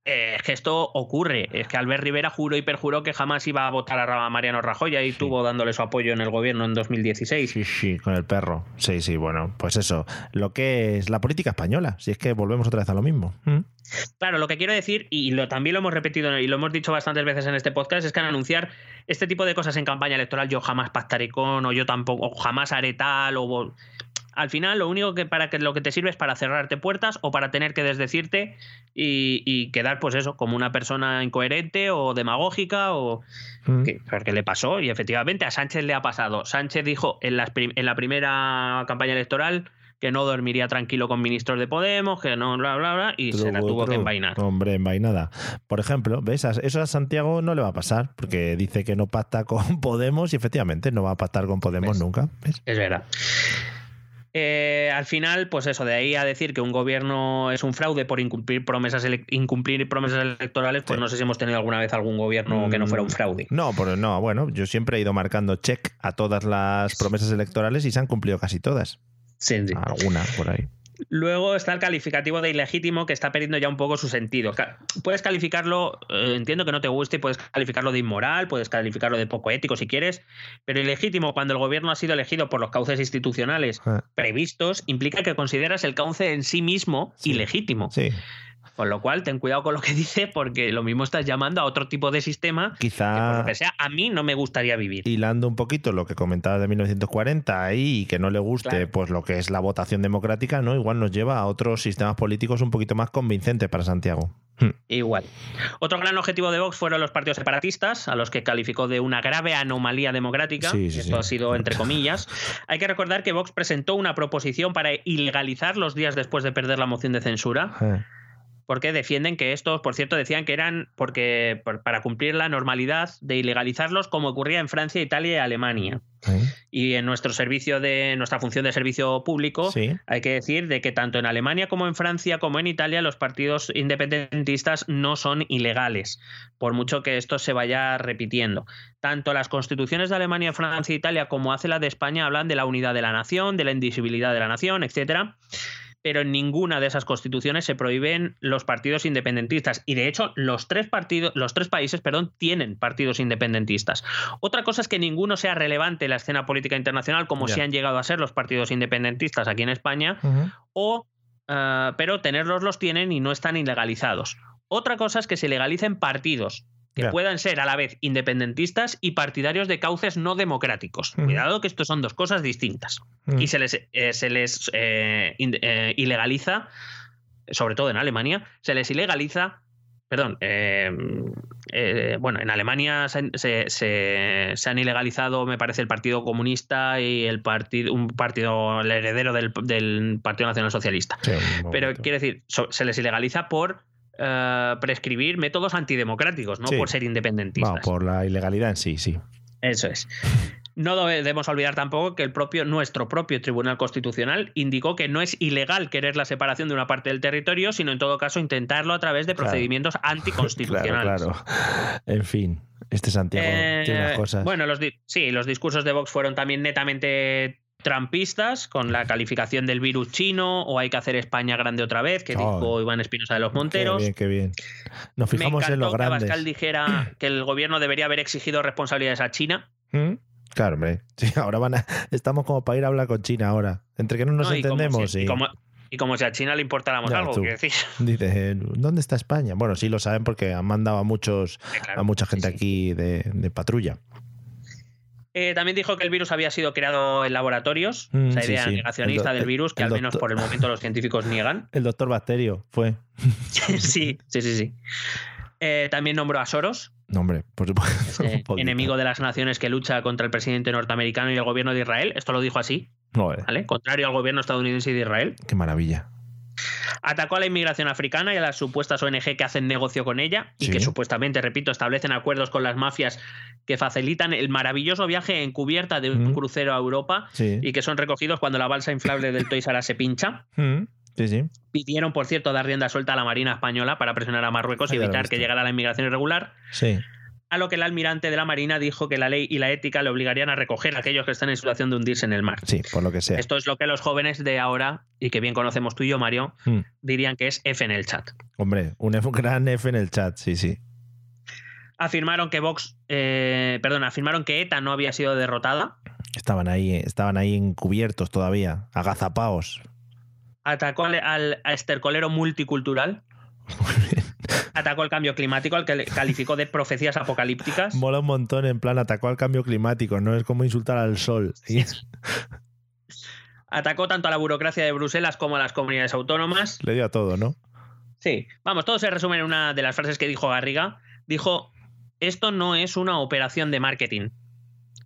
Eh, es que esto ocurre. Es que Albert Rivera juró y perjuró que jamás iba a votar a Mariano Rajoy y ahí tuvo dándole su apoyo en el gobierno en 2016. Sí, sí, con el perro. Sí, sí, bueno, pues eso. Lo que es la política española, si es que volvemos otra vez a lo mismo. Mm. Claro, lo que quiero decir, y lo, también lo hemos repetido y lo hemos dicho bastantes veces en este podcast, es que al anunciar este tipo de cosas en campaña electoral yo jamás pactaré con, o yo tampoco, o jamás haré tal, o al final lo único que para que lo que te sirve es para cerrarte puertas o para tener que desdecirte y, y quedar, pues eso, como una persona incoherente o demagógica o Mm. que, porque le pasó y efectivamente a Sánchez le ha pasado. Sánchez dijo en, las en la primera campaña electoral que no dormiría tranquilo con ministros de Podemos, que no, bla, bla, bla, y se la Truco, tuvo que envainar. Hombre, envainada. Por ejemplo, ¿ves? Eso a Santiago no le va a pasar, porque dice que no pacta con Podemos y efectivamente no va a pactar con Podemos nunca. ¿ves? Es verdad. Eh, al final, pues eso, de ahí a decir que un gobierno es un fraude por incumplir promesas, ele- incumplir promesas electorales, pues no sé si hemos tenido alguna vez algún gobierno que no fuera un fraude. No, pero no, bueno, yo siempre he ido marcando check a todas las promesas electorales y se han cumplido casi todas. Sí, sí. Alguna por ahí. Luego está el calificativo de ilegítimo que está perdiendo ya un poco su sentido. Puedes calificarlo, eh, entiendo que no te guste, puedes calificarlo de inmoral, puedes calificarlo de poco ético si quieres, pero ilegítimo cuando el gobierno ha sido elegido por los cauces institucionales Ah. previstos implica que consideras el cauce en sí mismo ilegítimo. Sí. Con lo cual, ten cuidado con lo que dice, porque lo mismo estás llamando a otro tipo de sistema que, por Quizá lo que sea, a mí no me gustaría vivir. hilando un poquito lo que comentaba de 1940 ahí y que no le guste Claro. pues lo que es la votación democrática, ¿no? Igual nos lleva a otros sistemas políticos un poquito más convincentes para Santiago. Igual. Otro gran objetivo de Vox fueron los partidos separatistas, a los que calificó de una grave anomalía democrática. Sí, sí, Esto sí. ha sido entre comillas. Hay que recordar que Vox presentó una proposición para ilegalizar los días después de perder la moción de censura. Porque defienden que estos, por cierto, decían que eran porque por- para cumplir la normalidad de ilegalizarlos como ocurría en Francia, Italia y Alemania. Y en nuestro servicio de nuestra función de servicio público Sí. hay que decir de que tanto en Alemania como en Francia como en Italia los partidos independentistas no son ilegales, por mucho que esto se vaya repitiendo. Tanto las constituciones de Alemania, Francia e Italia como hace la de España hablan de la unidad de la nación, de la indivisibilidad de la nación, etcétera pero en ninguna de esas constituciones se prohíben los partidos independentistas. Y de hecho los tres partidos los tres países perdón tienen partidos independentistas. Otra cosa es que ninguno sea relevante en la escena política internacional como se han llegado a ser los partidos independentistas aquí en España o ah, pero tenerlos los tienen y no están ilegalizados. Otra cosa es que se legalicen partidos que puedan ser a la vez independentistas y partidarios de cauces no democráticos. Cuidado que estos son dos cosas distintas. Y se les, eh, se les eh, in- eh, ilegaliza, sobre todo en Alemania, se les ilegaliza, perdón, eh, eh, bueno, en Alemania se, se- se- se han ilegalizado, me parece, el Partido Comunista y el partido, un partido, el heredero del, del Partido Nacional Socialista. Sí, Pero quiere decir, so- se les ilegaliza por eh, prescribir métodos antidemocráticos, no Sí. por ser independentistas. Por la ilegalidad en sí, sí. Eso es. No debemos olvidar tampoco que el propio, nuestro propio Tribunal Constitucional indicó que no es ilegal querer la separación de una parte del territorio, sino en todo caso intentarlo a través de Claro. procedimientos anticonstitucionales. Claro, claro. En fin, este Santiago Eh, tiene unas cosas. Bueno, los sí, los discursos de Vox fueron también netamente trampistas, con la calificación del virus chino o hay que hacer España grande otra vez, que Oh. dijo Iván Espinosa de los Qué Monteros. bien, qué bien. Nos Me fijamos en encantó los que. Abascal dijera que el gobierno debería haber exigido responsabilidades a China. ¿Mm? Claro, hombre. Sí, ahora van a... Estamos como para ir a hablar con China ahora. Entre que no nos No, y como entendemos si- y... y como, Y como si a China le importáramos Ya, algo, decir. Dice, ¿dónde está España? Bueno, sí lo saben porque han mandado a muchos, claro. a mucha gente aquí de, de patrulla. Eh, también dijo que el virus había sido creado en laboratorios, Mm, esa idea sí. negacionista del virus, que al menos por el momento los científicos niegan. El doctor Bacterio fue. sí, sí, sí, sí. Eh, también nombró a Soros, No, hombre, por supuesto. eh, poquito. enemigo de las naciones que lucha contra el presidente norteamericano y el gobierno de Israel. Esto lo dijo así, Joder, ¿vale? Contrario al gobierno estadounidense y de Israel. qué maravilla. Atacó a la inmigración africana y a las supuestas ONG que hacen negocio con ella y Sí. que supuestamente, repito, establecen acuerdos con las mafias que facilitan el maravilloso viaje en cubierta de un Mm. crucero a Europa Sí. y que son recogidos cuando la balsa inflable del Toys R Us se pincha. Mm, Sí. Pidieron, por cierto, dar rienda suelta a la Marina Española para presionar a Marruecos y evitar que llegara la inmigración irregular. Sí. A lo que el almirante de la Marina dijo que la ley y la ética le obligarían a recoger a aquellos que están en situación de hundirse en el mar. Sí, por lo que sea. Esto es lo que los jóvenes de ahora, y que bien conocemos tú y yo, Mario, Mm. dirían que es F en el chat. Hombre, un F- gran F en el chat, sí, sí. Afirmaron que Vox, eh, perdón, afirmaron que ETA no había sido derrotada. Estaban ahí, estaban ahí encubiertos todavía, agazapaos. Atacó al, al- a estercolero multicultural. Atacó el cambio climático, al que le calificó de profecías apocalípticas. Mola un montón, en plan, atacó al cambio climático, ¿no? Es como insultar al sol. Atacó tanto a la burocracia de Bruselas como a las comunidades autónomas. Le dio a todo, ¿no? Sí, vamos, todo se resume en una de las frases que dijo Garriga. Dijo, esto no es una operación de marketing.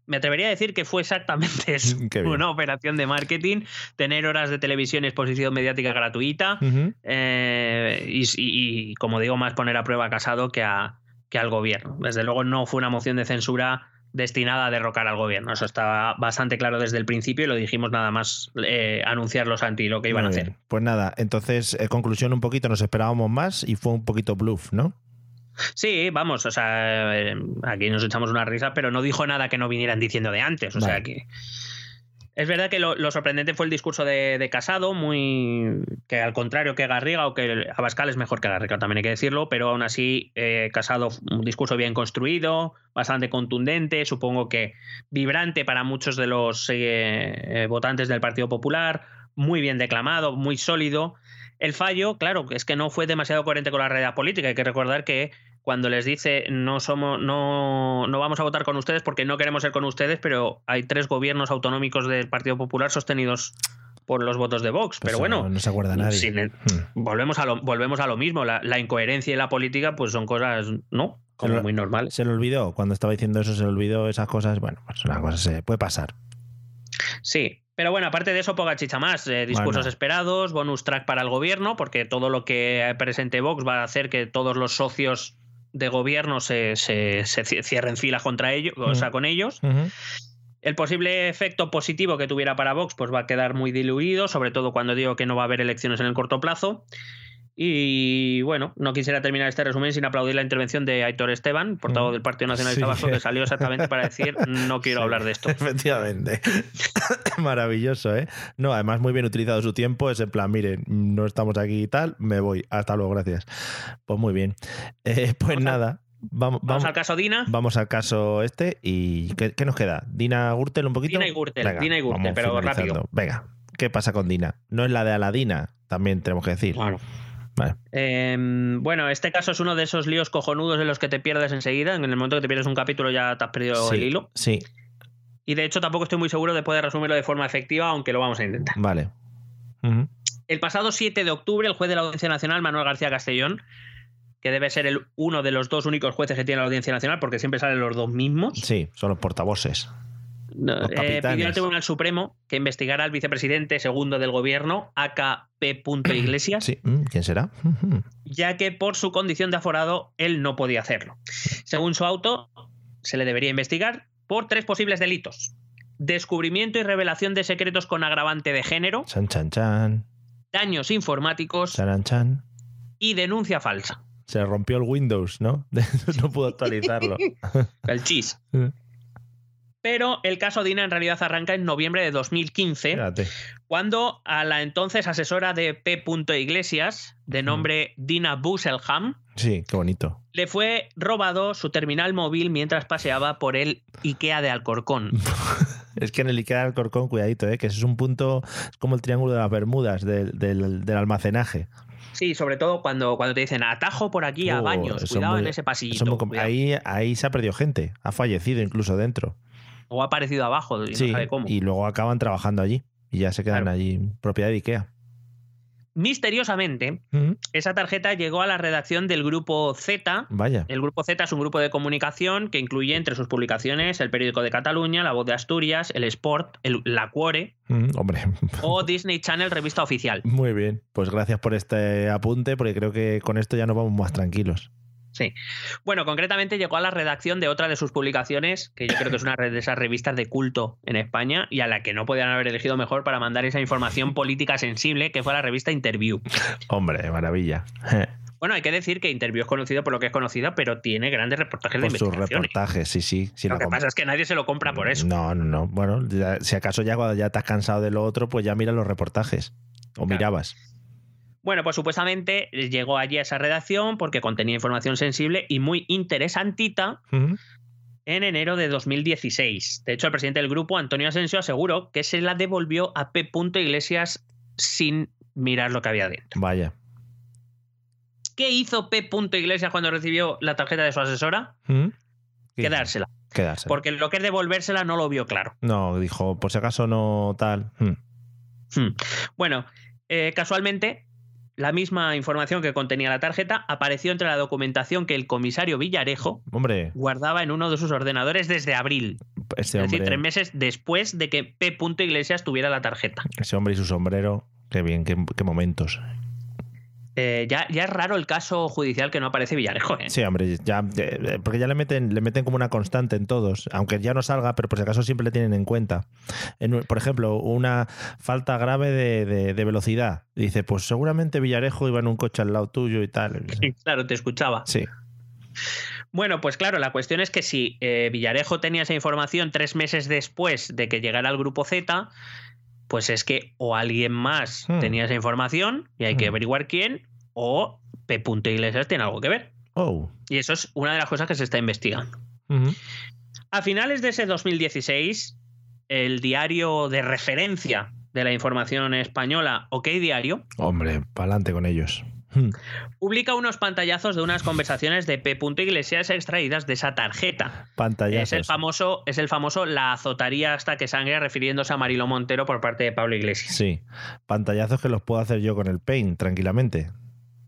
Me atrevería a decir que fue exactamente eso, una operación de marketing, tener horas de televisión y exposición mediática gratuita eh, y, y- y, como digo, más poner a prueba a Casado que, a, que al gobierno. Desde luego no fue una moción de censura destinada a derrocar al gobierno. Eso estaba bastante claro desde el principio y lo dijimos nada más eh, anunciar los anti lo que iban Muy a hacer. bien. Pues nada, entonces, eh, conclusión un poquito, nos esperábamos más y fue un poquito bluff, ¿no? Sí, vamos, o sea, eh, aquí nos echamos una risa, pero no dijo nada que no vinieran diciendo de antes. O sea que. Es verdad que lo, lo sorprendente fue el discurso de, de Casado, muy. que al contrario que Garriga, o que Abascal es mejor que Garriga, también hay que decirlo, pero aún así, eh, Casado, un discurso bien construido, bastante contundente, supongo que vibrante para muchos de los eh, eh, votantes del Partido Popular, muy bien declamado, muy sólido. El fallo, claro, es que no fue demasiado coherente con la realidad política. Hay que recordar que cuando les dice no somos, no, no vamos a votar con ustedes porque no queremos ser con ustedes, pero hay tres gobiernos autonómicos del Partido Popular sostenidos por los votos de Vox. Pues pero bueno, no, no se acuerda nadie. sin Hmm. volvemos, a lo, volvemos a lo mismo. La, la incoherencia y la política, pues son cosas, ¿no? Como muy normales. Se le olvidó, cuando estaba diciendo eso, se le olvidó esas cosas. Bueno, pues una cosa se puede pasar. Sí, pero bueno, aparte de eso, poca chicha más. Eh, discursos Bueno. esperados, bonus track para el gobierno, porque todo lo que presente Vox va a hacer que todos los socios de gobierno se, se- se ci- cierren filas contra ellos, o sea, Mm. con ellos. El posible efecto positivo que tuviera para Vox pues va a quedar muy diluido, sobre todo cuando digo que no va a haber elecciones en el corto plazo. Y bueno, no quisiera terminar este resumen sin aplaudir la intervención de Aitor Esteban, portavoz Mm. del Partido Nacionalista Sí. Vasco, que salió exactamente para decir no quiero Sí, hablar de esto. Efectivamente. Maravilloso, ¿eh? No, además muy bien utilizado su tiempo. Es en plan, miren, no estamos aquí y tal, me voy. Hasta luego, gracias. Pues muy bien. Eh, pues nada, vamos, Vamos vamos, al caso Dina. vamos al caso este. ¿Y qué, qué nos queda? ¿Dina Gürtel un poquito? Dina y Gürtel, Venga, Dina y Gürtel, pero finalizando. rápido. Venga, ¿qué pasa con Dina? No es la de Aladina, también tenemos que decir. Claro. Vale. Eh, bueno, este caso es uno de esos líos cojonudos en los que te pierdes enseguida. En el momento que te pierdes un capítulo ya te has perdido Sí, el hilo. Sí, Y de hecho tampoco estoy muy seguro de poder resumirlo de forma efectiva, aunque lo vamos a intentar. vale. El pasado 7 de octubre, el juez de la Audiencia Nacional, Manuel García Castellón, que debe ser el, uno de los dos únicos jueces que tiene la Audiencia Nacional, porque siempre salen los dos mismos, Sí, son los portavoces. No, eh, pidió al Tribunal Supremo que investigara al vicepresidente segundo del gobierno, AKP. Iglesias, Sí, mm, ¿quién será? Ya que por su condición de aforado él no podía hacerlo. Según su auto, se le debería investigar por tres posibles delitos. Descubrimiento y revelación de secretos con agravante de género, Chan, chan, chan. daños informáticos Charan, y denuncia falsa. Se rompió el Windows, ¿no? no pudo actualizarlo. El chis. Pero el caso Dina en realidad arranca en noviembre de 2015, Fíjate. cuando a la entonces asesora de P. Iglesias, de nombre Dina Busselham, Sí, qué bonito. le fue robado su terminal móvil mientras paseaba por el IKEA de Alcorcón. Es que en el Ikea del Corcón, cuidadito, ¿eh? que ese es un punto, es como el triángulo de las Bermudas del, del- del almacenaje. Sí, sobre todo cuando, cuando te dicen atajo por aquí a Oh, baños, cuidado muy- en ese cuidado. ahí, ahí se ha perdido gente, ha fallecido incluso dentro. O ha aparecido abajo y Sí, no sabe cómo. y luego acaban trabajando allí y ya se quedan allí, propiedad de Ikea. Misteriosamente, esa tarjeta llegó a la redacción del grupo Z. Vaya. El grupo Z es un grupo de comunicación que incluye entre sus publicaciones el periódico de Cataluña, La Voz de Asturias, El Sport, el, La Cuore hombre, o Disney Channel, revista oficial. muy bien. Pues gracias por este apunte, porque creo que con esto ya nos vamos más tranquilos. Sí. Bueno, concretamente llegó a la redacción de otra de sus publicaciones, que yo creo que es una de esas revistas de culto en España y a la que no podían haber elegido mejor para mandar esa información política sensible, que fue la revista Interview. Hombre, maravilla. Bueno, hay que decir que Interview es conocido por lo que es conocido, pero tiene grandes reportajes de sus reportajes, sí, sí. Lo que pasa es que nadie se lo compra por eso. No, no, no. Bueno, ya- si acaso ya cuando ya te has cansado de lo otro, pues ya mira los reportajes. O mirabas. Bueno, pues supuestamente llegó allí a esa redacción porque contenía información sensible y muy interesantita en enero de 2016. De hecho, el presidente del grupo, Antonio Asensio, aseguró que se la devolvió a P. Iglesias sin mirar lo que había dentro. Vaya. ¿Qué hizo P. Iglesias cuando recibió la tarjeta de su asesora? Ujú. ¿Qué Quedársela. Quedarse. Porque lo que es devolvérsela no lo vio claro. No, dijo, por si acaso no tal. Mm. Hmm. Bueno, eh, casualmente, la misma información que contenía la tarjeta apareció entre la documentación que el comisario Villarejo Hombre, guardaba en uno de sus ordenadores desde abril. es decir, tres meses después de que P. Iglesias tuviera la tarjeta. ese hombre y su sombrero, qué bien, qué, qué momentos. Eh, ya, ya es raro el caso judicial que no aparece Villarejo. ¿eh? Sí, hombre, ya, eh, porque ya le meten, le meten como una constante en todos, aunque ya no salga, pero por si acaso siempre le tienen en cuenta. En por ejemplo, una falta grave de, de- de velocidad. Dice, pues seguramente Villarejo iba en un coche al lado tuyo y tal. Claro, te escuchaba. Sí. Bueno, pues claro, la cuestión es que si eh, Villarejo tenía esa información tres meses después de que llegara al grupo Z, pues es que o alguien más Hmm. tenía esa información y hay que Hmm. averiguar quién, o P. Iglesias tiene algo que ver. Oh. Y eso es una de las cosas que se está investigando. A finales de ese 2016, el diario de referencia de la información española, OK Diario, Hombre, pa'lante con ellos. Mm. publica unos pantallazos de unas conversaciones de P. Iglesias extraídas de esa tarjeta. Pantallazos. Es el famoso, es el famoso la azotaría hasta que sangre refiriéndose a Marilo Montero por parte de Pablo Iglesias. Sí, pantallazos que los puedo hacer yo con el Paint tranquilamente.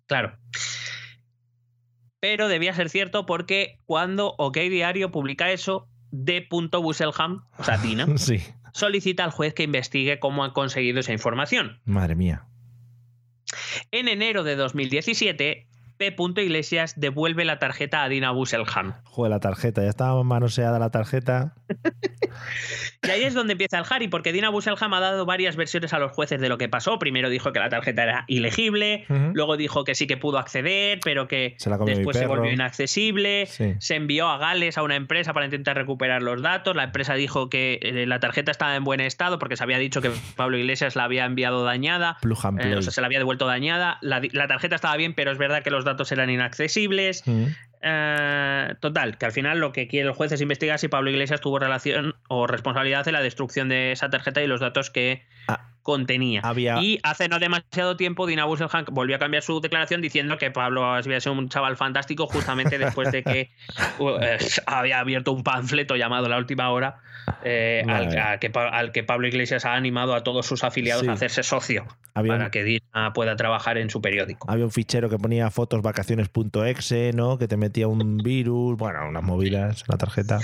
Claro. Pero debía ser cierto porque cuando OK Diario publica eso, D. Busselham, o sea, Dina, Sí, solicita al juez que investigue cómo han conseguido esa información. madre mía. En enero de 2017, P. Iglesias devuelve la tarjeta a Dina Busselham. Joder, la tarjeta, ya estaba manoseada la tarjeta. Y ahí es donde empieza el Harry, porque Dina Busselham ha dado varias versiones a los jueces de lo que pasó. Primero dijo que la tarjeta era ilegible, luego dijo que sí que pudo acceder, pero que Se después se volvió inaccesible. Sí. Se envió a Gales a una empresa para intentar recuperar los datos. La empresa dijo que eh, la tarjeta estaba en buen estado porque se había dicho que Pablo Iglesias la había enviado dañada. Eh, play. o sea, se la había devuelto dañada. La, la tarjeta estaba bien, pero es verdad que los datos eran inaccesibles. Mm. Eh, total, que al final lo que quiere el juez es investigar si Pablo Iglesias tuvo relación o responsabilidad en la destrucción de esa tarjeta y los datos que contenía. Había- Y hace no demasiado tiempo Dina Busselham volvió a cambiar su declaración diciendo que Pablo había sido un chaval fantástico justamente después de que uh, eh, había abierto un panfleto llamado La Última Hora eh, al, a que, al que Pablo Iglesias ha animado a todos sus afiliados Sí. a hacerse socio Había para que Dina pueda trabajar en su periódico. Había un fichero que ponía fotos vacaciones.exe, ¿no? Que te metía un virus, bueno, unas movidas en la tarjeta.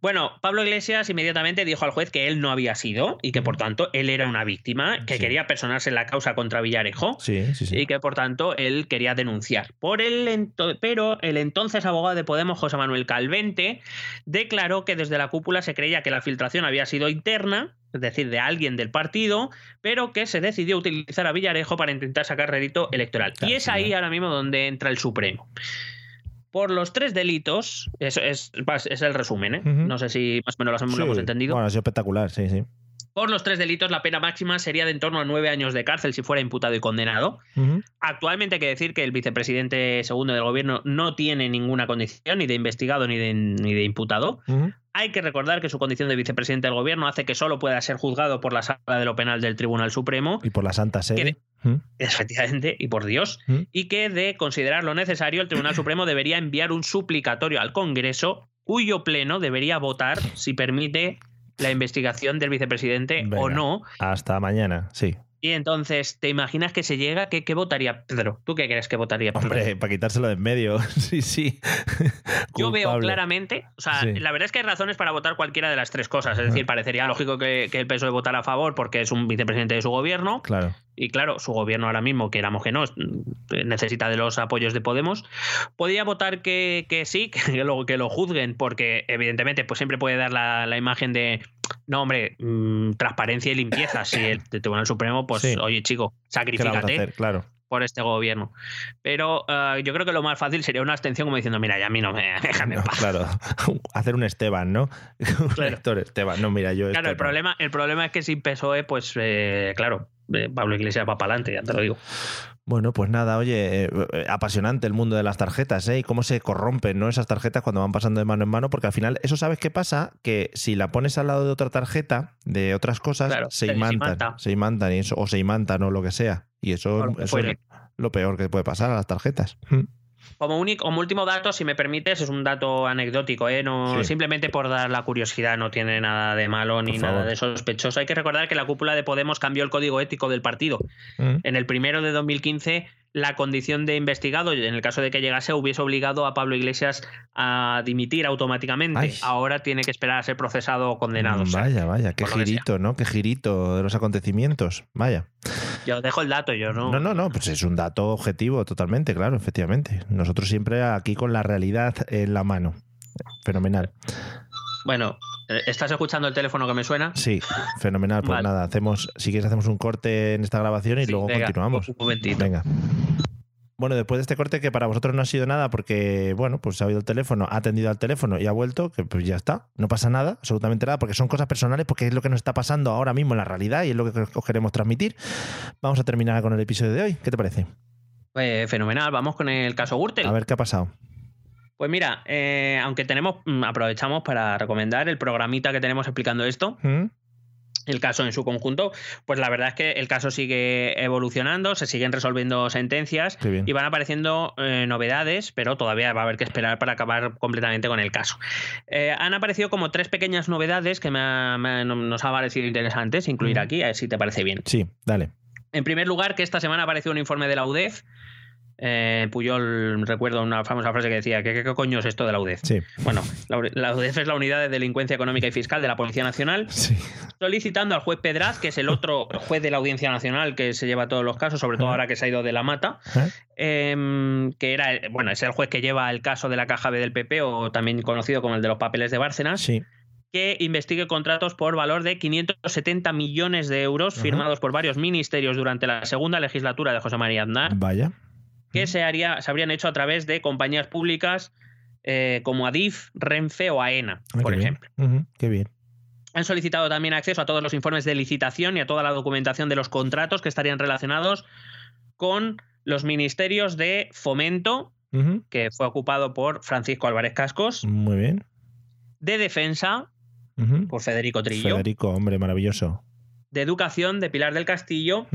Bueno, Pablo Iglesias inmediatamente dijo al juez que él no había sido y que por tanto él era una víctima, que quería personarse en la causa contra Villarejo Sí, y que por tanto él quería denunciar. Por el pero el entonces abogado de Podemos, José Manuel Calvente, declaró que desde la cúpula se creía que la filtración había sido interna, es decir, de alguien del partido, pero que se decidió utilizar a Villarejo para intentar sacar rédito electoral. y es ahí ahora mismo donde entra el Supremo. Por los tres delitos, eso es, es el resumen, ¿eh? No sé si más o menos lo Sí. hemos entendido. Bueno, sido espectacular, sí, sí. Por los tres delitos, la pena máxima sería de en torno a nueve años de cárcel si fuera imputado y condenado. Actualmente hay que decir que el vicepresidente segundo del gobierno no tiene ninguna condición, ni de investigado ni de, ni de imputado. Hay que recordar que su condición de vicepresidente del gobierno hace que solo pueda ser juzgado por la sala de lo penal del Tribunal Supremo. Y por la Santa Sede. ¿Mm? Efectivamente, y por Dios, ¿Mm? y que de considerar lo necesario, el Tribunal Supremo debería enviar un suplicatorio al Congreso, cuyo pleno debería votar si permite la investigación del vicepresidente o no. Hasta mañana, sí. Y entonces, ¿te imaginas que se llega? ¿Qué, qué votaría Pedro? ¿Tú qué crees que votaría Pedro? Hombre, para quitárselo de en medio. sí, sí. Yo veo claramente, o sea, Sí. la verdad es que hay razones para votar cualquiera de las tres cosas. Es decir, parecería lógico que, que el PSOE votara a favor porque es un vicepresidente de su gobierno. Claro. Y claro, su gobierno ahora mismo, queramos que no, es- necesita de los apoyos de Podemos. Podría votar que, que sí, que lo, que lo juzguen, porque evidentemente pues siempre puede dar la, la imagen de, no hombre, mm, transparencia y limpieza. Si el Tribunal Supremo, pues Sí. oye chico, ¿Qué le vamos a sacrifícate hacer? Claro. por este gobierno. Pero eh, yo creo que lo más fácil sería una abstención como diciendo, mira, ya a mí no me déjame en paz. Claro. Hacer un Esteban, ¿no? un Claro. lector Esteban. No, mira, yo. Claro, el problema, el problema es que sin PSOE, pues eh, claro, Pablo Iglesias va para adelante, ya te lo digo. Bueno, pues nada, oye, eh, eh, apasionante el mundo de las tarjetas, ¿eh? Y cómo se corrompen, ¿no? Esas tarjetas cuando van pasando de mano en mano, porque al final, ¿eso sabes qué pasa? Que si la pones al lado de otra tarjeta, de otras cosas, Claro, se se imantan. Se imantan, y eso, o se imantan o lo que sea. Y eso, eso es lo peor que puede pasar a las tarjetas. Como, único, como último dato, si me permites, es un dato anecdótico, ¿eh? no, Sí. simplemente por dar la curiosidad, no tiene nada de malo ni nada de sospechoso. Hay que recordar que la cúpula de Podemos cambió el código ético del partido. Mm. En el primero de 2015, la condición de investigado, en el caso de que llegase, hubiese obligado a Pablo Iglesias a dimitir automáticamente. Ay. Ahora tiene que esperar a ser procesado o condenado. O sea, Vaya, vaya, qué girito, ¿no? Qué girito de los acontecimientos. Vaya. Yo dejo el dato, yo no. No, no, no, pues es un dato objetivo totalmente, claro, efectivamente. Nosotros siempre aquí con la realidad en la mano. Fenomenal. Bueno, ¿estás escuchando el teléfono que me suena? Sí, fenomenal. Pues Vale. nada, hacemos, si quieres hacemos un corte en esta grabación y Sí, luego venga, continuamos. un momentito. Venga. Bueno, después de este corte que para vosotros no ha sido nada porque, bueno, pues ha oído el teléfono, ha atendido al teléfono y ha vuelto, que pues ya está, no pasa nada, absolutamente nada, porque son cosas personales, porque es lo que nos está pasando ahora mismo en la realidad y es lo que os queremos transmitir. Vamos a terminar con el episodio de hoy. ¿Qué te parece? Eh, fenomenal, vamos con el caso Gürtel. A ver qué ha pasado. Pues mira, eh, aunque tenemos, mm, aprovechamos para recomendar el programita que tenemos explicando esto, ¿Mm? el caso en su conjunto, pues la verdad es que el caso sigue evolucionando, se siguen resolviendo sentencias y van apareciendo eh, novedades, pero todavía va a haber que esperar para acabar completamente con el caso. Eh, han aparecido como tres pequeñas novedades que me ha- me nos ha parecido interesantes incluir aquí, a ver si te parece bien. Sí, dale. En primer lugar, que esta semana apareció un informe de la UDEF. Eh, Puyol, recuerdo una famosa frase que decía: ¿qué, qué, coño es esto de la UDEF? Sí. Bueno, la, UDEF es la Unidad de Delincuencia Económica y Fiscal de la Policía Nacional, Sí. solicitando al juez Pedraz, que es el otro juez de la Audiencia Nacional que se lleva todos los casos, sobre todo ahora que se ha ido de la mata, ¿Eh? em, que era, bueno, es el juez que lleva el caso de la caja B del PP, o también conocido como el de los papeles de Bárcenas, Sí. que investigue contratos por valor de 570 millones de euros Ajá. firmados por varios ministerios durante la segunda legislatura de José María Aznar, Vaya. Que se, haría, se habrían hecho a través de compañías públicas eh, como Adif, Renfe o AENA, Ah, por bien. ejemplo. Qué bien. Han solicitado también acceso a todos los informes de licitación y a toda la documentación de los contratos que estarían relacionados con los ministerios de Fomento, que fue ocupado por Francisco Álvarez Cascos, Muy bien. de Defensa, por Federico Trillo, Federico, hombre, maravilloso. de Educación, de Pilar del Castillo.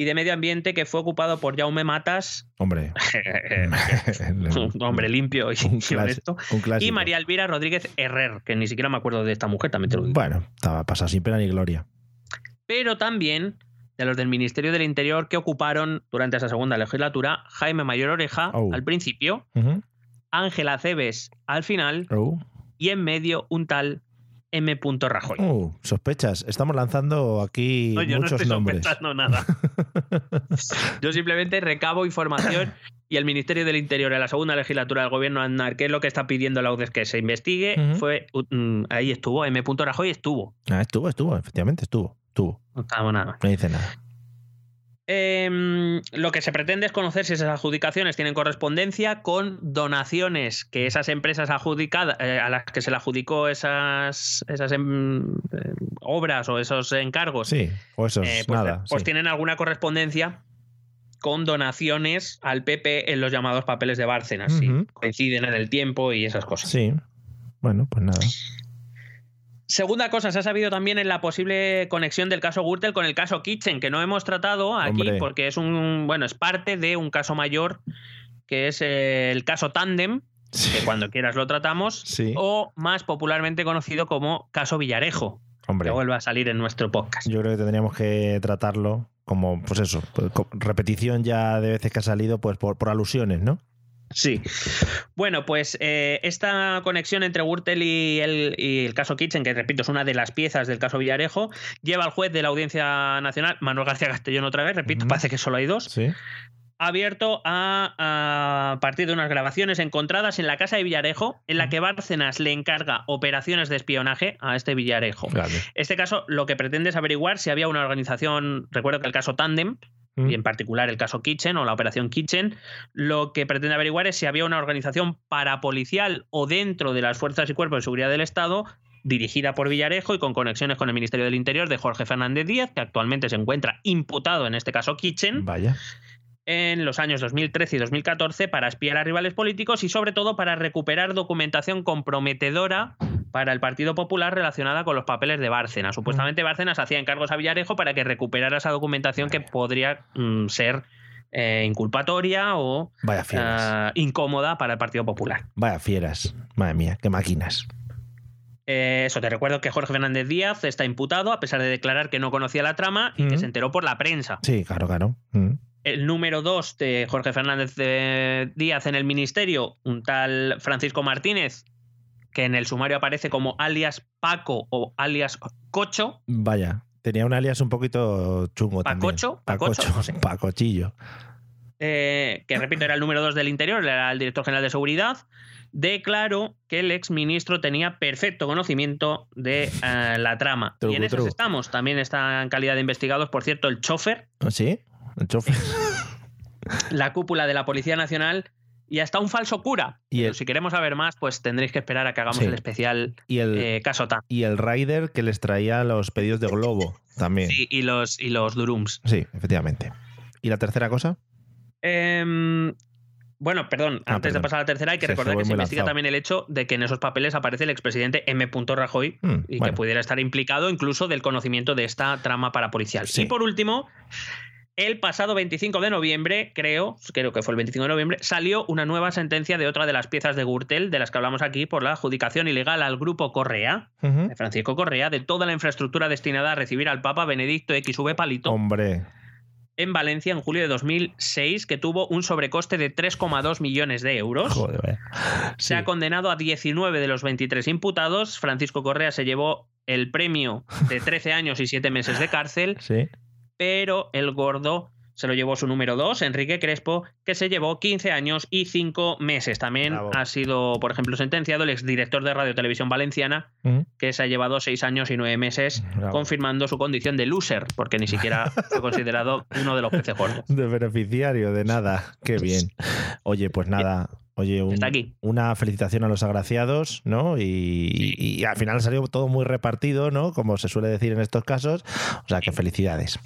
Y de Medio Ambiente, que fue ocupado por Jaume Matas, Hombre. un hombre limpio y, Un y clásico, honesto, un y María Elvira Rodríguez Herrer, que ni siquiera me acuerdo de esta mujer, también te lo digo. Bueno, estaba pasado sin pena ni gloria. Pero también de los del Ministerio del Interior que ocuparon durante esa segunda legislatura Jaime Mayor Oreja Oh. al principio. Ángela Cebes al final Oh. y en medio un tal M. Rajoy. Uh, sospechas. Estamos lanzando aquí No, yo no muchos estoy nombres. sospechando nada. Yo simplemente recabo información y el Ministerio del Interior en la segunda legislatura del gobierno Aznar, que es lo que está pidiendo la UDEF que se investigue, fue mm, ahí estuvo, M. Rajoy estuvo. Ah, estuvo, estuvo, efectivamente estuvo. Estuvo. No estaba nada. No dice nada. Em, lo que se pretende es conocer si esas adjudicaciones tienen correspondencia con donaciones que esas empresas adjudicadas, eh, a las que se le adjudicó esas, esas em, eh, obras o esos encargos, Sí, o eso es eh, pues, nada. pues sí. tienen alguna correspondencia con donaciones al PP en los llamados papeles de Bárcenas. Ujú. coinciden en el tiempo y esas cosas. Sí. Bueno, pues nada. Segunda cosa, se ha sabido también en la posible conexión del caso Gürtel con el caso Kitchen, que no hemos tratado aquí Hombre. porque es un, bueno, es parte de un caso mayor que es eh, el caso Tandem, que cuando quieras lo tratamos, Sí. o más popularmente conocido como caso Villarejo, Hombre, que vuelve a salir en nuestro podcast. yo creo que tendríamos que tratarlo como, pues eso, pues, repetición ya de veces que ha salido, pues por, por alusiones, ¿no? Sí. Bueno, pues eh, esta conexión entre Gürtel y el, y el caso Kitchen, que repito, es una de las piezas del caso Villarejo, lleva al juez de la Audiencia Nacional, Manuel García Castellón otra vez, repito, parece que solo hay dos, Sí. abierto a, a partir de unas grabaciones encontradas en la casa de Villarejo, en la que Bárcenas le encarga operaciones de espionaje a este Villarejo. Vale. Este caso lo que pretende es averiguar si había una organización, recuerdo que el caso Tandem, y en particular el caso Kitchen o la operación Kitchen, lo que pretende averiguar es si había una organización parapolicial o dentro de las fuerzas y cuerpos de seguridad del Estado dirigida por Villarejo y con conexiones con el Ministerio del Interior de Jorge Fernández Díaz, que actualmente se encuentra imputado en este caso Kitchen Vaya. En los años 2013 y 2014 para espiar a rivales políticos y sobre todo para recuperar documentación comprometedora para el Partido Popular relacionada con los papeles de Bárcenas. Supuestamente Bárcenas hacía encargos a Villarejo para que recuperara esa documentación que podría mm, ser eh, inculpatoria o Vaya ah, incómoda para el Partido Popular. Vaya fieras. Madre mía, qué máquinas. Eh, eso, te recuerdo que Jorge Fernández Díaz está imputado a pesar de declarar que no conocía la trama y que Ujú. se enteró por la prensa. Sí, claro, claro. Mm. El número dos de Jorge Fernández de Díaz en el ministerio, un tal Francisco Martínez, que en el sumario aparece como alias Paco o alias Cocho. Vaya. Tenía un alias un poquito chungo ¿Pacocho? también. ¿Pacocho? Pacocho. Pacochillo. eh, que repito, era el número dos del interior, era el director general de seguridad, declaró que el exministro tenía perfecto conocimiento de eh, la trama. y en esas truco. estamos. También está en calidad de investigados, por cierto, el chofer, ¿Ah, ¿Sí? El chofer. la cúpula de la Policía Nacional y hasta un falso cura. Y el- si queremos saber más, pues tendréis que esperar a que hagamos Sí. el especial Y el, eh, caso TAM. y el rider que les traía los pedidos de Globo también. Sí, y los, y los Durums. Sí, efectivamente. ¿Y la tercera cosa? Em, bueno, perdón, Ah, antes de pasar a la tercera, hay que Sí, recordar que se investiga lanzado. también el hecho de que en esos papeles aparece el expresidente M. Rajoy Mm, y bueno. que pudiera estar implicado incluso del conocimiento de esta trama parapolicial. Sí. Y por último, el pasado 25 de noviembre, creo, creo que fue el 25 de noviembre, salió una nueva sentencia de otra de las piezas de Gürtel, de las que hablamos aquí, por la adjudicación ilegal al grupo Correa, de Francisco Correa, de toda la infraestructura destinada a recibir al Papa Benedicto XV Palito Hombre. en Valencia en julio de 2006, que tuvo un sobrecoste de 3,2 millones de euros. Joder. Se ha condenado a 19 de los 23 imputados. Francisco Correa se llevó el premio de 13 años y 7 meses de cárcel, Sí. Pero el gordo se lo llevó su número 2, Enrique Crespo, que se llevó 15 años y 5 meses. También Bravo. ha sido, por ejemplo, sentenciado el exdirector de Radio Televisión Valenciana, que se ha llevado 6 años y 9 meses, Bravo. confirmando su condición de loser, porque ni siquiera fue considerado uno de los peces gordos. De beneficiario, de nada. Qué bien. Oye, pues nada. Oye, un- Está aquí. una felicitación a los agraciados, ¿no? Y, y al final salió todo muy repartido, ¿no? Como se suele decir en estos casos. O sea, que felicidades.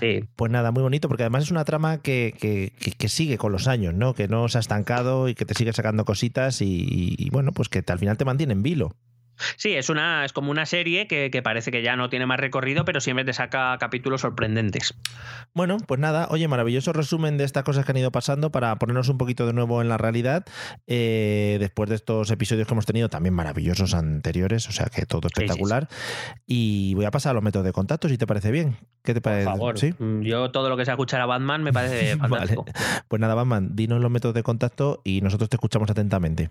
Sí. Pues nada, muy bonito, porque además es una trama que, que- que- que sigue con los años, ¿no? Que no se ha estancado y que te sigue sacando cositas y, y, bueno, pues que al final te mantiene en vilo. Sí, es una es como una serie que, que parece que ya no tiene más recorrido, pero siempre te saca capítulos sorprendentes. Bueno, pues nada, oye, maravilloso resumen de estas cosas que han ido pasando para ponernos un poquito de nuevo en la realidad. eh, después de estos episodios que hemos tenido, también maravillosos anteriores, o sea que todo sí, espectacular. Y voy a pasar a los métodos de contacto, si te parece bien. ¿Qué te parece? Por favor, ¿Sí? mm, yo todo lo que sea escuchar a Batman me parece Vale. fantástico. Pues nada, Batman, dinos los métodos de contacto y nosotros te escuchamos atentamente.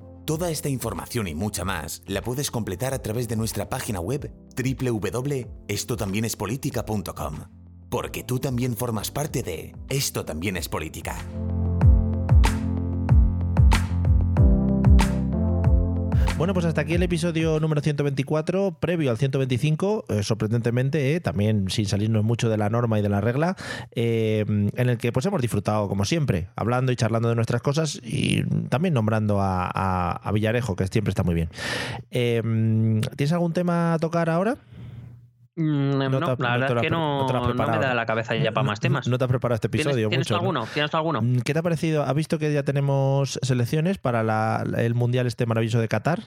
Toda esta información y mucha más la puedes completar a través de nuestra página web www.estotambiénespolitica.com. Porque tú también formas parte de Esto también es política. Bueno, pues hasta aquí el episodio número 124, previo al 125, eh, sorprendentemente, eh, también sin salirnos mucho de la norma y de la regla, eh, en el que pues hemos disfrutado como siempre, hablando y charlando de nuestras cosas y también nombrando a, a- Villarejo, que siempre está muy bien. Eh, ¿Tienes algún tema a tocar ahora? Mm, No, te- la verdad lo es que no, no me da la cabeza ya para más temas. No te has preparado este ¿Tienes, episodio ¿tienes mucho. ¿no? alguno? ¿Tienes alguno? Mm, ¿Qué te ha parecido? ¿Has visto que ya tenemos selecciones para la- el Mundial este maravilloso de Qatar?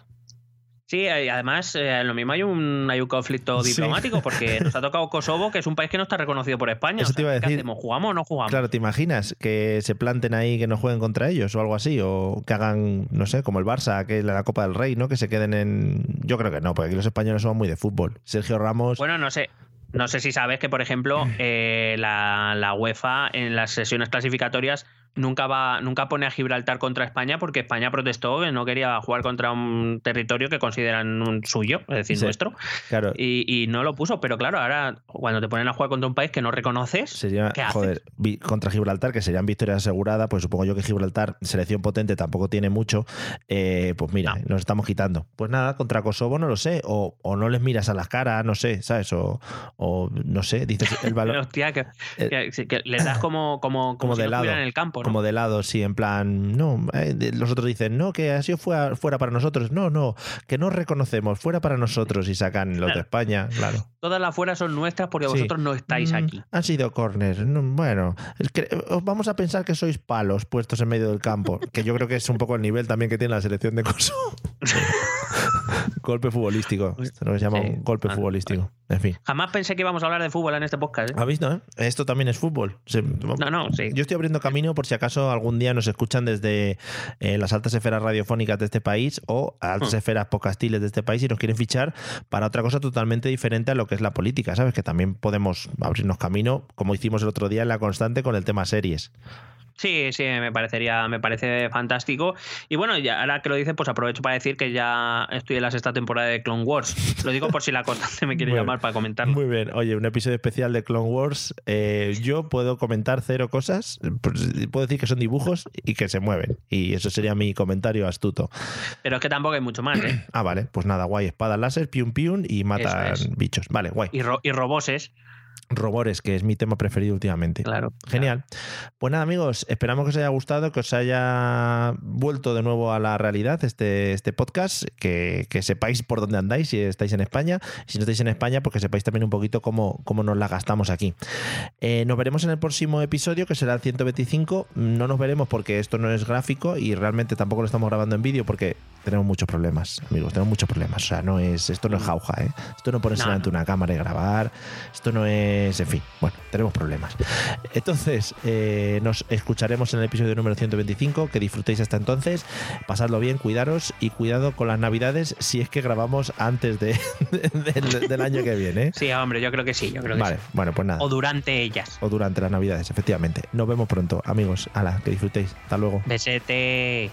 Sí, además, eh, lo mismo hay un, hay un conflicto Sí. diplomático porque nos ha tocado Kosovo, que es un país que no está reconocido por España. Eso O te iba a sea, ¿qué decir. hacemos? ¿Jugamos o no jugamos? Claro, ¿te imaginas que se planten ahí que no jueguen contra ellos o algo así? O que hagan, no sé, como el Barça, que la Copa del Rey, ¿no? Que se queden en... Yo creo que no, porque aquí los españoles somos muy de fútbol. Sergio Ramos... Bueno, no sé. No sé si sabes que, por ejemplo, eh, la, la UEFA en las sesiones clasificatorias nunca va, nunca pone a Gibraltar contra España porque España protestó que no quería jugar contra un territorio que consideran un suyo, es decir, Sí. nuestro. Claro. Y, y no lo puso, pero claro, ahora cuando te ponen a jugar contra un país que no reconoces, Sería, ¿qué haces? joder, contra Gibraltar, que serían victorias aseguradas, pues supongo yo que Gibraltar, selección potente, tampoco tiene mucho. eh, pues mira, nos estamos quitando. Pues nada, contra Kosovo no lo sé. O, o no les miras a las caras, no sé, ¿sabes? O, o no sé, dices el valor. Hostia, que, que- les das como, como, como, como si de no lado. en el campo. Como de lado, sí, en plan, no, eh, los otros dicen, no, que ha sido fuera, fuera para nosotros. No, no, que no reconocemos, fuera para nosotros y sacan los de. España, claro. Todas las fueras son nuestras porque Sí. vosotros no estáis Mm, aquí. Han sido corners. No, Bueno, es que, eh, os vamos a pensar que sois palos puestos en medio del campo, que yo creo que es un poco el nivel también que tiene la selección de Kosovo. golpe futbolístico. Esto nos llama Sí. un golpe Ah, futbolístico. En fin. Jamás pensé que íbamos a hablar de fútbol en este podcast. ¿eh? ¿Habéis, no? eh? Esto también es fútbol. Se- No, no, sí. Yo estoy abriendo camino por si acaso algún día nos escuchan desde eh, las altas esferas radiofónicas de este país o altas Hmm. esferas podcastiles de este país y nos quieren fichar para otra cosa totalmente diferente a lo que es la política, ¿sabes? Que también podemos abrirnos camino, como hicimos el otro día en la constante con el tema series. Sí, sí, me parecería, me parece fantástico. Y bueno, ya ahora que lo dices, pues aprovecho para decir que ya estoy en la sexta temporada de Clone Wars. Lo digo por si la constante me quiere Muy llamar para comentarlo. Muy bien, oye, un episodio especial de Clone Wars. Eh, yo puedo comentar cero cosas, pues, puedo decir que son dibujos y que se mueven. Y eso sería mi comentario astuto. Pero es que tampoco hay mucho más, ¿eh? Ah, vale, pues nada, guay, espada láser, piun piun y matan es. bichos. Vale, guay. Y, ro- y roboses. Robores, que es mi tema preferido últimamente. Claro. Genial. Pues nada, amigos, esperamos que os haya gustado, que os haya vuelto de nuevo a la realidad este, este podcast, que, que sepáis por dónde andáis si estáis en España. Si no estáis en España, pues que sepáis también un poquito cómo, cómo nos la gastamos aquí. Eh, nos veremos en el próximo episodio, que será el 125. No nos veremos porque esto no es gráfico y realmente tampoco lo estamos grabando en vídeo porque tenemos muchos problemas, amigos, tenemos muchos problemas. O sea, no es, esto no es jauja, ¿eh? Esto no ponerse No, delante de una cámara y grabar. Esto no es, en fin, bueno, tenemos problemas. Entonces, eh, nos escucharemos en el episodio número 125. Que disfrutéis hasta entonces. Pasadlo bien, cuidaros y cuidado con las navidades si es que grabamos antes de, del, del año que viene. ¿eh? Sí, hombre, yo creo que sí, yo creo que Vale, sí. bueno, pues nada. O durante ellas. O durante las navidades, efectivamente. Nos vemos pronto, amigos. Ala, que disfrutéis. Hasta luego. Besete.